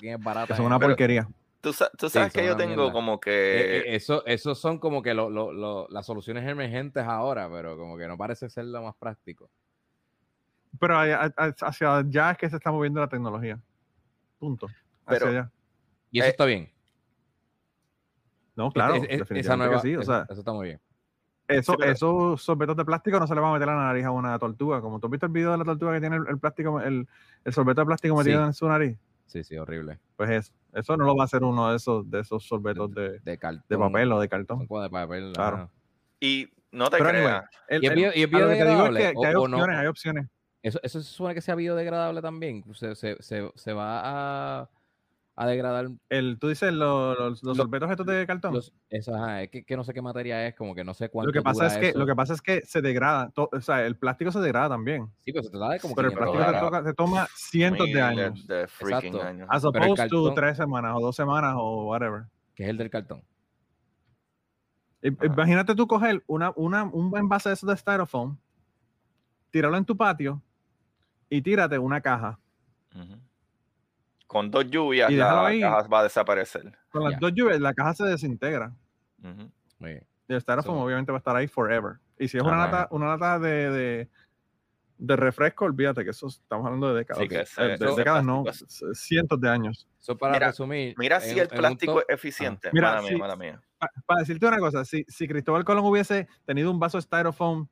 Es barato. Es una porquería. Tú, tú sabes que yo tengo como que. Eh, eh, eso, esos son como que lo, lo, las soluciones emergentes ahora, pero como que no parece ser lo más práctico. Pero hacia allá es que se está moviendo la tecnología. Punto. Hacia pero, allá. Y eso eh, está bien. No, claro. esa nueva, sí, o sea, eso está muy bien. Eso, Esos sorbetos de plástico no se le va a meter a la nariz a una tortuga. Como tú has visto el video de la tortuga que tiene el, plástico, el, el, sorbeto de plástico metido en su nariz. Sí, sí, horrible. Pues eso, eso no lo va a hacer uno de esos, de esos sorbetos de, de, papel o de cartón. De papel, claro. Y no te creas. ¿Y, es biodegradable? Que, que hay opciones, hay opciones. Eso, eso se supone que sea biodegradable también. Se, se, se, se va a a degradar. El, tú dices los, los, sorbetos estos de cartón. eso, es que, no sé qué materia es, como que no sé cuánto. Lo que pasa, es que, lo que, pasa es que se degrada, o sea, el plástico se degrada también. Sí, pero se te da como Pero el plástico te, toma cientos de años. De, freaking años. As opposed to tres semanas o dos semanas o whatever. Que es el del cartón. Imagínate tú coger una, una, un envase de esos de styrofoam, tirarlo en tu patio y tírate una caja con dos lluvias la caja va a desaparecer. Con las dos lluvias la caja se desintegra. Y el styrofoam obviamente va a estar ahí forever. Y si es una lata, una lata de, de, refresco, olvídate que eso estamos hablando de décadas. Eh, de, décadas no, cientos de años. para mira, resumir. Mira si el plástico es eficiente. mira, mía, mala mía. Para decirte una cosa, si, si Cristóbal Colón hubiese tenido un vaso de styrofoam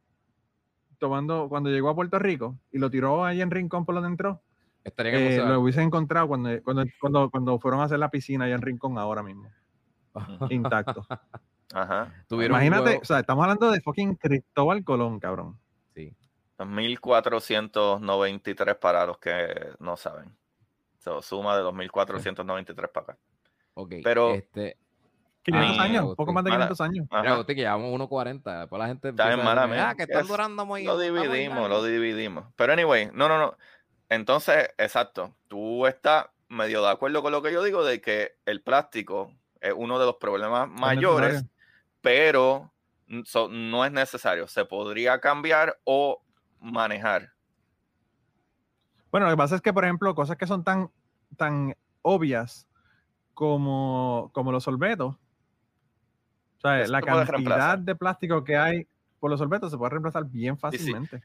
tomando cuando llegó a Puerto Rico y lo tiró ahí en Rincón por donde entró, eh, lo hubiesen encontrado cuando, cuando, cuando, fueron a hacer la piscina allá en Rincón ahora mismo. Intacto. Ajá. Imagínate, o sea, estamos hablando de fucking Cristóbal Colón, cabrón. Sí. 1493 para los que no saben. So, suma de 2493 para acá. Ok. Pero. Este, 500 ah, años, poco más de 500 años. Mira, usted que llevamos 1.40. Después la gente. Está en mala ah, que están durando muy Lo dividimos, lo dividimos. Pero anyway, no, no, no. Entonces, exacto, tú estás medio de acuerdo con lo que yo digo de que el plástico es uno de los problemas mayores, pero no es necesario. Se podría cambiar o manejar. Bueno, lo que pasa es que, por ejemplo, cosas que son tan, tan obvias como, como los sorbetos, o sea, la cantidad de plástico que hay por los sorbetos se puede reemplazar bien fácilmente.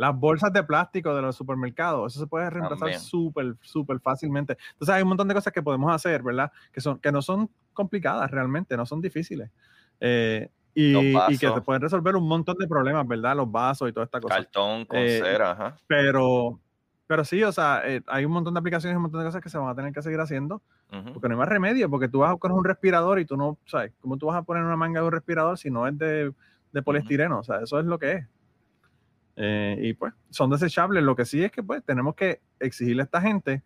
Las bolsas de plástico de los supermercados, eso se puede reemplazar súper, súper fácilmente. Entonces hay un montón de cosas que podemos hacer, ¿verdad? Que, son, que no son complicadas realmente, no son difíciles. Eh, y, que te pueden resolver un montón de problemas, ¿verdad? Los vasos y toda esta cosa. Cartón con eh, cera, ajá. Pero, pero sí, o sea, eh, hay un montón de aplicaciones y un montón de cosas que se van a tener que seguir haciendo, porque no hay más remedio, porque tú vas a coger un respirador y tú no, ¿sabes? ¿Cómo tú vas a poner una manga de un respirador si no es de, de poliestireno? O sea, eso es lo que es. Eh, y pues son desechables. Lo que sí es que pues tenemos que exigirle a esta gente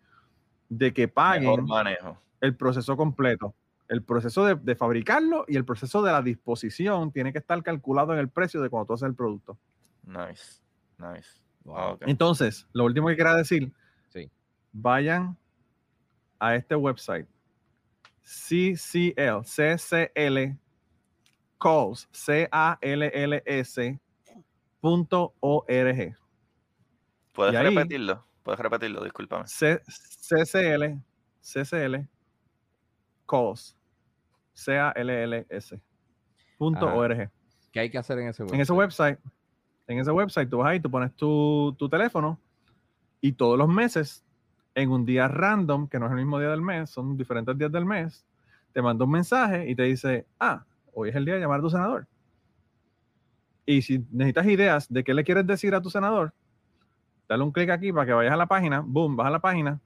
de que paguen manejo. el proceso completo. el proceso de, fabricarlo y el proceso de la disposición tiene que estar calculado en el precio de cuando tú haces el producto. Nice, nice. Entonces, lo último que quería decir, sí. vayan a este website, CCL, CCL, calls, C-A-L-L-S, O-R-G. ¿Puedes repetirlo? Puedes repetirlo, discúlpame. CCL, CCL, calls, C-A-L-L-S, punto O-R-G. ¿Qué hay que hacer en ese website? En ese website, en ese website tú vas ahí, tú pones tu, tu teléfono y todos los meses, en un día random, que no es el mismo día del mes, son diferentes días del mes, te manda un mensaje y te dice, ah, hoy es el día de llamar a tu senador. Y si necesitas ideas de qué le quieres decir a tu senador, dale un clic aquí para que vayas a la página, boom, vas a la página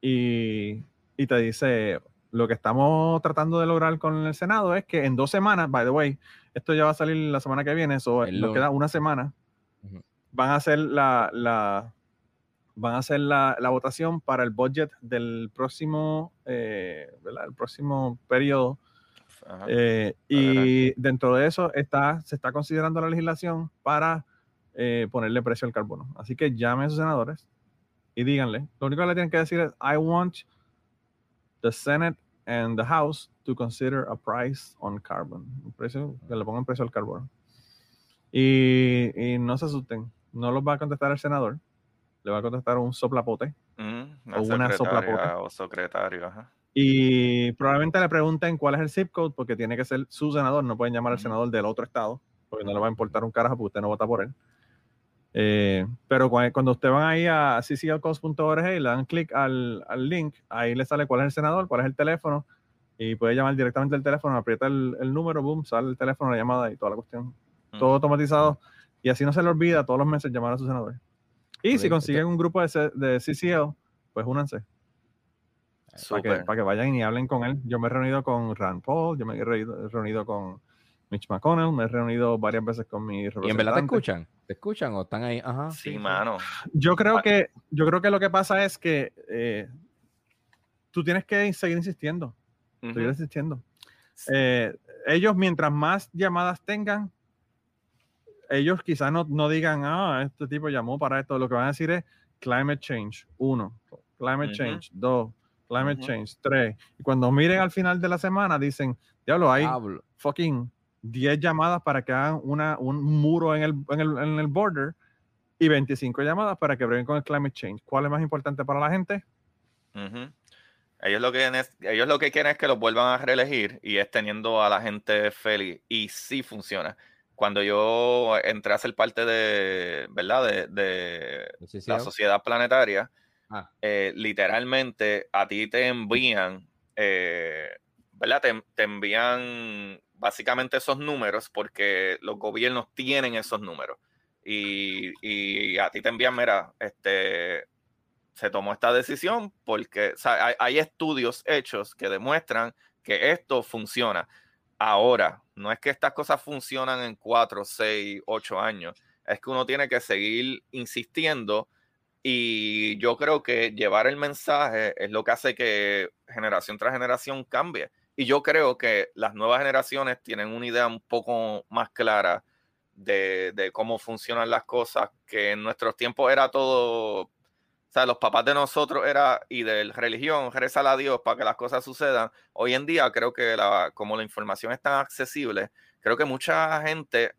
y, y te dice, lo que estamos tratando de lograr con el Senado es que en dos semanas, by the way, esto ya va a salir la semana que viene, eso nos queda una semana, van a hacer la, la van a hacer la, la, votación para el budget del próximo, eh, el próximo periodo. Eh, y dentro de eso está, se está considerando la legislación para eh, ponerle precio al carbono. Así que llamen a sus senadores y díganle. Lo único que le tienen que decir es, I want the Senate and the House to consider a price on carbon. precio, que le pongan precio al carbono. Y, y, no se asusten, no los va a contestar el senador, le va a contestar un soplapote mm, o una soplapote. O secretario, Y probablemente le pregunten cuál es el zip code, porque tiene que ser su senador, no pueden llamar al senador del otro estado, porque no le va a importar un carajo, porque usted no vota por él. Eh, pero cuando usted va ahí a cclcost.org y le dan clic al, al, link, ahí le sale cuál es el senador, cuál es el teléfono, y puede llamar directamente el teléfono, aprieta el, el número, boom, sale el teléfono, la llamada y toda la cuestión. Todo automatizado. Y así no se le olvida todos los meses llamar a su senador. Y si consiguen un grupo de, de CCL, pues únanse. Para que, para que, vayan y hablen con él. Yo me he reunido con Rand Paul, yo me he reunido con Mitch McConnell, me he reunido varias veces con mi representante. ¿Y en verdad te escuchan? ¿Te escuchan o están ahí? Ajá. Sí, mano. Yo creo que, yo creo que lo que pasa es que eh, tú tienes que seguir insistiendo. Seguir insistiendo. Eh, ellos, mientras más llamadas tengan, ellos quizás no, no, digan, ah, este tipo llamó para esto. Lo que van a decir es climate change, uno, climate change, dos, climate change, tres. Y cuando miren al final de la semana, dicen, diablo, hay fucking 10 llamadas para que hagan una, un muro en el, en, el, en el border y 25 llamadas para que breguen con el climate change. ¿Cuál es más importante para la gente? ellos, lo que ellos lo que quieren es que los vuelvan a reelegir y es teniendo a la gente feliz. Y sí funciona. Cuando yo entré a ser parte de, ¿verdad? De, de la sociedad planetaria, ah. eh, literalmente a ti te envían, eh, ¿verdad? Te, envían básicamente esos números porque los gobiernos tienen esos números. Y, a ti te envían, mira, este, se tomó esta decisión porque hay, estudios hechos que demuestran que esto funciona. Ahora, no es que estas cosas funcionan en cuatro, seis, ocho años, es que uno tiene que seguir insistiendo y yo creo que llevar el mensaje es lo que hace que generación tras generación cambie. Y yo creo que las nuevas generaciones tienen una idea un poco más clara de, cómo funcionan las cosas, que en nuestros tiempos era todo, o sea, los papás de nosotros era, y de religión, reza a Dios para que las cosas sucedan. Hoy en día creo que la, como la información es tan accesible, creo que mucha gente,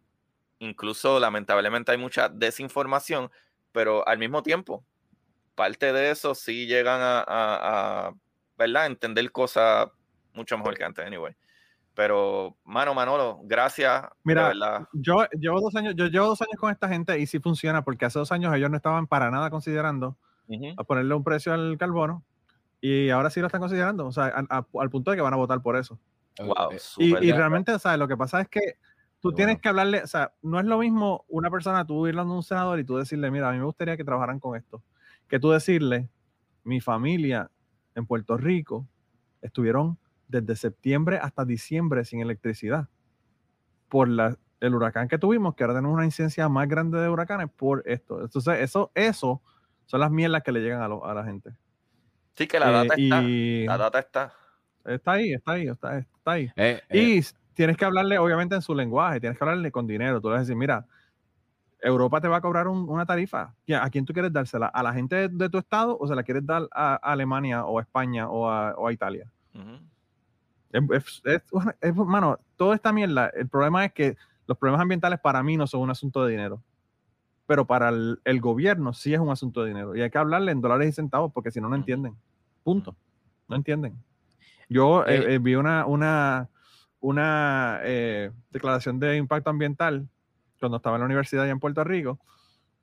incluso lamentablemente hay mucha desinformación, pero al mismo tiempo, parte de eso sí llegan a, a, a ¿verdad? entender cosas mucho mejor que antes, anyway. Pero, mano, Manolo, gracias. Mira, yo llevo dos años, yo llevo dos años con esta gente y sí funciona, porque hace dos años ellos no estaban para nada considerando a ponerle un precio al carbono y ahora sí lo están considerando, o sea, al punto de que van a votar por eso. Wow, y, y, realmente, ¿sabes? Lo que pasa es que tú tienes que hablarle, o sea, no es lo mismo una persona, tú irle a un senador y tú decirle, mira, a mí me gustaría que trabajaran con esto, que tú decirle, mi familia en Puerto Rico estuvieron desde septiembre hasta diciembre sin electricidad por la, el huracán que tuvimos, que ahora tenemos una incidencia más grande de huracanes por esto. Entonces, eso, eso son las mierdas que le llegan a, a la gente. Sí, que la data eh, está. La data está. Está ahí, está ahí, está, está ahí. Eh, y eh. Tienes que hablarle, obviamente, en su lenguaje, tienes que hablarle con dinero. Tú le vas a decir, mira, Europa te va a cobrar una tarifa. ¿A quién tú quieres dársela? ¿A la gente de, tu estado o se la quieres dar a, Alemania o a España o a, Italia? es, mano, toda esta mierda, el problema es que los problemas ambientales para mí no son un asunto de dinero. Pero para el, gobierno sí es un asunto de dinero. Y hay que hablarle en dólares y centavos porque si no, no entienden. Punto. No entienden. Yo eh, eh, eh, vi una, una, una declaración de impacto ambiental cuando estaba en la universidad allá en Puerto Rico.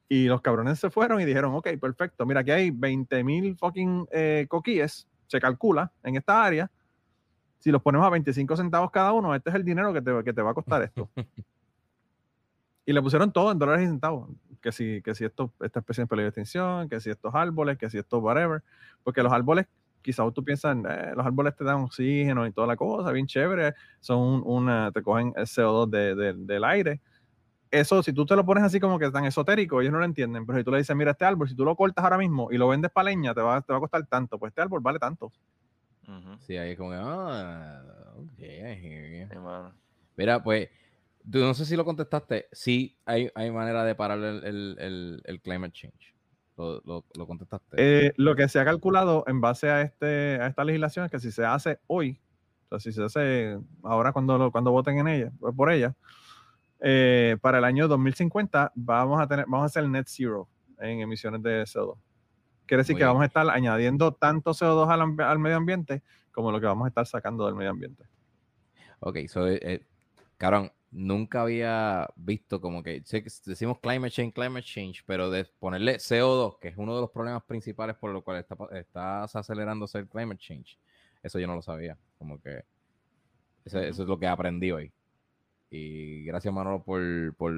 Y los cabrones se fueron y dijeron, ok, perfecto, mira, aquí hay 20 mil fucking coquíes, se calcula en esta área. Si los ponemos a 25 centavos cada uno, este es el dinero que te, que te va a costar esto. y le pusieron todo en dólares y centavos. Que si, que si esto, esta especie en peligro de extinción, que si estos árboles, que si esto whatever. Porque los árboles, quizás tú piensas, eh, los árboles te dan oxígeno y toda la cosa, bien chévere, son una, te cogen el CO2 del aire eso, si tú te lo pones así como que tan esotérico, ellos no lo entienden. Pero si tú le dices, mira, este árbol, si tú lo cortas ahora mismo y lo vendes para leña, te va, te va a costar tanto. Pues este árbol vale tanto. Sí, ahí es como, ah, ok, Mira, pues, tú no sé si lo contestaste. Sí, hay, hay manera de parar el, el, climate change. ¿Lo, lo, contestaste? Eh, lo que se ha calculado en base a, este, a esta legislación es que si se hace hoy, o sea, si se hace ahora cuando, cuando voten en ella, por ella, eh, para el año 2050 vamos a tener, vamos a hacer net zero en emisiones de CO2. Quiere decir que vamos a estar añadiendo tanto CO2 al, medio ambiente como lo que vamos a estar sacando del medio ambiente. Ok, so, eh, eh nunca había visto como que, decimos climate change, climate change, pero de ponerle CO2, que es uno de los problemas principales por lo cual está, estás acelerándose el climate change, eso yo no lo sabía, como que eso, eso es lo que aprendí hoy. Y gracias, Manolo, por, por,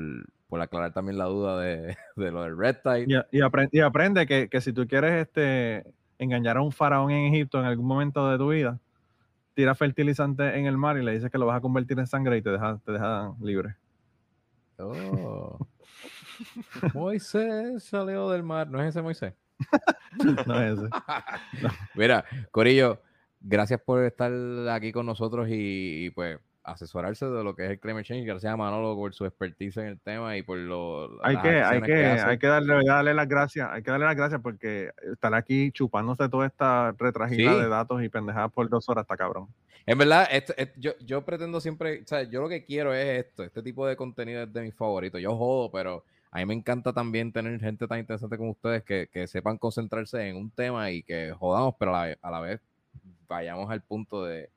por aclarar también la duda de, de lo del Red Tide. Y, y, aprende, y aprende que, que, si tú quieres este, engañar a un faraón en Egipto en algún momento de tu vida, tira fertilizante en el mar y le dices que lo vas a convertir en sangre y te dejan te deja libre. Oh. Moisés salió del mar, ¿no es ese Moisés? no es ese. Mira, Corillo, gracias por estar aquí con nosotros y pues asesorarse de lo que es el climate change, gracias a Manolo por su expertise en el tema y por lo hay que hay que, hay que darle, darle las gracias, hay que darle las gracias porque estar aquí chupándose toda esta retragida de datos y pendejadas por dos horas está cabrón. En verdad, yo, yo pretendo siempre, o sea, yo lo que quiero es esto, este tipo de contenido es de mis favoritos. Yo jodo, pero a mí me encanta también tener gente tan interesante como ustedes que, que sepan concentrarse en un tema y que jodamos, pero a la, a la vez vayamos al punto de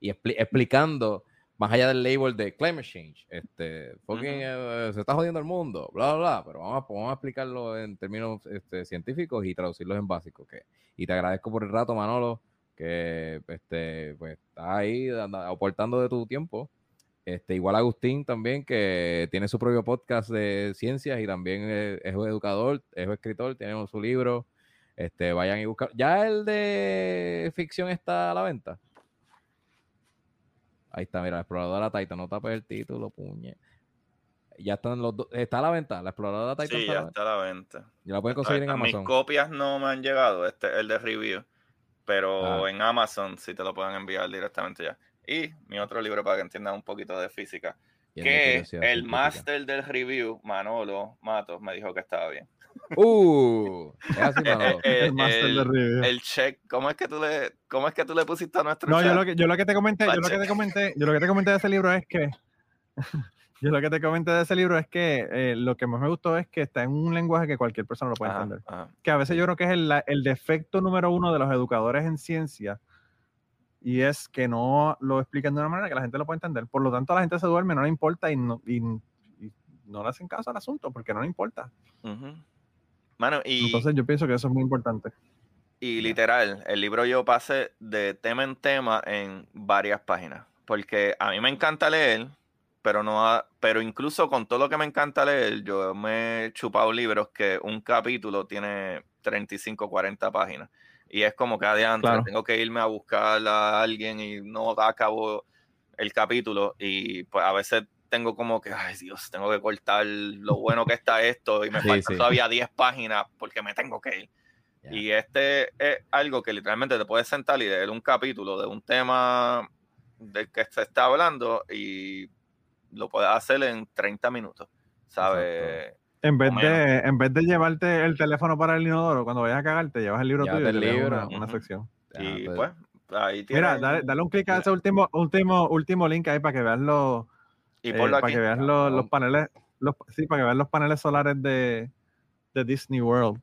y explicando más allá del label de climate change, este, eh, se está jodiendo el mundo, bla, bla, bla, pero vamos a, vamos a explicarlo en términos este, científicos y traducirlos en básico. Que, y te agradezco por el rato, Manolo, que este, pues, estás ahí aportando de tu tiempo. Este, igual Agustín también, que tiene su propio podcast de ciencias y también es, es educador, es escritor, tiene su libro. Este, vayan y buscar. ¿Ya el de ficción está a la venta? Ahí está, mira, la exploradora Titan, no tapes el título, puñe. Ya están los dos. ¿Está a la venta? ¿La exploradora Titan? Sí, ya está a la venta. Ya la pueden conseguir en Amazon. Mis copias no me han llegado, este el de review. Pero ah. en Amazon sí te lo pueden enviar directamente ya. Y mi otro libro para que entiendan un poquito de física. Que el máster del review, Manolo Matos, me dijo que estaba bien. Uh, el, check, ¿cómo es que tú le, cómo es que tú le pusiste a nuestro No, yo lo que, yo lo que te comenté, yo lo que te comenté, yo lo que te comenté de ese libro es que yo lo que te comenté de ese libro es que eh, lo que más me gustó es que está en un lenguaje que cualquier persona lo puede entender. Que a veces yo creo que es el, el, defecto número uno de los educadores en ciencia y es que no lo explican de una manera que la gente lo pueda entender. Por lo tanto, a la gente se duerme, no le importa y no, y, no le hacen caso al asunto porque no le importa. Entonces yo pienso que eso es muy importante. Y literal, el libro yo pasé de tema en tema en varias páginas. Porque a mí me encanta leer, pero no pero incluso con todo lo que me encanta leer, yo me he chupado libros que un capítulo tiene 35, 40 páginas. Y es como que adiante, tengo que irme a buscar a alguien y no acabo el capítulo. Y pues a veces tengo como que, ay Dios, tengo que cortar lo bueno que está esto y me faltan todavía 10 páginas porque me tengo que ir. Y este es algo que literalmente te puedes sentar y leer un capítulo de un tema del que se está hablando y lo puedes hacer en 30 minutos, ¿sabes? En vez, de, en vez de llevarte el teléfono para el inodoro, cuando vayas a cagar, te llevas el libro tuyo y libro. Una, sección. y pues, ahí Mira, dale, un clic a ese último, último, último link ahí para que veas los, y eh, para que veas los, los paneles, los, sí, para que veas los paneles solares de, de Disney World.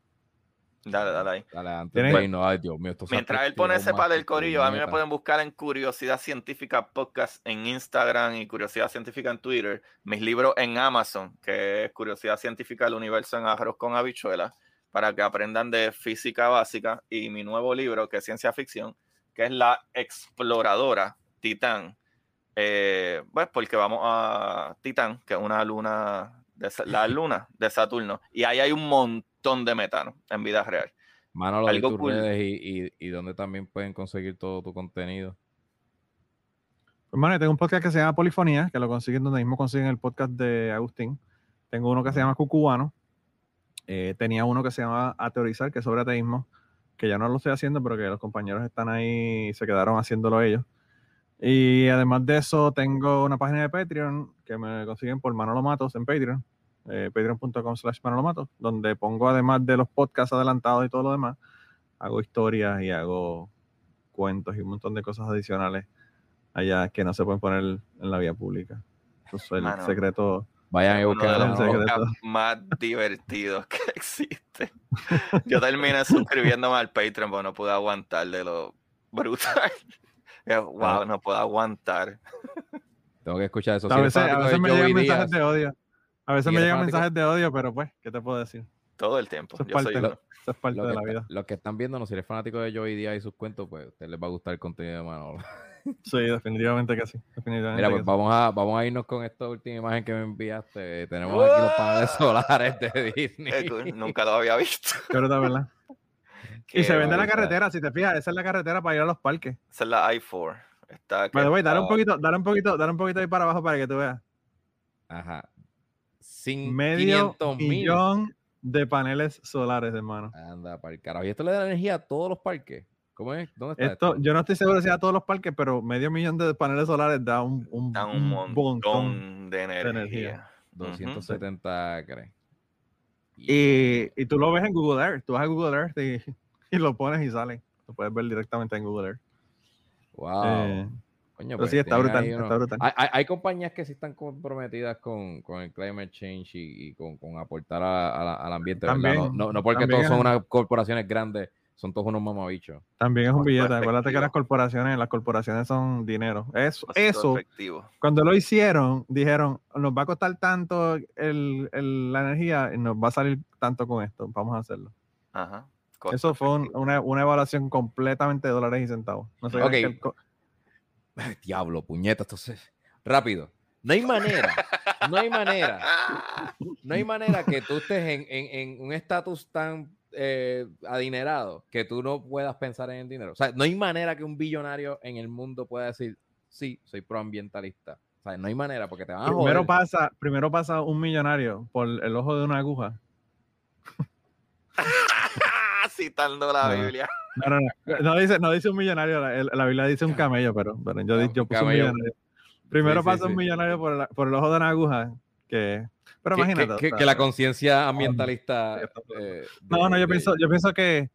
Dale, dale ahí. Dale, antes no, ay, Dios mío, Mientras él pone ese para el corillo, a mí me pueden buscar en Curiosidad Científica Podcast en Instagram y Curiosidad Científica en Twitter. Mis libros en Amazon, que es Curiosidad Científica del Universo en Arroz con Habichuelas, para que aprendan de física básica. Y mi nuevo libro, que es ciencia ficción, que es La Exploradora Titán. Eh, pues porque vamos a Titán, que es una luna, de, la luna de Saturno. Y ahí hay un montón de metano en vida real. Manolo, Algo tus redes y, y, donde también pueden conseguir todo tu contenido. Pues, tengo un podcast que se llama Polifonía, que lo consiguen donde mismo consiguen el podcast de Agustín. Tengo uno que se llama Cucubano. Eh, tenía uno que se llama Ateorizar, que es sobre ateísmo, que ya no lo estoy haciendo, pero que los compañeros están ahí y se quedaron haciéndolo ellos. Y además de eso, tengo una página de Patreon que me consiguen por Manolo Matos en Patreon eh, patreon.com slash manolomato, donde pongo además de los podcasts adelantados y todo lo demás, hago historias y hago cuentos y un montón de cosas adicionales allá que no se pueden poner en la vía pública. Eso es el secreto. Vayan a buscar los secretos más divertidos que existen. Yo terminé suscribiéndome al Patreon porque no pude aguantar de lo brutal. Wow, ah. no puedo aguantar. Tengo que escuchar eso. A veces, a veces me llegan mensajes de odio. A veces me llegan mensajes de odio, pero pues, ¿qué te puedo decir? Todo el tiempo. Eso es parte, es parte de la vida. Los que están viendo, si eres fanático de Joey Díaz y sus cuentos, pues a ustedes les va a gustar el contenido de Manolo. Sí, definitivamente que sí. Mira, pues vamos, a, vamos a irnos con esta última imagen que me enviaste. Tenemos aquí los paneles solares de Disney. Nunca lo había visto. Pero de verdad. Y se vende en la carretera, si te fijas, esa es la carretera para ir a los parques. Esa es la I-4. Está bueno, voy, dale un poquito, dale un poquito, dale un poquito ahí para abajo para que tú veas. Ajá medio millón de paneles solares, hermano. Anda, para el carajo. ¿Y esto le da energía a todos los parques? ¿Cómo es? ¿Dónde está esto, Yo no estoy seguro si a todos los parques, pero medio millón de paneles solares da un, un, da un, montón de energía. 270, ¿crees? Y, y, tú lo ves en Google Earth. Tú vas a Google Earth y, y lo pones y sale. Lo puedes ver directamente en Google Earth. Wow. Eh, pues sí, está brutal, Hay, compañías que sí están comprometidas con, el climate change y, con, aportar al ambiente. no, no, porque todos son unas corporaciones grandes, son todos unos mamabichos. También es un billete. Acuérdate que las corporaciones, las corporaciones son dinero. Eso, eso cuando lo hicieron, dijeron, nos va a costar tanto la energía y nos va a salir tanto con esto. Vamos a hacerlo. Ajá. Eso fue una, evaluación completamente de dólares y centavos. No sé diablo, puñeta, entonces. Rápido. No hay manera, no hay manera, no hay manera que tú estés en, un estatus tan eh, adinerado que tú no puedas pensar en el dinero. O sea, no hay manera que un billonario en el mundo pueda decir, sí, soy proambientalista. O sea, no hay manera porque te van a primero Pasa, primero pasa un millonario por el ojo de una aguja. Citando la Biblia. No, no, no. No dice, no dice un millonario, la, Biblia dice un camello, pero, pero yo, yo puse un millonario. Primero pasa un millonario por, el, por, el ojo de una aguja, que... Pero imagínate. Que, la conciencia ambientalista... Eh, no, no, yo, pienso, yo pienso que...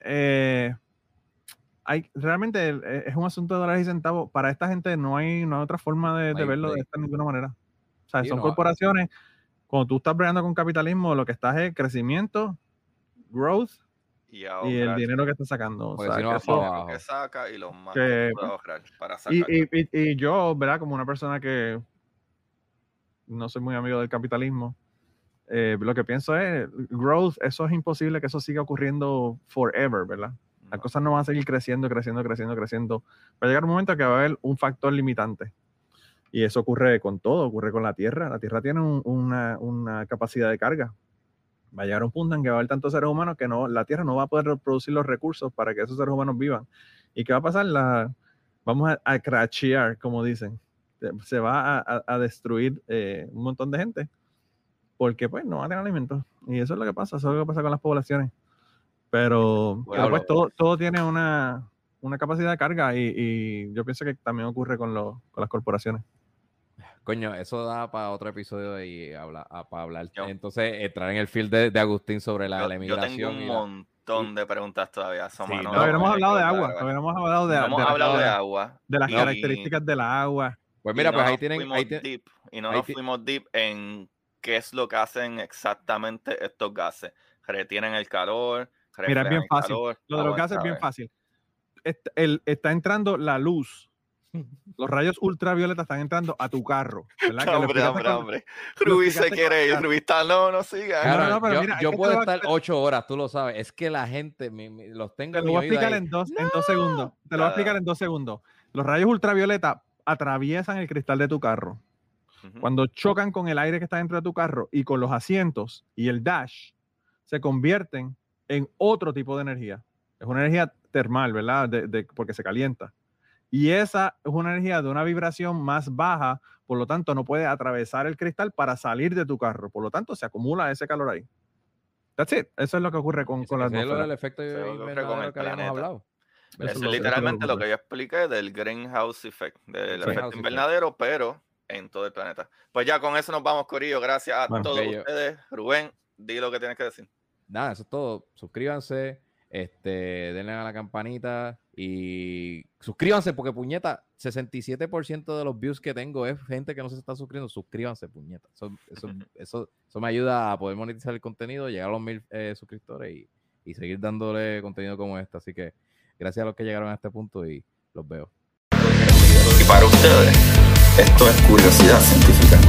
Eh, hay, realmente es un asunto de dólares y centavos. Para esta gente no hay, no hay otra forma de, de verlo de esta ninguna manera. O sea, son corporaciones. Cuando tú estás bregando con capitalismo, lo que estás es crecimiento, growth y, el dinero que está sacando. O sea, que, que saca y los más que, para sacar. Y, y, yo, ¿verdad? Como una persona que no soy muy amigo del capitalismo, eh, lo que pienso es, growth, eso es imposible que eso siga ocurriendo forever, ¿verdad? Las cosas no van a seguir creciendo, creciendo, creciendo, creciendo. Va a llegar un momento que va a haber un factor limitante. Y eso ocurre con todo, ocurre con la Tierra. La Tierra tiene una, una capacidad de carga va a llegar un punto en que va a haber tantos seres humanos que no, la Tierra no va a poder producir los recursos para que esos seres humanos vivan. ¿Y qué va a pasar? La, vamos a, a crashear, como dicen. Se va a, destruir eh, un montón de gente porque pues no va a tener alimentos. Y eso es lo que pasa, eso es lo que pasa con las poblaciones. Pero, pues todo, todo tiene una, una capacidad de carga y, y, yo pienso que también ocurre con, con las corporaciones. Coño, eso da para otro episodio y habla, ah, para hablar. Entonces, entrar en el field de, Agustín sobre la, emigración. Yo tengo un montón de preguntas todavía. Sí, no, habíamos hablado de agua. Habíamos hablado de, hemos hablado de, agua. De las características del agua. Pues mira, pues ahí tienen. Ahí deep, y no nos fuimos deep en qué es lo que hacen exactamente estos gases. Retienen el calor. Mira, es bien fácil. lo de los gases es bien fácil. el, está entrando la luz los rayos ultravioleta están entrando a tu carro. ¿verdad? hombre, hombre, hombre. Rubí se quiere ir, Rubí está, no, no siga. no, pero yo, mira, yo puedo estar ocho horas, tú lo sabes. Es que la gente, los tengo Te lo voy a explicar en dos, en dos segundos. Te lo voy a explicar en dos segundos. Los rayos ultravioleta atraviesan el cristal de tu carro. Cuando chocan con el aire que está dentro de tu carro y con los asientos y el dash, se convierten en otro tipo de energía. Es una energía termal, ¿verdad? de, porque se calienta. Y esa es una energía de una vibración más baja, por lo tanto no puede atravesar el cristal para salir de tu carro. Por lo tanto, se acumula ese calor ahí. That's it. Eso es lo que ocurre con, con las Es el efecto que habíamos hablado. es literalmente lo que, yo expliqué del greenhouse effect, del efecto invernadero, pero en todo el planeta. Pues ya con eso nos vamos, Corillo. Gracias a todos ustedes. Rubén, di lo que tienes que decir. Nada, eso es todo. Suscríbanse, este, denle a la campanita y Suscríbanse porque puñeta, 67% de los views que tengo es gente que no se está suscribiendo. Suscríbanse, puñeta. Eso, eso, eso, me ayuda a poder monetizar el contenido, llegar a los mil eh, suscriptores y, y seguir dándole contenido como este. Así que gracias a los que llegaron a este punto y los veo. Y para ustedes, esto es curiosidad científica.